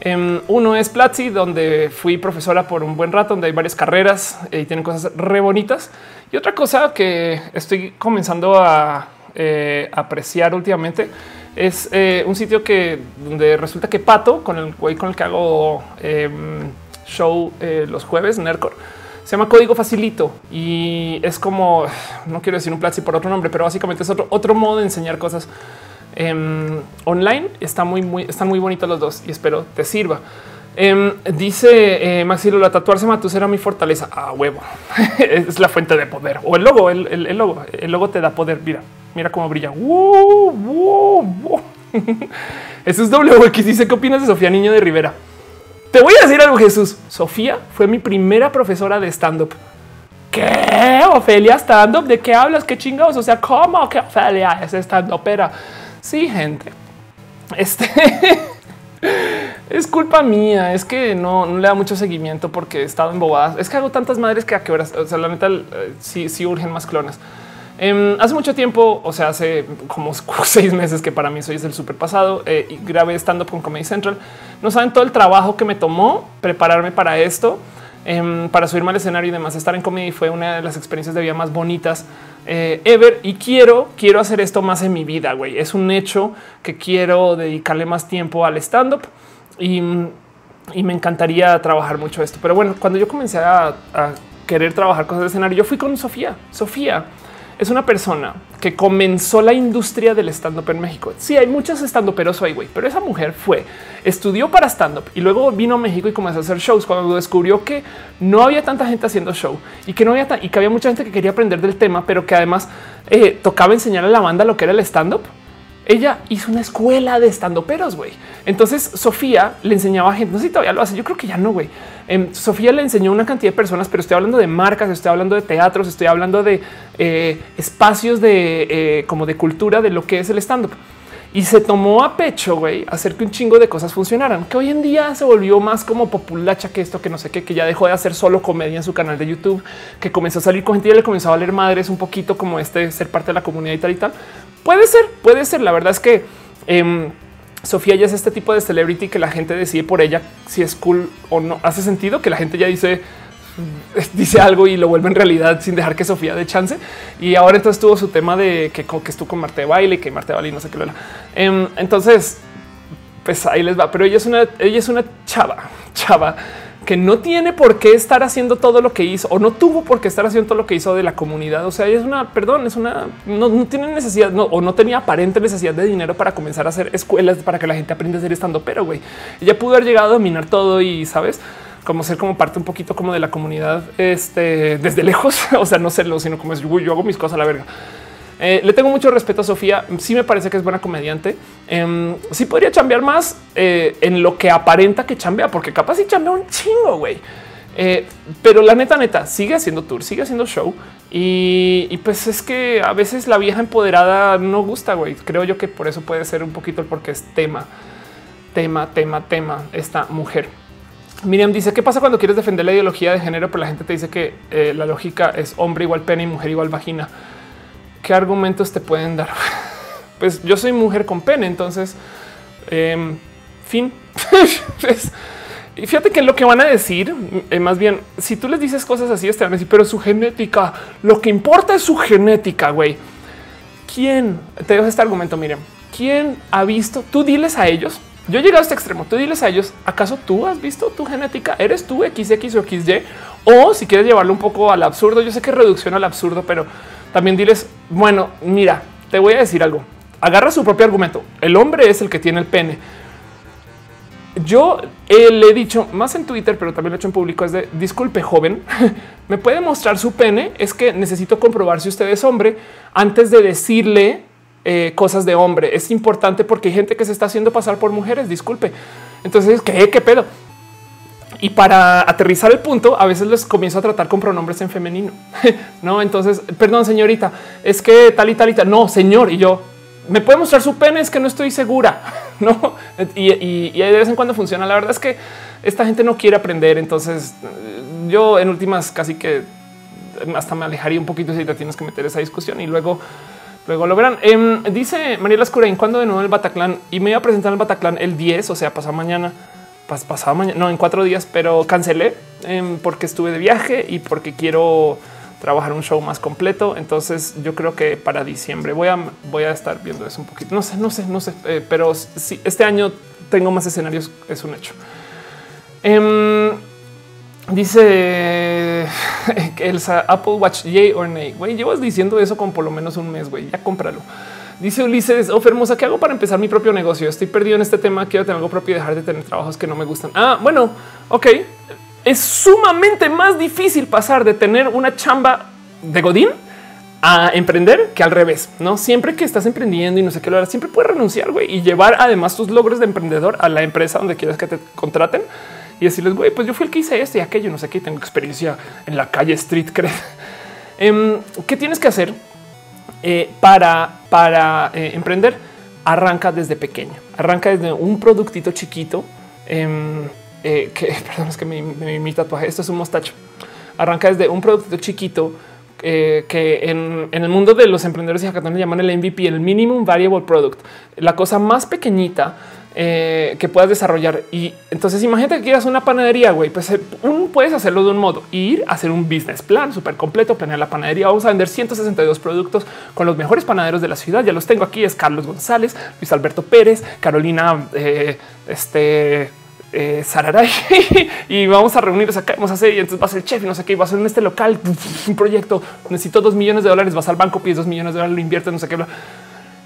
Em, uno es Platzi, donde fui profesora por un buen rato, donde hay varias carreras y tienen cosas re bonitas. Y otra cosa que estoy comenzando a eh, apreciar últimamente es eh, un sitio que donde resulta que Pato, con el güey con el que hago em, show eh, los jueves, Nercor, se llama Código Facilito y es como, no quiero decir un Platzi por otro nombre, pero básicamente es otro, otro modo de enseñar cosas em, online. Está muy, muy, están muy bonitos los dos y espero te sirva. Em, dice eh, Maxilo, la tatuarse Matus era mi fortaleza. A huevo. [laughs] es la fuente de poder. O el logo, el, logo. El logo te da poder. Mira, mira cómo brilla. [laughs] Jesús WX dice, ¿qué opinas de Sofía Niño de Rivera? Te voy a decir algo, Jesús. Sofía fue mi primera profesora de stand-up. ¿Qué? Ofelia stand-up? ¿De qué hablas? ¿Qué chingados? O sea, ¿cómo que Ofelia es stand-upera? Sí, gente. Este... [laughs] Es culpa mía, es que no, le da mucho seguimiento porque he estado embobadas. Es que hago tantas madres que a qué horas, o sea, la neta eh, sí, sí urgen más clones. Em, hace mucho tiempo, o sea, hace como [laughs] seis meses que para mí soy el super pasado eh, y grabé stand up con Comedy Central. No saben todo el trabajo que me tomó prepararme para esto, em, para subirme al escenario y demás. Estar en comedy fue una de las experiencias de vida más bonitas eh, ever y quiero, quiero hacer esto más en mi vida. Güey, es un hecho que quiero dedicarle más tiempo al stand up y, me encantaría trabajar mucho esto. Pero bueno, cuando yo comencé a, querer trabajar cosas de escenario, yo fui con Sofía. Sofía es una persona que comenzó la industria del stand up en México. Sí, hay muchos stand uperos hoy, güey, pero esa mujer fue, estudió para stand up y luego vino a México y comenzó a hacer shows cuando descubrió que no había tanta gente haciendo show y que no había y que había mucha gente que quería aprender del tema, pero que además eh, tocaba enseñar a la banda lo que era el stand up ella hizo una escuela de estando peros, güey. Entonces Sofía le enseñaba a gente, no sé si todavía lo hace, yo creo que ya no, güey. Em, Sofía le enseñó una cantidad de personas, pero estoy hablando de marcas, estoy hablando de teatros, estoy hablando de eh, espacios de eh, como de cultura de lo que es el stand up. Y se tomó a pecho, güey, hacer que un chingo de cosas funcionaran, que hoy en día se volvió más como populacha que esto, que no sé qué, que ya dejó de hacer solo comedia en su canal de YouTube, que comenzó a salir con gente y le comenzó a valer madres un poquito como este ser parte de la comunidad y tal y tal. Puede ser, puede ser. La verdad es que em, Sofía ya es este tipo de celebrity que la gente decide por ella si es cool o no. Hace sentido que la gente ya dice [laughs] dice algo y lo vuelve en realidad sin dejar que Sofía de chance. Y ahora entonces tuvo su tema de que, que estuvo con Marte de baile, que Marte de baile y no sé qué lo era. Em, entonces, pues ahí les va. Pero ella es una, ella es una chava, chava que no tiene por qué estar haciendo todo lo que hizo o no tuvo por qué estar haciendo todo lo que hizo de la comunidad. O sea, es una, perdón, es una, no, tiene necesidad o no tenía aparente necesidad de dinero para comenzar a hacer escuelas para que la gente aprenda a ser estando, pero güey, ella pudo haber llegado a dominar todo y sabes como ser como parte un poquito como de la comunidad este, desde lejos. [laughs] o sea, no serlo, sino como es yo hago mis cosas a la verga. Eh, le tengo mucho respeto a Sofía. Sí me parece que es buena comediante. Eh, sí podría chambear más eh, en lo que aparenta que chambea, porque capaz sí chambea un chingo, güey. Eh, pero la neta, neta, sigue haciendo tour, sigue haciendo show. Y, pues es que a veces la vieja empoderada no gusta, güey. Creo yo que por eso puede ser un poquito el porque es tema, tema, tema, tema esta mujer. Miriam dice, ¿qué pasa cuando quieres defender la ideología de género? Pero la gente te dice que la lógica es hombre igual pene y mujer igual vagina. ¿qué argumentos te pueden dar? [laughs] Pues yo soy mujer con pene, entonces, em, fin. [laughs] y fíjate que lo que van a decir, eh, más bien, si tú les dices cosas así, te van a decir, pero su genética, lo que importa es su genética, güey. ¿Quién? Te dejo este argumento, miren. ¿Quién ha visto? Tú diles a ellos. Yo he llegado a este extremo. Tú diles a ellos, ¿acaso tú has visto tu genética? ¿Eres tú XX o XY? O si quieres llevarlo un poco al absurdo, yo sé que reducción al absurdo, pero también diles, bueno, mira, te voy a decir algo. Agarra su propio argumento. El hombre es el que tiene el pene. Yo eh, le he dicho más en Twitter, pero también lo he hecho en público. Es de disculpe, joven, [laughs] me puede mostrar su pene. Es que necesito comprobar si usted es hombre antes de decirle eh, cosas de hombre. Es importante porque hay gente que se está haciendo pasar por mujeres. Disculpe. Entonces, ¿qué, qué pedo? Y para aterrizar el punto, a veces les comienzo a tratar con pronombres en femenino. [laughs] no, entonces, perdón, señorita, es que tal y tal y tal. No, señor. Y yo me puede mostrar su pene, es que no estoy segura. [laughs] no, y, de vez en cuando funciona. La verdad es que esta gente no quiere aprender. Entonces, yo en últimas casi que hasta me alejaría un poquito si te tienes que meter esa discusión y luego Luego lo verán. Em, dice Mariela Escurain, cuando de nuevo el Bataclan? Y me iba a presentar el Bataclan el 10, o sea, pasado mañana pasado mañana, no en cuatro días, pero cancelé em, porque estuve de viaje y porque quiero trabajar un show más completo. Entonces yo creo que para diciembre voy a, voy a estar viendo eso un poquito. No sé, no sé, no sé, eh, pero si este año tengo más escenarios, es un hecho. Em, dice [laughs] el Apple Watch, yay or nay. Güey, llevas diciendo eso con por lo menos un mes, güey. Ya cómpralo. Dice Ulises, oh, hermosa, ¿qué hago para empezar mi propio negocio? Estoy perdido en este tema, quiero tener algo propio y dejar de tener trabajos que no me gustan. Ah, bueno, ok. Es sumamente más difícil pasar de tener una chamba de Godín a emprender que al revés. No siempre que estás emprendiendo y no sé qué lo harás, siempre puedes renunciar y llevar además tus logros de emprendedor a la empresa donde quieras que te contraten y decirles, güey, pues yo fui el que hice esto y aquello, no sé qué, tengo experiencia en la calle Street [laughs] Cred. Em, ¿Qué tienes que hacer eh, para, para eh, emprender? Arranca desde pequeño, arranca desde un productito chiquito que, [laughs] perdón, es que mi, mi, tatuaje, esto es un mostacho. Arranca desde un productito chiquito que en, el mundo de los emprendedores y hackatones llaman el MVP, el Minimum Variable Product, la cosa más pequeñita eh, que puedas desarrollar. Y entonces imagínate que quieras una panadería, güey, pues eh, puedes hacerlo de un modo, ir a hacer un business plan súper completo, planear la panadería. Vamos a vender 162 productos con los mejores panaderos de la ciudad. Ya los tengo aquí. Es Carlos González, Luis Alberto Pérez, Carolina, eh, este, Sararay [laughs] y vamos a reunirnos acá. Vamos a hacer y entonces va a ser chef y no sé qué. Va a ser en este local un proyecto. Necesito dos millones de dólares. Vas al banco, pides dos millones de dólares, lo inviertes, no sé qué.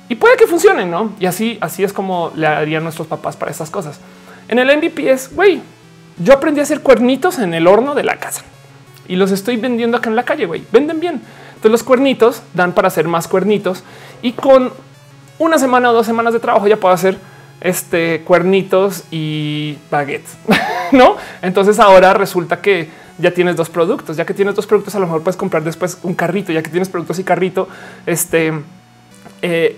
Y puede que funcione, ¿no? Y así, así es como le harían nuestros papás para estas cosas. En el MVP es, güey, yo aprendí a hacer cuernitos en el horno de la casa y los estoy vendiendo acá en la calle, güey. Venden bien. Entonces los cuernitos dan para hacer más cuernitos y con una semana o dos semanas de trabajo ya puedo hacer este cuernitos y baguettes, [laughs] ¿no? Entonces ahora resulta que ya tienes dos productos, ya que tienes dos productos, a lo mejor puedes comprar después un carrito, ya que tienes productos y carrito, este eh,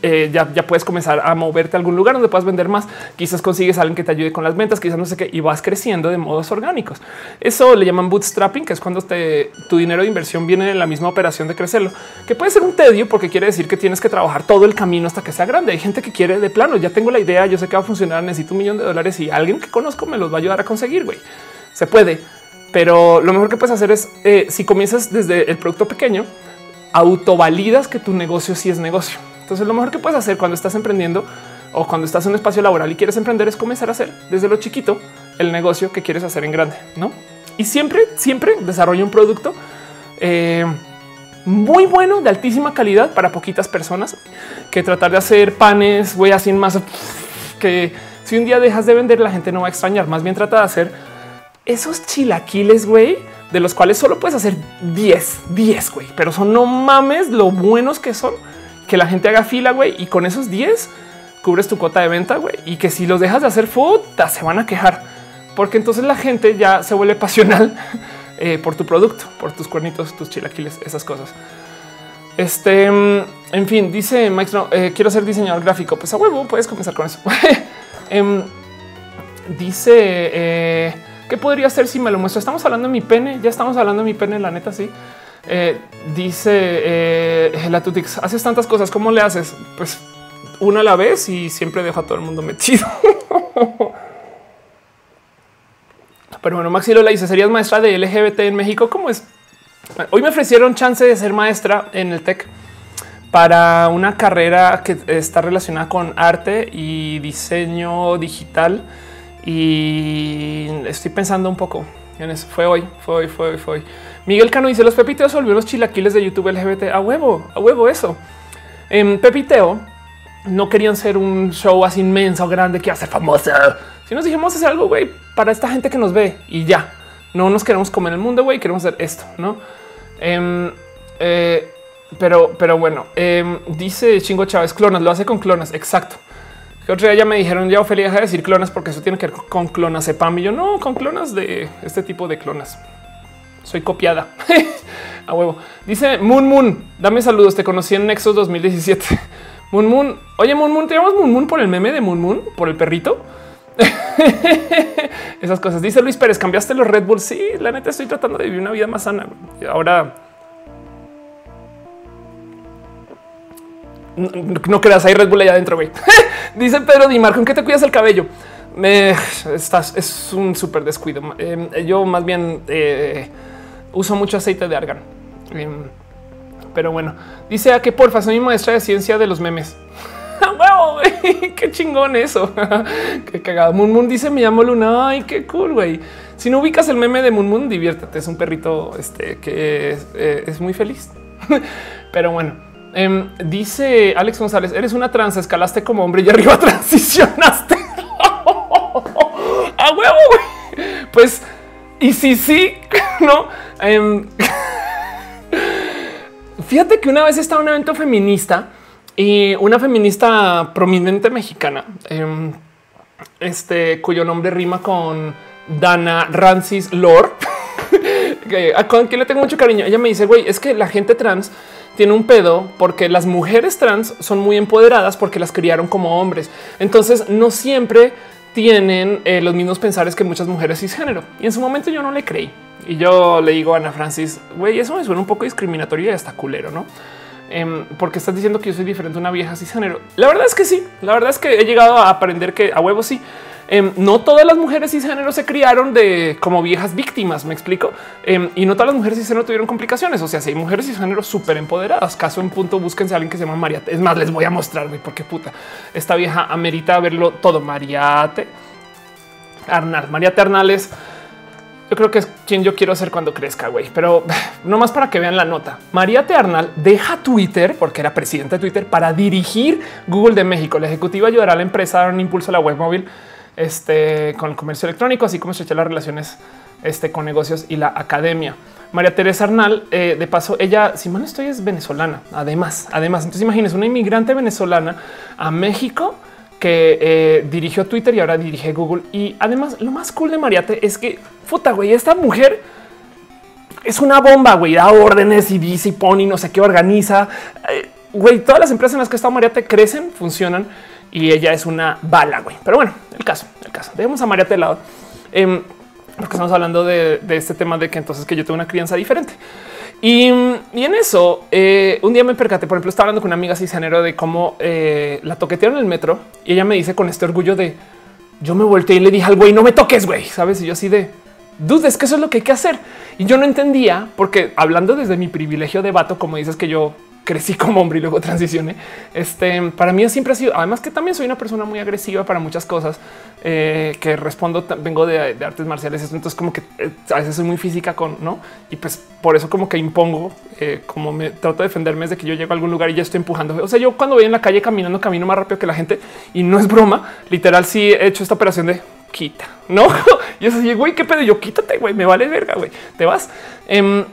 eh, ya, puedes comenzar a moverte a algún lugar donde puedas vender más. Quizás consigues a alguien que te ayude con las ventas, quizás no sé qué, y vas creciendo de modos orgánicos. Eso le llaman bootstrapping, que es cuando tu dinero de inversión viene en la misma operación de crecerlo, que puede ser un tedio porque quiere decir que tienes que trabajar todo el camino hasta que sea grande. Hay gente que quiere de plano, ya tengo la idea, yo sé que va a funcionar, necesito un millón de dólares y alguien que conozco me los va a ayudar a conseguir. Güey, se puede, pero lo mejor que puedes hacer es eh, si comienzas desde el producto pequeño, autovalidas que tu negocio sí es negocio. Entonces lo mejor que puedes hacer cuando estás emprendiendo o cuando estás en un espacio laboral y quieres emprender es comenzar a hacer desde lo chiquito el negocio que quieres hacer en grande, ¿no? Y siempre, siempre desarrolla un producto eh, muy bueno, de altísima calidad para poquitas personas, que tratar de hacer panes, voy así más que si un día dejas de vender la gente no va a extrañar, más bien trata de hacer esos chilaquiles, güey, de los cuales solo puedes hacer 10, 10, güey, pero son no mames lo buenos que son, que la gente haga fila, güey, y con esos 10 cubres tu cuota de venta, güey, y que si los dejas de hacer puta, se van a quejar, porque entonces la gente ya se vuelve pasional [laughs] eh, por tu producto, por tus cuernitos, tus chilaquiles, esas cosas. Este, en fin, dice Mike, eh, quiero ser diseñador gráfico. Pues a huevo, puedes comenzar con eso. [laughs] Em, dice, eh, ¿Qué podría hacer si me lo muestro? Estamos hablando de mi pene. Ya estamos hablando de mi pene, la neta. Sí. Eh, dice eh, la Tutix, haces tantas cosas. ¿Cómo le haces? Pues una a la vez y siempre dejo a todo el mundo metido. [laughs] Pero bueno, Maxi Lola dice: ¿Serías maestra de LGBT en México? ¿Cómo es? Hoy me ofrecieron chance de ser maestra en el TEC para una carrera que está relacionada con arte y diseño digital y estoy pensando un poco en eso. Fue hoy, fue hoy, fue hoy, fue hoy. Miguel Cano dice los pepitos volvió los chilaquiles de YouTube LGBT a huevo, a huevo eso. En Pepiteo no querían ser un show así inmenso, grande que hacer famosa. Si nos dijimos hacer algo, güey, para esta gente que nos ve y ya no nos queremos comer el mundo, güey, queremos hacer esto, no? Em, eh, pero, pero bueno, em, dice Chingo Chávez, clonas, lo hace con clonas. Exacto. Que otro día ya me dijeron ya Ophelia deja de decir clonas porque eso tiene que ver con clonas sepam y yo no con clonas de este tipo de clonas. Soy copiada [laughs] a huevo. Dice Moon Moon, dame saludos. Te conocí en Nexus 2017. Moon Moon. Oye, Moon Moon, te llamas Moon Moon por el meme de Moon Moon, por el perrito. [laughs] Esas cosas. Dice Luis Pérez, cambiaste los Red Bull. Sí, la neta estoy tratando de vivir una vida más sana. Ahora no, creas, hay Red Bull allá adentro, güey. [laughs] Dice Pedro Di Marco, ¿en qué te cuidas el cabello? Me estás, es un súper descuido. Em, yo más bien eh, uso mucho aceite de argán. Em, pero bueno, dice a que porfa, soy mi maestra de ciencia de los memes. [laughs] ¡Wow! [laughs] ¡Qué chingón eso! ¡Qué cagado! Moon Moon dice, me llamo Luna. ¡Ay, qué cool, güey! Si no ubicas el meme de Moon Moon, diviértete. Es un perrito este, que eh, es muy feliz. Pero bueno, Em, dice Alex González, eres una trans, escalaste como hombre y arriba [laughs] transicionaste. [laughs] A huevo, Pues, y si sí, [laughs] no. Em, fíjate que una vez estaba un evento feminista y una feminista prominente mexicana, em, este cuyo nombre rima con Dana Rancis Lore, con quien le tengo mucho cariño. Ella me dice, güey, es que la gente trans tiene un pedo porque las mujeres trans son muy empoderadas porque las criaron como hombres. Entonces no siempre tienen eh, los mismos pensares que muchas mujeres cisgénero. Y en su momento yo no le creí. Y yo le digo a Ana Francis, güey, eso me suena un poco discriminatorio y hasta culero, ¿no? Em, porque estás diciendo que yo soy diferente a una vieja cisgénero. La verdad es que sí. La verdad es que he llegado a aprender que a huevo sí. Em, no todas las mujeres cisgénero se criaron de como viejas víctimas, me explico. Em, y no todas las mujeres cisgénero tuvieron complicaciones. O sea, si hay mujeres cisgénero súper empoderadas, caso en punto, búsquense a alguien que se llama Mariate. Es más, les voy a mostrar, porque puta, esta vieja amerita verlo todo. Mariate Arnal, Mariate Arnales. Yo creo que es quien yo quiero ser cuando crezca, güey. Pero [sighs] no más para que vean la nota. Mariate Arnal deja Twitter porque era presidente de Twitter para dirigir Google de México. La ejecutiva ayudará a la empresa a dar un impulso a la web móvil este, con el comercio electrónico, así como estrechar las relaciones este, con negocios y la academia. María Teresa Arnal, eh, de paso, ella, si mal estoy, es venezolana. Además, además, entonces imagínense una inmigrante venezolana a México que eh, dirigió Twitter y ahora dirige Google. Y además, lo más cool de Mariate es que, puta, güey, esta mujer es una bomba, güey, da órdenes y dice y pone y no sé qué organiza. Eh, güey, todas las empresas en las que está Mariate crecen, funcionan y ella es una bala, güey. Pero bueno, el caso, el caso. Dejemos a María de lado. Em, porque estamos hablando de, este tema de que entonces que yo tengo una crianza diferente. Y, en eso, eh, un día me percaté, por ejemplo, estaba hablando con una amiga cisgénero de cómo eh, la toquetearon en el metro y ella me dice con este orgullo de yo me volteé y le dije al güey, no me toques, güey, sabes? Y yo así de dudes que eso es lo que hay que hacer. Y yo no entendía porque hablando desde mi privilegio de vato, como dices que yo crecí como hombre y luego transicioné. Este para mí siempre ha sido, además que también soy una persona muy agresiva para muchas cosas eh, que respondo. Vengo de, artes marciales, entonces como que eh, a veces soy muy física con no. Y pues por eso como que impongo, eh, como me trato de defenderme desde que yo llego a algún lugar y ya estoy empujando. O sea, yo cuando voy en la calle caminando, camino más rápido que la gente y no es broma. Literal, sí he hecho esta operación de quita, no? [laughs] y eso sí, güey, qué pedo. Yo quítate, güey, me vale verga, güey, te vas. Em,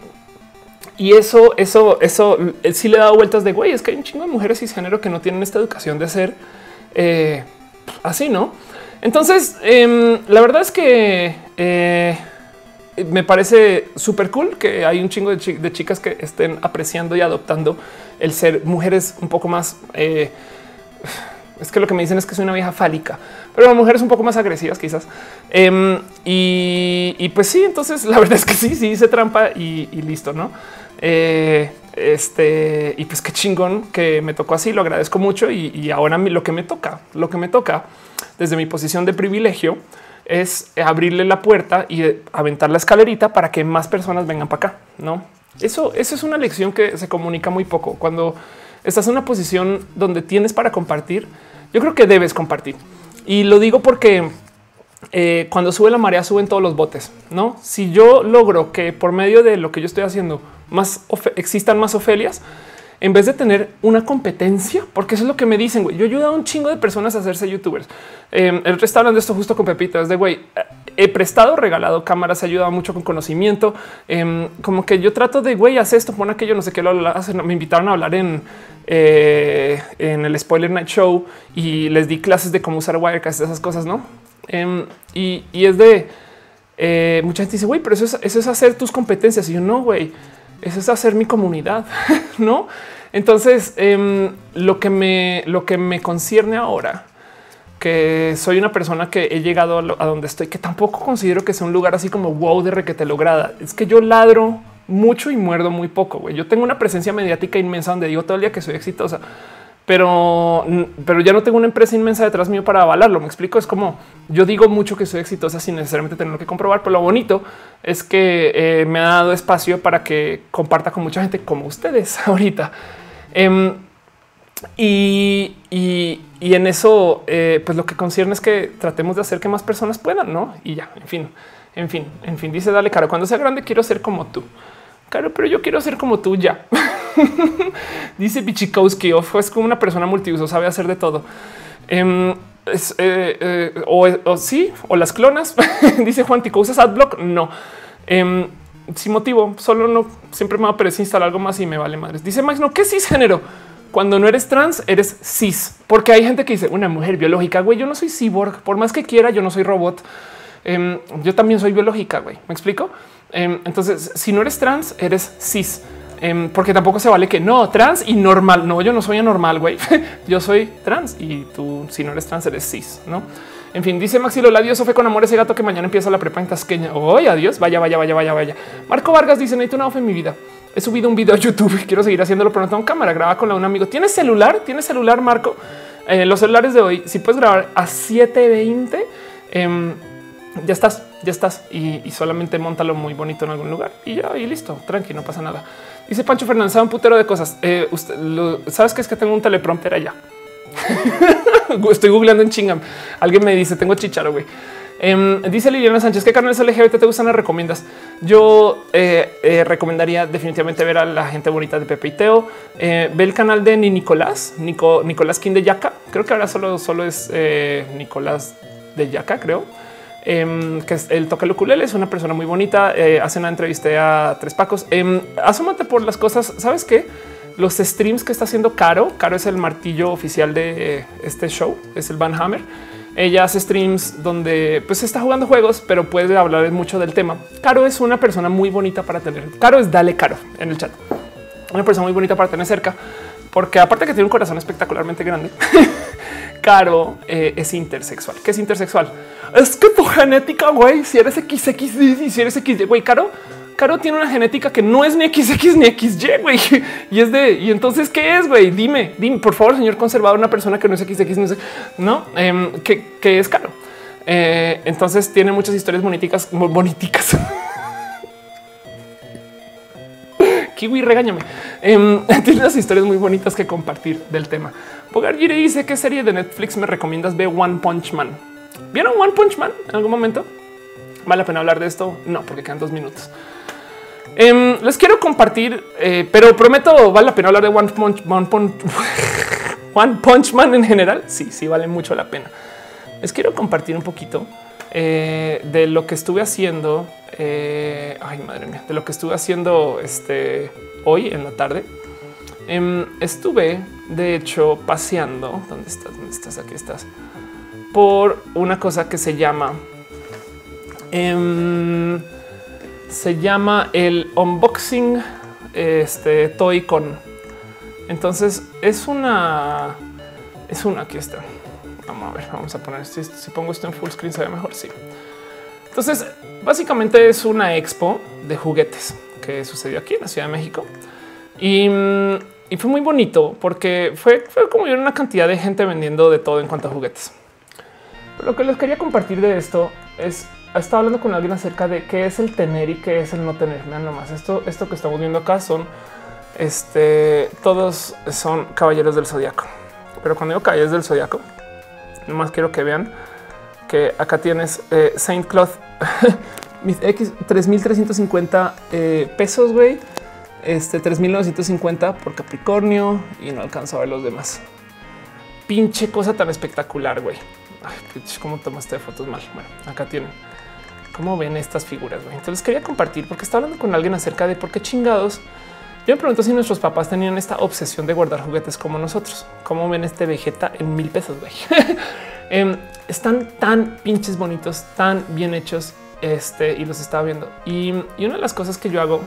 y eso, eso, eso sí le he dado vueltas de güey. Es que hay un chingo de mujeres cisgénero que no tienen esta educación de ser eh, así, no? Entonces, em, la verdad es que eh, me parece súper cool que hay un chingo de, chicas que estén apreciando y adoptando el ser mujeres un poco más. Eh, es que lo que me dicen es que soy una vieja fálica, pero mujeres un poco más agresivas, quizás. Em, y, pues sí, entonces [laughs] la verdad es que sí, sí hice trampa y listo, no? Eh, este, y pues qué chingón que me tocó así, lo agradezco mucho. Y, ahora lo que me toca, lo que me toca desde mi posición de privilegio es abrirle la puerta y aventar la escalerita para que más personas vengan para acá. No, eso, eso es una lección que se comunica muy poco cuando estás en una posición donde tienes para compartir. Yo creo que debes compartir y lo digo porque eh, cuando sube la marea suben todos los botes. No, si yo logro que por medio de lo que yo estoy haciendo más existan más Ofelias en vez de tener una competencia, porque eso es lo que me dicen. Güey. Yo he ayudado a un chingo de personas a hacerse youtubers. Eh, el resto hablando de esto justo con Pepita. Es de güey, eh, he prestado, regalado cámaras, he ayudado mucho con conocimiento. Em, como que yo trato de güey, haz esto, pon aquello, no sé qué lo hacen. Me invitaron a hablar en, eh, en el Spoiler Night Show y les di clases de cómo usar Wirecast, esas cosas, no? Em, y, es de mucha gente dice, güey, pero eso es, eso es hacer tus competencias. Y yo no, güey eso es hacer mi comunidad, [laughs] no? Entonces, em, lo que me lo que me concierne ahora, que soy una persona que he llegado a, donde estoy, que tampoco considero que sea un lugar así como wow de requete lograda. Es que yo ladro mucho y muerdo muy poco. Yo tengo una presencia mediática inmensa donde digo todo el día que soy exitosa pero, pero ya no tengo una empresa inmensa detrás mío para avalarlo. Me explico. Es como yo digo mucho que soy exitosa sin necesariamente tenerlo que comprobar, pero lo bonito es que eh, me ha dado espacio para que comparta con mucha gente como ustedes [laughs] ahorita. Em, y, en eso, eh, pues lo que concierne es que tratemos de hacer que más personas puedan, no? Y ya, en fin, en fin, en fin, dice dale cara. Cuando sea grande, quiero ser como tú. Claro, pero yo quiero ser como tú ya. [laughs] Dice Bichikowski, es como una persona multiuso, sabe hacer de todo. Em, eh, eh, o, sí, o las clonas. [laughs] Dice Juan Tico, ¿usas AdBlock? No. Em, sin motivo, solo no siempre me va a aparecer instalar algo más y me vale madres. Dice Max, no, ¿qué cisgénero? Cuando no eres trans, eres cis, porque hay gente que dice una mujer biológica. Güey, yo no soy cyborg, por más que quiera, yo no soy robot. Em, yo también soy biológica. Güey, me explico. Em, entonces, si no eres trans, eres cis, em, porque tampoco se vale que no trans y normal. No, yo no soy anormal. Güey, [laughs] yo soy trans y tú, si no eres trans, eres cis, no? En fin, dice Maxi Lola, Dios fue con amor ese gato que mañana empieza la prepa en Tasqueña. Oye, adiós, vaya, vaya, vaya, vaya, vaya. Marco Vargas dice, necesito una off en mi vida. He subido un video a YouTube y quiero seguir haciéndolo, pero no tengo cámara. Graba con un amigo. ¿Tienes celular? ¿Tienes celular, Marco? Eh, los celulares de hoy, si puedes grabar a 720, em, ya estás, ya estás y, solamente montalo muy bonito en algún lugar y ya y listo, tranqui, no pasa nada. Dice Pancho Fernández, un putero de cosas. Eh, Sabes que es que tengo un teleprompter allá. [laughs] Estoy googleando en chingam. Alguien me dice tengo chicharo. Güey. Em, dice Liliana Sánchez qué canales LGBT te gustan. recomiendas? Yo eh, eh, recomendaría definitivamente ver a la gente bonita de Pepe y Teo. Ve el canal de Ni Nicolás, Nico, Nicolás King de Yaca. Creo que ahora solo, solo es Nicolás de Yaca, creo. Em, que es el toque ukulele, es una persona muy bonita. hace una entrevista a tres pacos. Eh, asómate por las cosas. Sabes qué? los streams que está haciendo Caro. Caro es el martillo oficial de eh, este show, es el Van Hammer. Ella hace streams donde pues está jugando juegos, pero puede hablar mucho del tema. Caro es una persona muy bonita para tener. Caro es dale Caro en el chat. Una persona muy bonita para tener cerca, porque aparte que tiene un corazón espectacularmente grande, [laughs] Caro eh, es intersexual. ¿Qué es intersexual? Es que tu genética, güey, si eres XX y si eres XY, güey, Caro Caro tiene una genética que no es ni XX ni XY, güey. [laughs] Y es de, y entonces, ¿qué es, güey? Dime, dime, por favor, señor conservador, una persona que no es XX, no sé, no, eh, que, es Caro. Eh, entonces tiene muchas historias boniticas, boniticas. [laughs] Kiwi, regáñame. Eh, [laughs] tiene unas historias muy bonitas que compartir del tema. Pogar Giri dice qué serie de Netflix me recomiendas ve One Punch Man. ¿Vieron One Punch Man en algún momento? ¿Vale la pena hablar de esto? No, porque quedan dos minutos. Em, les quiero compartir, eh, pero prometo vale la pena hablar de One Punch, One Punch, [laughs] Man en general. Sí, sí, vale mucho la pena. Les quiero compartir un poquito eh, de lo que estuve haciendo. Eh, ay, madre mía, de lo que estuve haciendo este hoy en la tarde. Em, estuve, de hecho, paseando. ¿Dónde estás? ¿Dónde estás? Aquí estás. Por una cosa que se llama em, se llama el unboxing este Toy Con. Entonces es una, es una, aquí está. Vamos a ver, vamos a poner esto. Si pongo esto en full screen se ve mejor. Sí. Entonces básicamente es una expo de juguetes que sucedió aquí en la Ciudad de México y, mm, fue muy bonito porque fue, fue como una cantidad de gente vendiendo de todo en cuanto a juguetes. Pero lo que les quería compartir de esto es estaba hablando con alguien acerca de qué es el tener y qué es el no tener. Vean nomás esto, esto que estamos viendo acá son este, todos son caballeros del zodiaco. Pero cuando digo caballeros del zodiaco, nomás quiero que vean que acá tienes eh, Saint Cloth, [laughs] X 3350 eh, pesos, güey. Este 3950 por Capricornio y no alcanzo a ver los demás. Pinche cosa tan espectacular, güey. Cómo tomaste fotos mal. Bueno, acá tienen cómo ven estas figuras. Entonces quería compartir porque estaba hablando con alguien acerca de por qué chingados. Yo me pregunto si nuestros papás tenían esta obsesión de guardar juguetes como nosotros. Cómo ven este Vegeta en mil pesos. eh, [laughs] están tan pinches bonitos, tan bien hechos. Este y los estaba viendo. Y, una de las cosas que yo hago,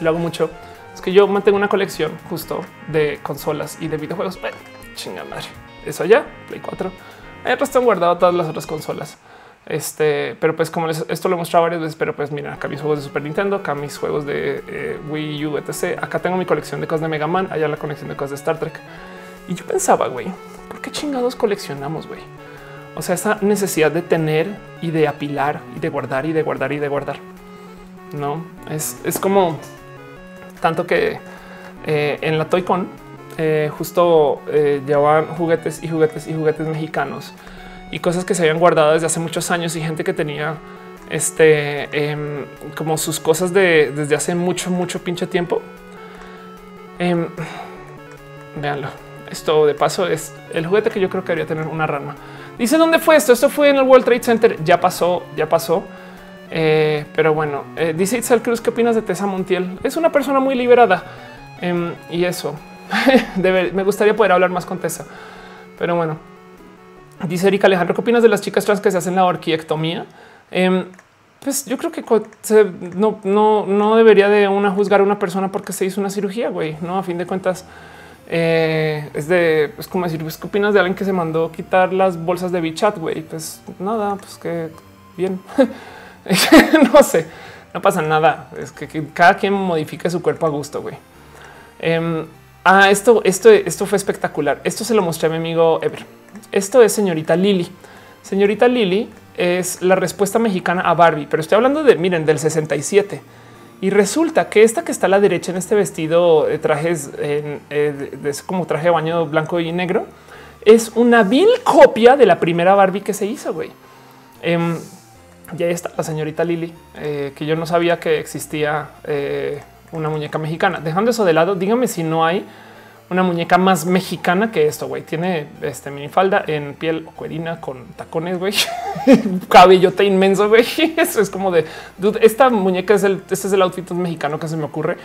lo hago mucho, es que yo mantengo una colección justo de consolas y de videojuegos. Bueno, chinga madre. Eso allá, Play 4. Ahí están guardado todas las otras consolas. Este, pero pues como esto lo he mostrado varias veces, pero pues mira, acá mis juegos de Super Nintendo, acá mis juegos de eh, Wii U, etc. Acá tengo mi colección de cosas de Mega Man, allá la colección de cosas de Star Trek. Y yo pensaba, güey, ¿por qué chingados coleccionamos, güey? O sea, esa necesidad de tener y de apilar y de guardar y de guardar y de guardar. No es, es como tanto que eh, en la Toy-Con eh, justo llevaban juguetes y juguetes y juguetes mexicanos y cosas que se habían guardado desde hace muchos años y gente que tenía este, em, como sus cosas de desde hace mucho, mucho pinche tiempo. Eh, véanlo. Esto de paso es el juguete que yo creo que debería tener una rama. Dice dónde fue esto. Esto fue en el World Trade Center. Ya pasó, ya pasó. Eh, pero bueno, eh, dice Itzel Cruz, ¿qué opinas de Tessa Montiel? Es una persona muy liberada em, y eso [laughs] me gustaría poder hablar más con Tessa, pero bueno, dice Erika Alejandro, ¿qué opinas de las chicas trans que se hacen la orquiectomía? Em, pues yo creo que no, no, no debería de una juzgar a una persona porque se hizo una cirugía, güey, no a fin de cuentas. Eh, es de, es como decir, pues, ¿qué opinas de alguien que se mandó quitar las bolsas de Bichat, güey? Pues nada, pues que bien. [laughs] no sé, no pasa nada. Es que, cada quien modifique su cuerpo a gusto, güey. Em, ah, esto, esto, esto fue espectacular. Esto se lo mostré a mi amigo Ever. Esto es señorita Lily. Señorita Lily es la respuesta mexicana a Barbie, pero estoy hablando de, miren, del 67. Y resulta que esta que está a la derecha en este vestido de trajes, en, eh, es como traje de baño blanco y negro, es una vil copia de la primera Barbie que se hizo, güey. Em, y ahí está la señorita Lily, eh, que yo no sabía que existía eh, una muñeca mexicana. Dejando eso de lado, dígame si no hay una muñeca más mexicana que esto, güey. Tiene este minifalda en piel cuerina con tacones, güey. [laughs] Cabellote inmenso, güey. [laughs] Eso es como de, esta muñeca es el, este es el outfit mexicano que se me ocurre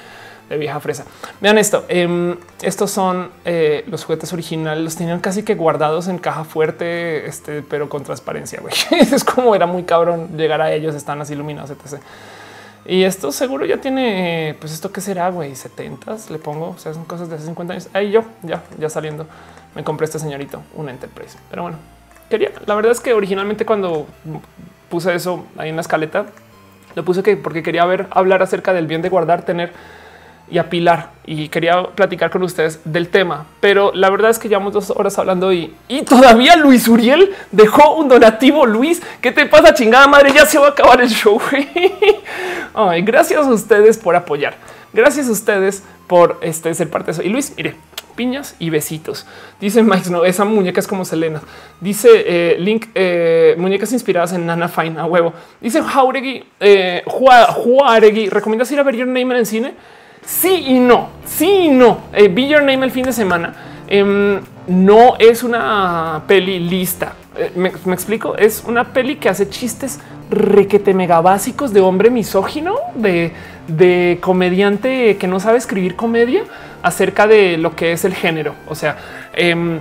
de vieja fresa. Vean esto. Em, estos son eh, los juguetes originales. Los tenían casi que guardados en caja fuerte, este, pero con transparencia. Güey. [laughs] es como era muy cabrón llegar a ellos. Están así iluminados, etc. Y esto seguro ya tiene, pues esto que será, güey, 70 le pongo, o sea, son cosas de hace 50 años. Ahí yo, ya, ya saliendo, me compré este señorito, una Enterprise. Pero bueno, quería, la verdad es que originalmente cuando puse eso ahí en la escaleta, lo puse que porque quería ver, hablar acerca del bien de guardar, tener y apilar y quería platicar con ustedes del tema, pero la verdad es que llevamos dos horas hablando y, y todavía Luis Uriel dejó un donativo. Luis, ¿qué te pasa? Chingada madre, ya se va a acabar el show. [laughs] Ay, gracias a ustedes por apoyar. Gracias a ustedes por este, ser parte de eso. Y Luis, mire, piñas y besitos. Dice Mike, no, esa muñeca es como Selena. Dice eh, Link, eh, muñecas inspiradas en Nana Fine a huevo. Dice Jauregui, eh, Juaregui, ¿recomiendas ir a ver Your Name en cine? Sí y no, sí y no. Eh, Be Your Name el fin de semana em, no es una peli lista. Eh, me, explico? Es una peli que hace chistes requete mega básicos de hombre misógino, de, de comediante que no sabe escribir comedia acerca de lo que es el género. O sea, em,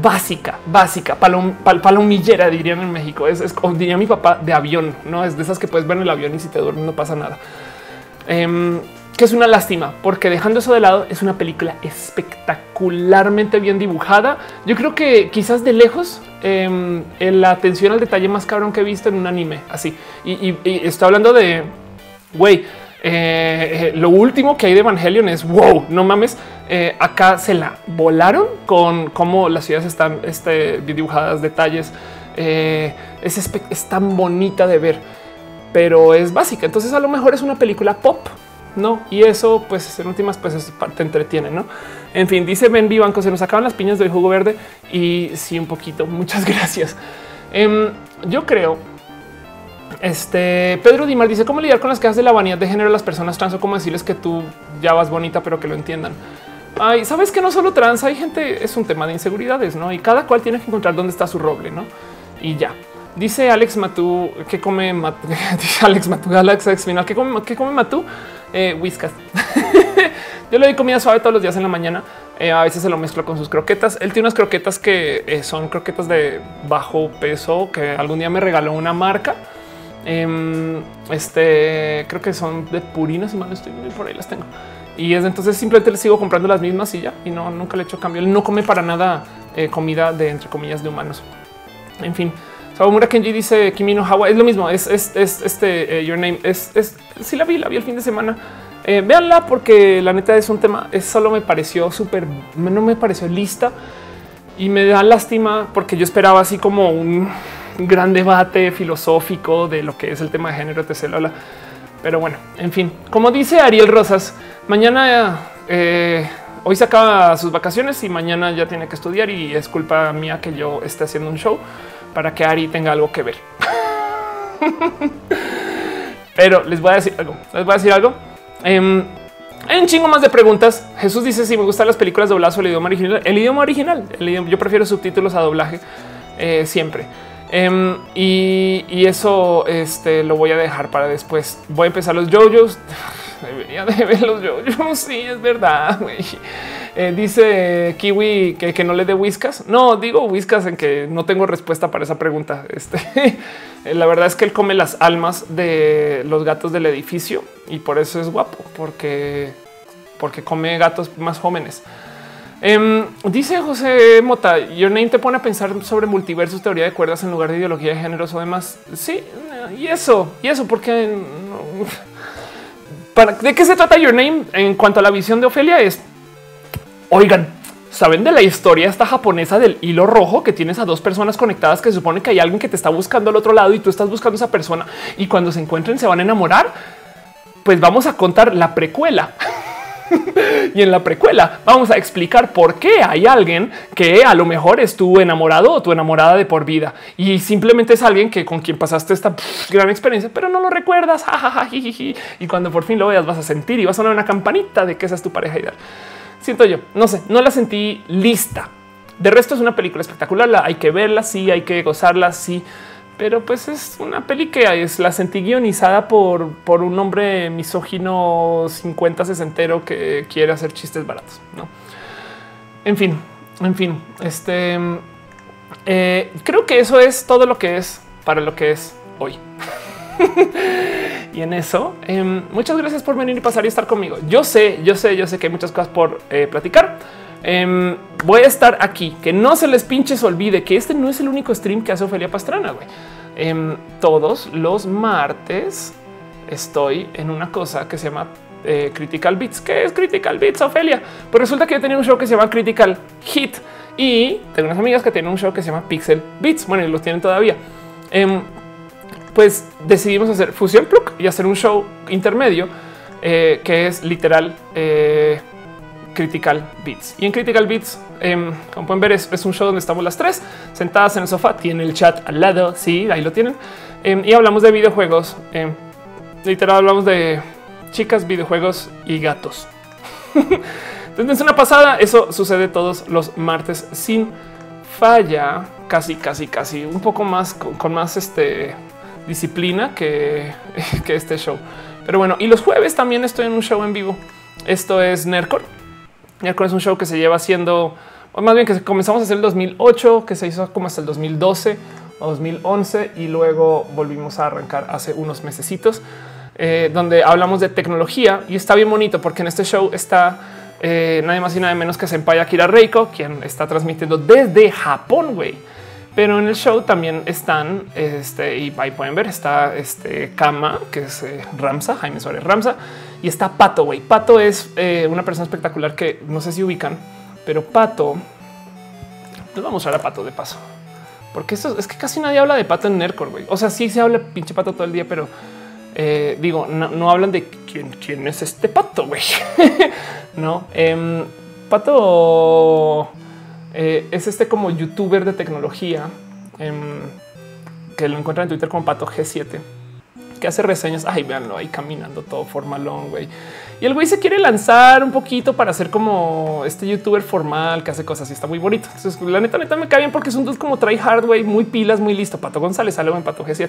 básica, básica, palom, palomillera, dirían en México. Es, como diría mi papá de avión, no es de esas que puedes ver en el avión y si te duermes no pasa nada. Em, que es una lástima, porque dejando eso de lado, es una película espectacularmente bien dibujada. Yo creo que quizás de lejos em, la atención al detalle más cabrón que he visto en un anime así. Y, estoy hablando de güey. Eh, lo último que hay de Evangelion es wow, no mames. Eh, acá se la volaron con cómo las ciudades están este, dibujadas, detalles. Eh, es, es tan bonita de ver, pero es básica. Entonces, a lo mejor es una película pop no, y eso, pues en últimas, pues te entretiene, no? En fin, dice Ben Vivanco, se nos acaban las piñas del jugo verde y sí, un poquito. [laughs] Muchas gracias. Em, yo creo. Este Pedro Dimar dice cómo lidiar con las quejas de la vanidad de género de las personas trans o cómo decirles que tú ya vas bonita, pero que lo entiendan. Ay, sabes que no solo trans, hay gente, es un tema de inseguridades, no? Y cada cual tiene que encontrar dónde está su roble, no? Y ya. Dice Alex Matú que come [laughs] dice Alex Matú, Alex Ex final que come, que come Matú eh, whiskas. [laughs] Yo le doy comida suave todos los días en la mañana. Eh, a veces se lo mezclo con sus croquetas. Él tiene unas croquetas que eh, son croquetas de bajo peso que algún día me regaló una marca. Em, este creo que son de purina, si mal estoy por ahí las tengo. Y es entonces simplemente le sigo comprando las mismas y ya y no nunca le he hecho cambio. Él no come para nada eh, comida de entre comillas de humanos. En fin, Sawamura Kenji dice Kimi no Hawa es lo mismo. Es, este Your Name. Es, es sí la vi, la vi el fin de semana. Eh, véanla porque la neta es un tema. Es solo me pareció súper, no me pareció lista y me da lástima porque yo esperaba así como un gran debate filosófico de lo que es el tema de género, etc. Pero bueno, en fin, como dice Ariel Rosas, mañana eh, hoy se acaba sus vacaciones y mañana ya tiene que estudiar y es culpa mía que yo esté haciendo un show para que Ari tenga algo que ver. Pero les voy a decir algo. Les voy a decir algo. Em, hay un chingo más de preguntas. Jesús dice si me gustan las películas dobladas o el idioma original. El idioma original. yo prefiero subtítulos a doblaje eh, siempre. Em, y, eso este, lo voy a dejar para después. Voy a empezar los JoJo's. Debería de ver los JoJo's. Sí, es verdad. Eh, dice Kiwi que, no le dé whiskas. No digo whiskas en que no tengo respuesta para esa pregunta. Este, [laughs] la verdad es que él come las almas de los gatos del edificio y por eso es guapo, porque, porque come gatos más jóvenes. Em, dice José Mota, Your Name te pone a pensar sobre multiversos, teoría de cuerdas en lugar de ideología de géneros o demás. Sí, y eso, y eso, porque para de qué se trata Your Name en cuanto a la visión de Ofelia es oigan, saben de la historia esta japonesa del hilo rojo que tienes a dos personas conectadas que se supone que hay alguien que te está buscando al otro lado y tú estás buscando a esa persona y cuando se encuentren se van a enamorar. Pues vamos a contar la precuela. [laughs] [laughs] y en la precuela vamos a explicar por qué hay alguien que a lo mejor estuvo enamorado o tu enamorada de por vida y simplemente es alguien que con quien pasaste esta gran experiencia, pero no lo recuerdas. [laughs] y cuando por fin lo veas, vas a sentir y vas a sonar una campanita de que esa es tu pareja ideal. Siento yo, no sé, no la sentí lista. De resto es una película espectacular, la hay que verla, sí, hay que gozarla, sí pero pues es una peli que es la sentí guionizada por, por un hombre misógino 50 sesentero que quiere hacer chistes baratos. No, en fin, en fin, este eh, creo que eso es todo lo que es para lo que es hoy. [laughs] y en eso, em, muchas gracias por venir y pasar y estar conmigo. Yo sé, yo sé, yo sé que hay muchas cosas por eh, platicar. Em, voy a estar aquí. Que no se les pinches olvide que este no es el único stream que hace Ofelia Pastrana. Güey. Em, todos los martes estoy en una cosa que se llama eh, Critical Beats. ¿Qué es Critical Beats, Ofelia? Pues resulta que yo tenía un show que se llama Critical Hit y tengo unas amigas que tienen un show que se llama Pixel Beats. Bueno, y los tienen todavía. Em, pues decidimos hacer fusión plug y hacer un show intermedio eh, que es literal eh, Critical Beats. Y en Critical Beats, em, como pueden ver, es, un show donde estamos las tres sentadas en el sofá. Tiene el chat al lado. Sí, ahí lo tienen. Em, y hablamos de videojuegos. Em, literal, hablamos de chicas, videojuegos y gatos. [laughs] Entonces, una pasada, eso sucede todos los martes sin falla, casi, casi, casi, un poco más con, más este, disciplina que, [laughs] que este show. Pero bueno, y los jueves también estoy en un show en vivo. Esto es Nerdcore es un show que se lleva haciendo, o más bien que comenzamos a hacer el 2008, que se hizo como hasta el 2012 o 2011 y luego volvimos a arrancar hace unos mesecitos, eh, donde hablamos de tecnología y está bien bonito porque en este show está eh, nadie más y nada menos que Senpai Akira Reiko, quien está transmitiendo desde Japón, güey. Pero en el show también están, este, y ahí pueden ver, está este Kama, que es eh, Ramsa, Jaime Suárez Ramsa, y está Pato, güey. Pato es eh, una persona espectacular que no sé si ubican, pero Pato, les vamos a mostrar a Pato de paso, porque eso es que casi nadie habla de Pato en Nerdcore, güey. O sea, sí se habla pinche Pato todo el día, pero eh, digo, no, hablan de quién, quién es este Pato, güey. [laughs] no, em, Pato eh, es este como youtuber de tecnología em, que lo encuentran en Twitter como Pato G7 que hace reseñas. Ay, véanlo ahí caminando todo formalón, güey. Y el güey se quiere lanzar un poquito para ser como este youtuber formal que hace cosas y está muy bonito. Entonces, la neta, neta me cae bien porque es un dude como try hard, güey, muy pilas, muy listo. Pato González sale en Pato G7.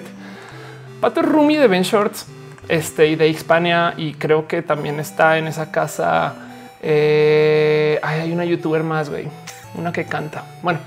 Pato Rumi de Ben Shorts este, y de Hispania. Y creo que también está en esa casa. Eh, hay una youtuber más, güey, una que canta. Bueno,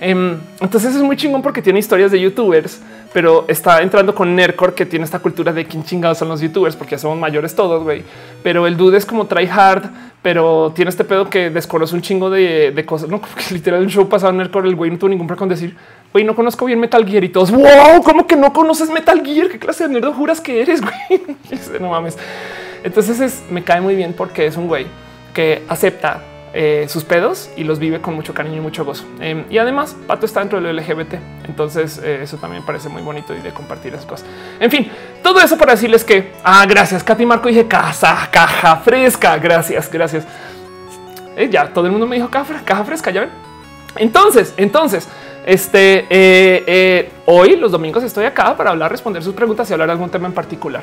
em, entonces es muy chingón porque tiene historias de youtubers pero está entrando con Nercor que tiene esta cultura de quién chingados son los youtubers, porque ya somos mayores todos, güey. Pero el dude es como try hard, pero tiene este pedo que desconoce un chingo de, cosas. No, [laughs] porque literal un show pasado en Nercor, el güey no tuvo ningún problema con decir, güey, no conozco bien Metal Gear y todos, wow, ¿cómo que no conoces Metal Gear? ¿Qué clase de nerd juras que eres, güey? [laughs] no mames. Entonces es, me cae muy bien porque es un güey que acepta eh, sus pedos y los vive con mucho cariño y mucho gozo. Em, y además, Pato está dentro del LGBT. Entonces, eh, eso también parece muy bonito y de compartir esas cosas. En fin, todo eso para decirles que, ah, gracias, Katy Marco. Dije casa, caja fresca. Gracias, gracias. Eh, ya todo el mundo me dijo caja, caja fresca. Ya ven. Entonces, entonces, Este hoy, los domingos, estoy acá para hablar, responder sus preguntas y hablar de algún tema en particular.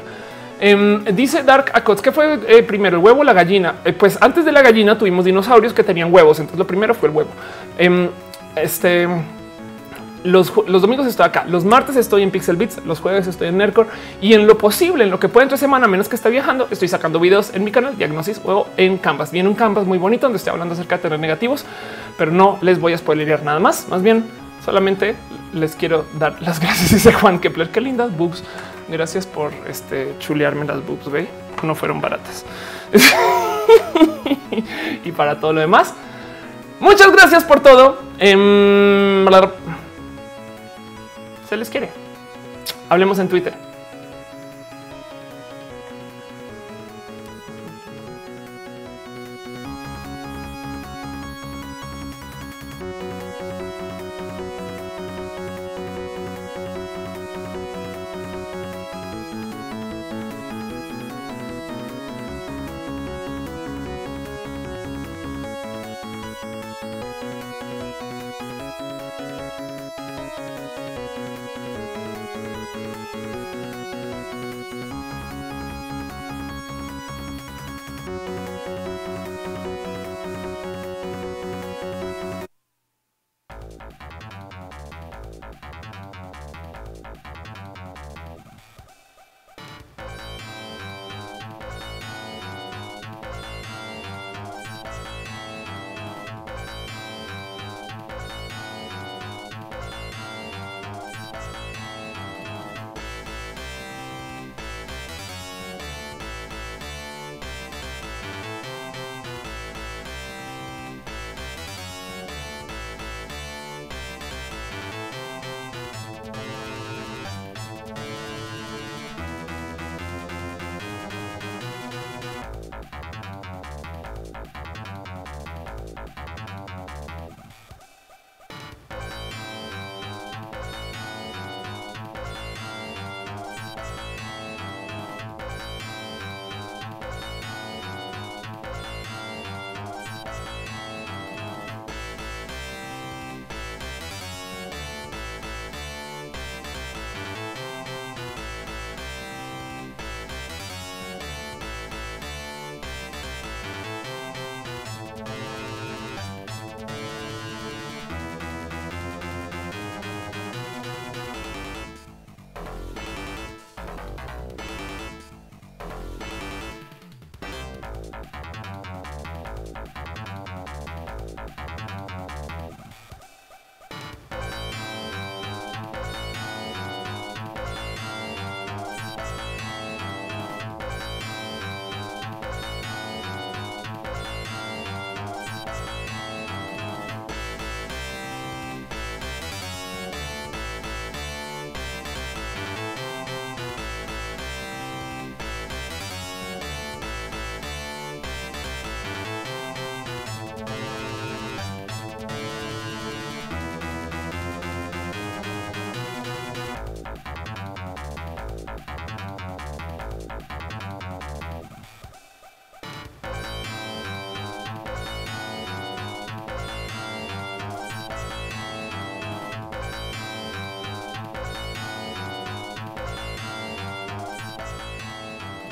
Em, dice Dark Acots que fue eh, primero el huevo la gallina. pues antes de la gallina tuvimos dinosaurios que tenían huevos. Entonces lo primero fue el huevo. Em, este los, domingos estoy acá, los martes estoy en Pixel Beats, los jueves estoy en Nerdcore y en lo posible, en lo que pueda entre semana, menos que esté viajando, estoy sacando videos en mi canal Diagnosis o en Canvas. Viene un Canvas muy bonito donde estoy hablando acerca de tener negativos, pero no les voy a spoilerear nada más. Más bien, solamente les quiero dar las [laughs] gracias. Dice Juan Kepler, qué lindas boobs. Gracias por este chulearme las boobs. Ve, no fueron baratas. [laughs] y para todo lo demás, muchas gracias por todo. Em, se les quiere. Hablemos en Twitter.